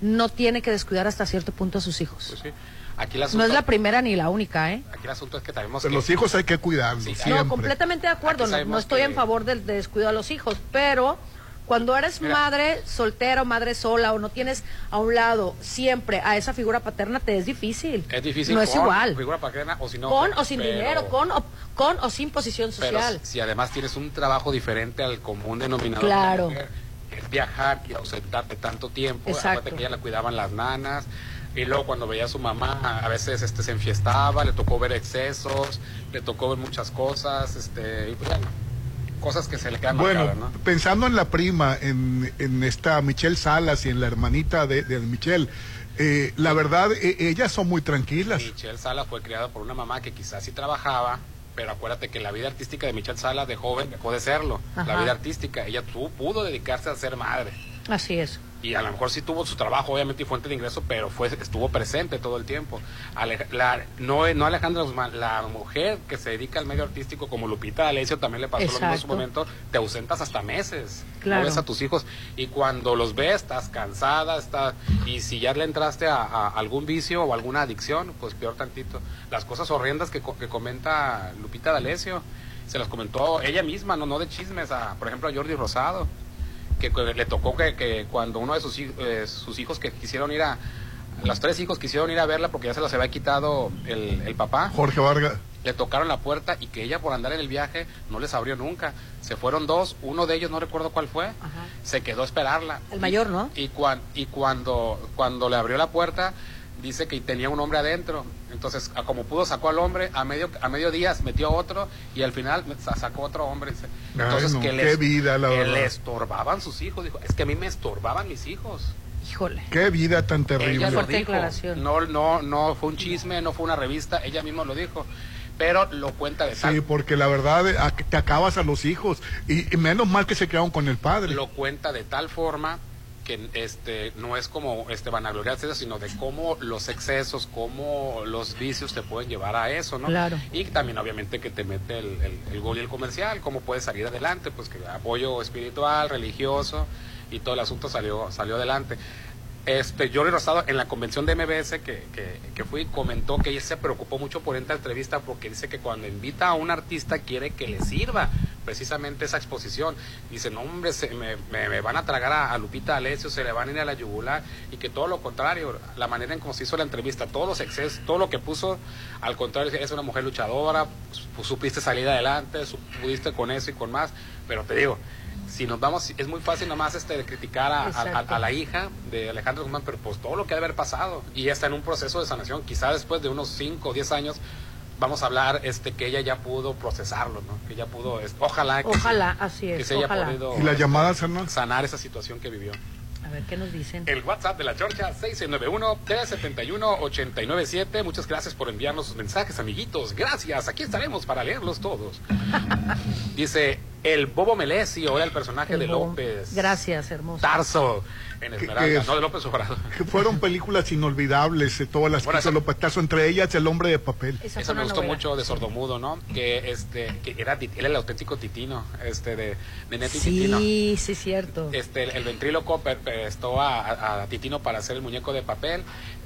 no tiene que descuidar hasta cierto punto a sus hijos? Pues sí. Aquí el No es la primera ni la única, ¿eh? aquí el asunto es que sabemos Pero que los hijos hay que cuidarlos. Sí, siempre. No, completamente de acuerdo. No, no estoy que- en favor del de descuido a los hijos, pero cuando eres Mira. madre soltera o madre sola o no tienes a un lado siempre a esa figura paterna, te es difícil. es difícil No es igual. figura paterna o si no con o sin pero- dinero, con o, con o sin posición pero social. si además tienes un trabajo diferente al común denominador de Claro. la mujer, que es viajar y ausentarte tanto tiempo, aparte que ella la cuidaban las nanas y luego cuando veía a su mamá a veces este se enfiestaba, le tocó ver excesos, le tocó ver muchas cosas, este y pues, bueno, cosas que se le quedan Bueno, marcadas, ¿no? pensando en la prima, en, en esta Michelle Salas y en la hermanita de, de Michelle, eh, la verdad, e- ellas son muy tranquilas. Michelle Sala fue criada por una mamá que quizás sí trabajaba, pero acuérdate que la vida artística de Michelle Sala de joven dejó de serlo. Ajá. La vida artística, ella tu- pudo dedicarse a ser madre. Así es. Y a lo mejor sí tuvo su trabajo, obviamente, y fuente de ingreso, pero fue estuvo presente todo el tiempo. Ale- la- no, no Alejandra Guzmán, la mujer que se dedica al medio artístico, como Lupita D'Alessio, también le pasó lo mismo en su momento, te ausentas hasta meses. Claro. No ves a tus hijos. Y cuando los ves, estás cansada, estás, y si ya le entraste a, a algún vicio o alguna adicción, pues peor tantito. Las cosas horrendas que, que comenta Lupita D'Alessio, se las comentó ella misma, no, no de chismes, a, por ejemplo, a Jordi Rosado que que le tocó que, que cuando uno de sus, eh, sus hijos que quisieron ir a, los tres hijos quisieron ir a verla porque ya se las había quitado el, el papá, Jorge Vargas. le tocaron la puerta y que ella por andar en el viaje no les abrió nunca. Se fueron dos, uno de ellos no recuerdo cuál fue, se quedó a esperarla. El mayor, ¿no? Y, cuan- y cuando, cuando le abrió la puerta, dice que tenía un hombre adentro. Entonces, a como pudo, sacó al hombre, a medio, a medio día metió otro y al final sa- sacó otro hombre. Ay, Entonces, no, que, qué les, vida, la que le estorbaban sus hijos. Dijo, es que a mí me estorbaban mis hijos. Híjole. Qué vida tan terrible. Ella lo Fuerte dijo. declaración. No, no, no fue un chisme, no fue una revista, ella misma lo dijo. Pero lo cuenta de tal Sí, porque la verdad te acabas a los hijos y, y menos mal que se quedaron con el padre. lo cuenta de tal forma que este no es como este vanagloriarse sino de cómo los excesos cómo los vicios te pueden llevar a eso no Claro. y también obviamente que te mete el, el, el gol y el comercial cómo puedes salir adelante pues que apoyo espiritual religioso y todo el asunto salió salió adelante. Este Jordi Rosado en la convención de MBS que, que, que fui comentó que ella se preocupó mucho por esta entrevista porque dice que cuando invita a un artista quiere que le sirva precisamente esa exposición. Dice, no hombre, se- me, me- me van a tragar a, a Lupita Alessio, se le van a ir a la yugular y que todo lo contrario, la manera en cómo se hizo la entrevista, todos los excesos, todo lo que puso, al contrario, es una mujer luchadora, pues, supiste salir adelante, pudiste con eso y con más, pero te digo, si nos vamos, es muy fácil nomás este de criticar a, la hija de Alejandro Guzmán, pero pues todo lo que ha de haber pasado y ya está en un proceso de sanación, quizá después de unos 5 o 10 años vamos a hablar este que ella ya pudo procesarlo, ¿no? Que ya pudo, es- ojalá que, Ojalá, se- así que es. se haya Ojalá. podido ¿Y las llamadas, Hernán? sanar esa situación que vivió. A ver qué nos dicen. El WhatsApp de la Chorcha 691-371-897. Muchas gracias por enviarnos sus mensajes, amiguitos. Gracias, aquí estaremos para leerlos todos. Dice, el Bobo Melesi, ahora el personaje El de Bobo. López. Tarso hermoso. Tarso, en Esmeralda, que- no de López Obrador. Que fueron películas inolvidables, eh, todas las que hizo López Tarso, entre ellas El hombre de papel. Esa Eso me gustó novela. mucho de Sordomudo, ¿no? Que este que era, el auténtico Titino, este de, de Neti Titino. Sí, sí, cierto. Este, el, el ventríloco prestó a, a- a Titino para hacer el muñeco de papel.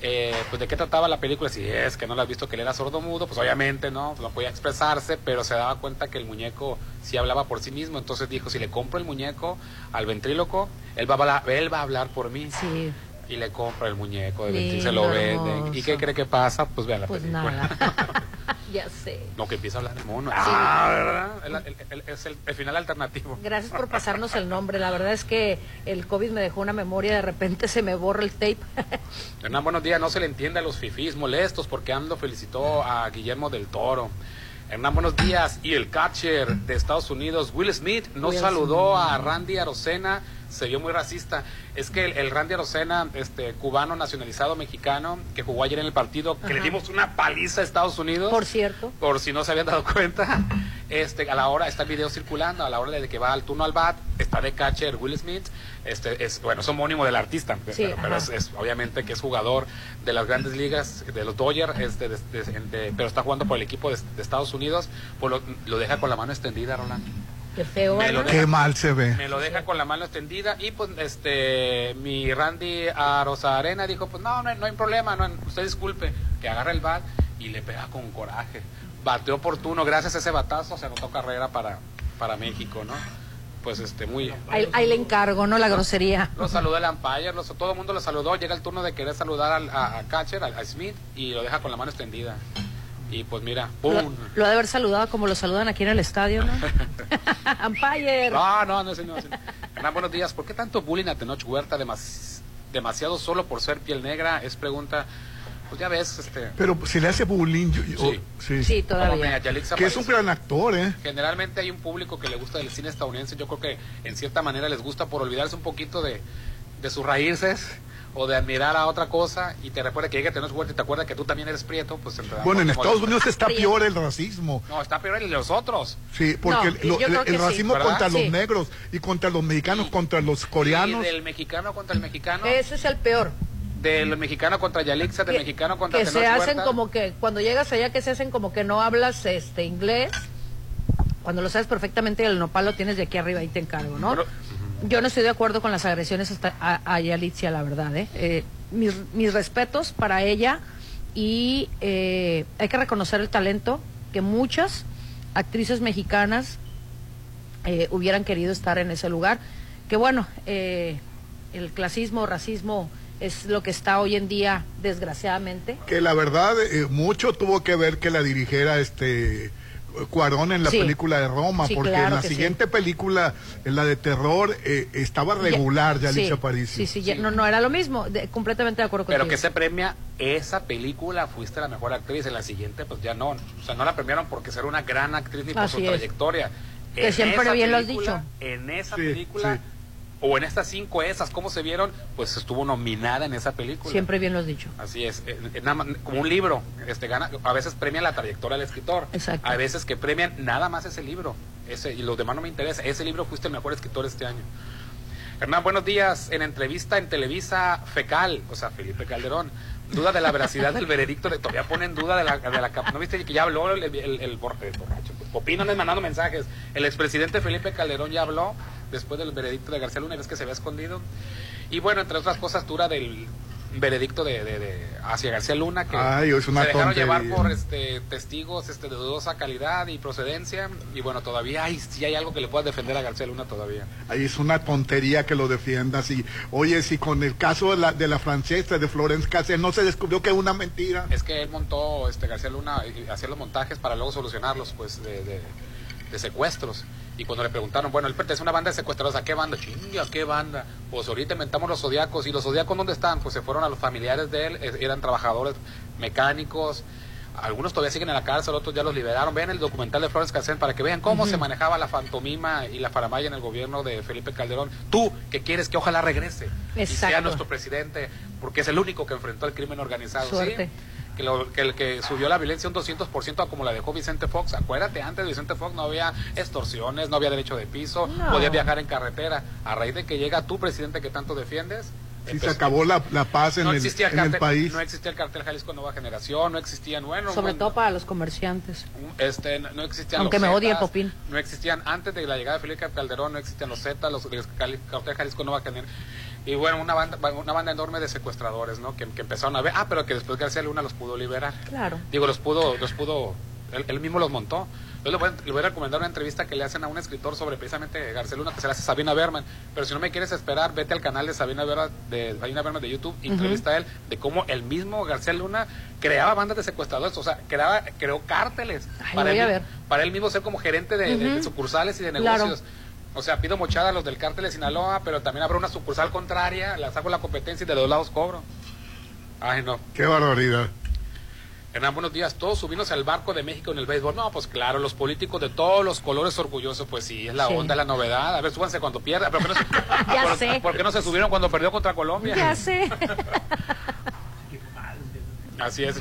Eh, pues de qué trataba la película, si es que no lo has visto que él era sordomudo, pues obviamente no, no podía expresarse, pero se daba cuenta que el muñeco sí hablaba por sí mismo, entonces dijo, si le compro el muñeco al ventríloco, él va a hablar, él va a hablar por mí. Sí. Y le compra el muñeco de Lindo, ventríloco, se lo venden. ¿Y qué cree que pasa? Pues vean la Pues película. nada. ya sé. No, que empieza a hablar de mono. Ah, ¿verdad? El- el- el- es el, el final alternativo. Gracias por pasarnos el nombre. La verdad es que el COVID me dejó una memoria, de repente se me borra el tape. Hernán, buenos días. No se le entiende a los fifís molestos porque AMLO felicitó a Guillermo del Toro. Hernán, buenos días. Y el catcher de Estados Unidos, Will Smith, no Will saludó Smith. a Randy Arocena, se vio muy racista. Es que el, el Randy Arocena, este cubano nacionalizado mexicano, que jugó ayer en el partido, que le dimos una paliza a Estados Unidos. Por cierto. por si no se habían dado cuenta, este, a la hora, está el video circulando, a la hora de que va al turno al bat, está de catcher Will Smith, este, es, bueno, es homónimo del artista, Sí, pero, es, es obviamente que es jugador de las grandes ligas, de los Dodgers, este, de- de- de- pero está jugando por el equipo de, de Estados Unidos, pues lo, lo deja con la mano extendida, Roland. Qué feo. Me lo ¿verdad? deja- Qué mal se ve. Me lo deja con la mano extendida y pues este mi Randy Arosa Arena dijo, pues no, no hay, no hay problema, no, usted disculpe, que agarra el bat y le pega con coraje. Bateó oportuno, gracias a ese batazo se anotó carrera para, para México, ¿no? Pues este, muy... Ahí, ahí le encargo, ¿no? La grosería. Lo saludó el umpire, lo- todo el mundo lo saludó, llega el turno de querer saludar al, a, a catcher, a, a Smith, y lo deja con la mano extendida. Y pues mira, Lo, ¡pum! lo ha de haber saludado como lo saludan aquí en el estadio, ¿no? Umpire. No, no, no, no. no. Buenos días. ¿Por qué tanto bullying a Tenoch Huerta demas- demasiado solo por ser piel negra? Es pregunta. Pues ya ves, este. Pero si le hace bullying, yo- yo- Sí. sí. Me- Yalitza Que es un gran actor, ¿eh? Generalmente hay un público que le gusta del cine estadounidense. Yo creo que en cierta manera les gusta por olvidarse un poquito de, de sus raíces o de admirar a otra cosa y te recuerda que llega Tenoch Huerta y te acuerda que tú también eres prieto. Pues Bueno, en Estados. Unidos está peor el racismo. No, está peor el de los otros. Sí, porque No, el- lo- sí. racismo ¿Verdad? contra los Sí. negros y contra los mexicanos, contra los coreanos. Y del mexicano contra el mexicano. Ese es el peor. Del mexicano contra Yalixa, del mexicano contra Que se hacen Huerta. como que, cuando llegas allá, que se hacen como que no hablas este inglés. Cuando lo sabes perfectamente, el nopal lo tienes de aquí arriba, ahí te encargo, ¿no? Yo no estoy de acuerdo con las agresiones hasta a, a la verdad. ¿eh? Eh, mis, respetos para ella y eh, hay que reconocer el talento que muchas actrices mexicanas eh, hubieran querido estar en ese lugar. Que bueno, eh, el clasismo, racismo es lo que está hoy en día, desgraciadamente. Que la verdad, mucho tuvo que ver que la dirigiera este Cuarón en la Sí. película de Roma, Sí, porque claro en la sí. siguiente película, en la de terror, eh, estaba regular ya Alicia Aparicio. Sí, sí, ya- No, no era lo mismo. de- completamente de acuerdo Pero contigo. que se premia esa película, fuiste la mejor actriz. En la siguiente, pues ya no. O sea, no la premiaron porque ser una gran actriz ni por Así su es. trayectoria. Que En siempre esa bien lo has película, dicho. En esa Sí, película, sí. O en estas cinco esas, ¿cómo se vieron? Pues estuvo nominada en esa película. Siempre bien lo has dicho. Así es, eh, eh, nada más, como un libro, este gana, a veces premian la trayectoria del escritor, Exacto. a veces que premian nada más ese libro, ese y los demás no me interesa, ese libro fuiste el mejor escritor este año. Hernán, buenos días, en entrevista en Televisa Fecal, o sea, Felipe Calderón, duda de la veracidad del veredicto, de, todavía pone en duda de la, de la ¿no viste que ya habló el, el, el, el bor- el borracho? Popino anda mandando mensajes, el expresidente Felipe Calderón ya habló después del veredicto de García Luna, ves que se había escondido, y bueno, entre otras cosas, dura del veredicto de, de- de- hacia García Luna que Ay, se dejaron tontería. llevar por este testigos este de dudosa calidad y procedencia y bueno todavía hay si hay algo que le pueda defender a García Luna todavía Ahí es una tontería que lo defiendas. Y, oye, si con el caso de la, de la francesa, de Florence Cassel, no se descubrió que es una mentira. es que él montó este García Luna hacía los montajes para luego solucionarlos pues de, de- de secuestros y cuando le preguntaron bueno él pertenece a una banda de secuestradores a qué banda chinga qué banda pues ahorita inventamos los zodiacos y los zodiacos dónde están pues se fueron a los familiares de él eh, eran trabajadores mecánicos algunos todavía siguen en la cárcel, otros ya los liberaron. Vean el documental de Florence Cassel para que vean cómo se manejaba la fantomima y la faramaya en el gobierno de Felipe Calderón. Tú, que quieres que ojalá regrese y sea nuestro presidente, porque es el único que enfrentó el crimen organizado. ¿sí? Que, lo- que el que subió la violencia un 200% a como la dejó Vicente Fox. Acuérdate, antes de Vicente Fox no había extorsiones, no había derecho de piso, No. podía viajar en carretera. A raíz de que llega tu presidente que tanto defiendes, Sí, se empezó- acabó la, la paz en, no el, existía el en el cartel, país. no existía el cartel Jalisco Nueva Generación, no existían, bueno, Sobre bueno, todo para los comerciantes. este, no, no existían Aunque los me odie Popín. No existían, antes de la llegada de Felipe Calderón, no existían los Z, los los Cali- Cartel Jalisco Nueva Generación. Y bueno, una banda, una banda enorme de secuestradores, ¿no? Que, que empezaron a ver, ah, pero que después García Luna los pudo liberar. Claro. Digo, los pudo, los pudo, él, él mismo los montó. Yo le voy, a- le voy a recomendar una entrevista que le hacen a un escritor sobre precisamente García Luna, que se la hace Sabina Berman. Pero si no me quieres esperar, vete al canal de Sabina Berman de, Sabina Berman de YouTube, Ujú. entrevista a él de cómo el mismo García Luna creaba bandas de secuestradores, o sea, creaba, creó cárteles. Ay, para, él, para él mismo ser como gerente de, de- de Ujú. sucursales y de Claro. O sea, pido mochada a los del cártel de Sinaloa, pero también habrá una sucursal contraria, la saco la competencia y de los lados cobro. Ay, no. Qué barbaridad. Hernán, buenos días. Todos subimos al barco de México en el béisbol. No, pues claro, los políticos de todos los colores orgullosos, pues sí, es la Sí. onda, la novedad. A ver, súbanse cuando pierda. ¿Pero se- Ya por- sé. ¿Por qué no se subieron cuando perdió contra Colombia? Ya sé. Así es.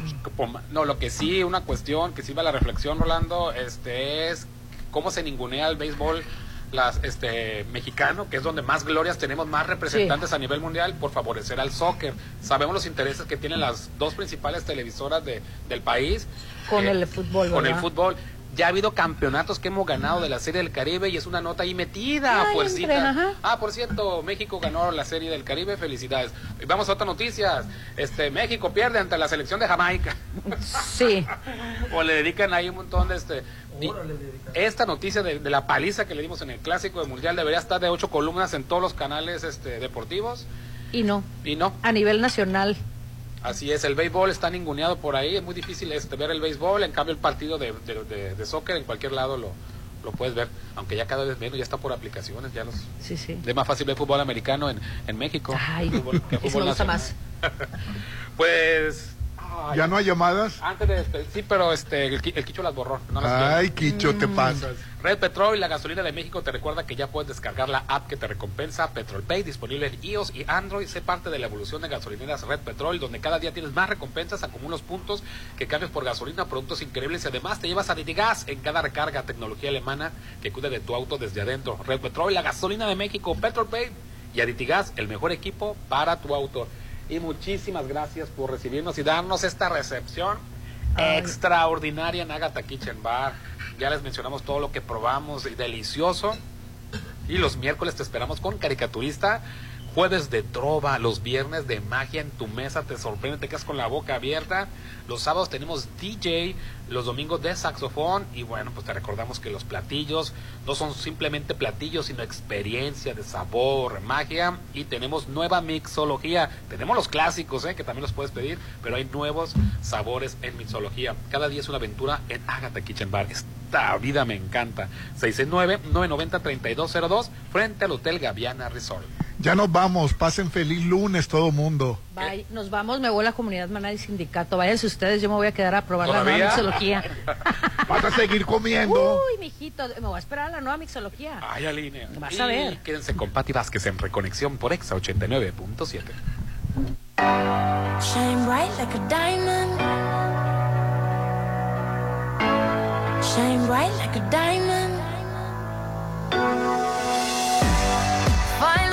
No, lo que sí, una cuestión que va a la reflexión, Rolando, este es cómo se ningunea el béisbol las, este, mexicano, que es donde más glorias tenemos, más representantes a nivel mundial, por favorecer al soccer. Sabemos los intereses que tienen las dos principales televisoras de, del país. Con eh, el fútbol, Con el fútbol. Ya ha habido campeonatos que hemos ganado de la Serie del Caribe y es una nota ahí metida, Ay, fuercita. entre. Ah, por cierto, México ganó la Serie del Caribe, felicidades. Y Vamos a otras noticias. Este, México pierde ante la selección de Jamaica. Sí. o le dedican ahí un montón de este. y esta noticia de, de la paliza que le dimos en el clásico del mundial debería estar de ocho columnas en todos los canales este, deportivos Y no, y no. a nivel nacional. Así es, el béisbol está ninguneado por ahí, es muy difícil este, ver el béisbol, en cambio el partido de, de, de- de soccer en cualquier lado lo, lo puedes ver, aunque ya cada vez menos, ya está por aplicaciones, ya los... Sí, sí. Es más fácil ver fútbol americano en, en México. Ay, Fútbol- eso fútbol me gusta más. Pues... ay, ¿Ya no hay llamadas? Antes de este, sí, pero este, el, el Quicho las borró. No las Ay. Quicho, te pasas. Red Petrol, la gasolina de México, te recuerda que ya puedes descargar la app que te recompensa, Petrol Pay, disponible en iOS y Android. Sé parte de la evolución de gasolineras Red Petrol, donde cada día tienes más recompensas, acumulas puntos que cambias por gasolina, productos increíbles y además te llevas a Gas en cada recarga, tecnología alemana que cuida de tu auto desde adentro. Red Petrol, la gasolina de México, Petrol Pay y Aditigas, el mejor equipo para tu auto. Y muchísimas gracias por recibirnos y darnos esta recepción extraordinaria en Agatha Kitchen Bar. Ya les mencionamos todo lo que probamos y delicioso. Y los miércoles te esperamos con caricaturista. Jueves de trova, los viernes de magia en tu mesa, te sorprende, te quedas con la boca abierta. Los sábados tenemos DJ, los domingos de saxofón. Y bueno, pues te recordamos que los platillos no son simplemente platillos, sino experiencia de sabor, magia. Y tenemos nueva mixología. Tenemos los clásicos, ¿eh? que también los puedes pedir, pero hay nuevos sabores en mixología. Cada día es una aventura en Agatha Kitchen Bar. Esta vida me encanta. 669-990-3202 frente al Hotel Gaviana Resort. Ya nos vamos, pasen feliz lunes todo mundo. Bye. Nos vamos, me voy a la comunidad maná y sindicato. Váyanse ustedes, yo me voy a quedar a probar la ¿Todavía? nueva mixología. Vas a seguir comiendo. Uy, mijito, me voy a esperar a la nueva mixología. Ay, Aline. Vas y a ver. quédense con Pati Vázquez en Reconexión por Exa 89.7. Shine bright like a diamond. Shine bright like a diamond. Fine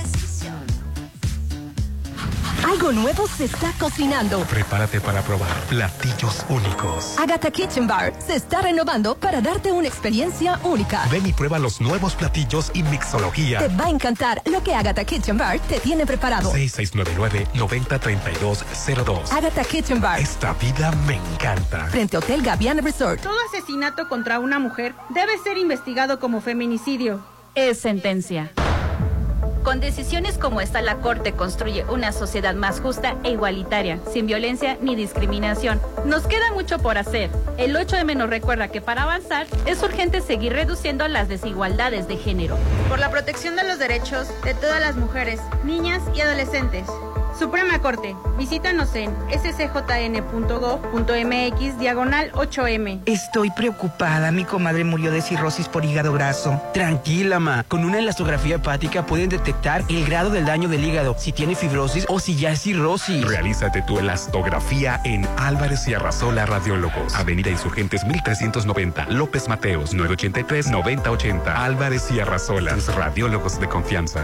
Algo nuevo se está cocinando. Prepárate para probar platillos únicos. Agatha Kitchen Bar se está renovando para darte una experiencia única. Ven y prueba los nuevos platillos y mixología. Te va a encantar lo que Agatha Kitchen Bar te tiene preparado. 6699-903202. Agatha Kitchen Bar, Esta vida me encanta. frente a Hotel Gaviana Resort. Todo asesinato contra una mujer debe ser investigado como feminicidio. Es sentencia. Con decisiones como esta, la Corte construye una sociedad más justa e igualitaria, sin violencia ni discriminación. Nos queda mucho por hacer. El 8M nos recuerda que para avanzar es urgente seguir reduciendo las desigualdades de género. Por la protección de los derechos de todas las mujeres, niñas y adolescentes. Suprema Corte, visítanos en scjn.gov.mx diagonal 8M. Estoy preocupada. Mi comadre murió de cirrosis por hígado graso. Tranquila, ma. Con una elastografía hepática pueden detectar el grado del daño del hígado, si tiene fibrosis o si ya es cirrosis. Realízate tu elastografía en Álvarez y Arrasola Radiólogos. Avenida Insurgentes 1390, López Mateos 983-9080. Álvarez y Arrasola, tus radiólogos de confianza.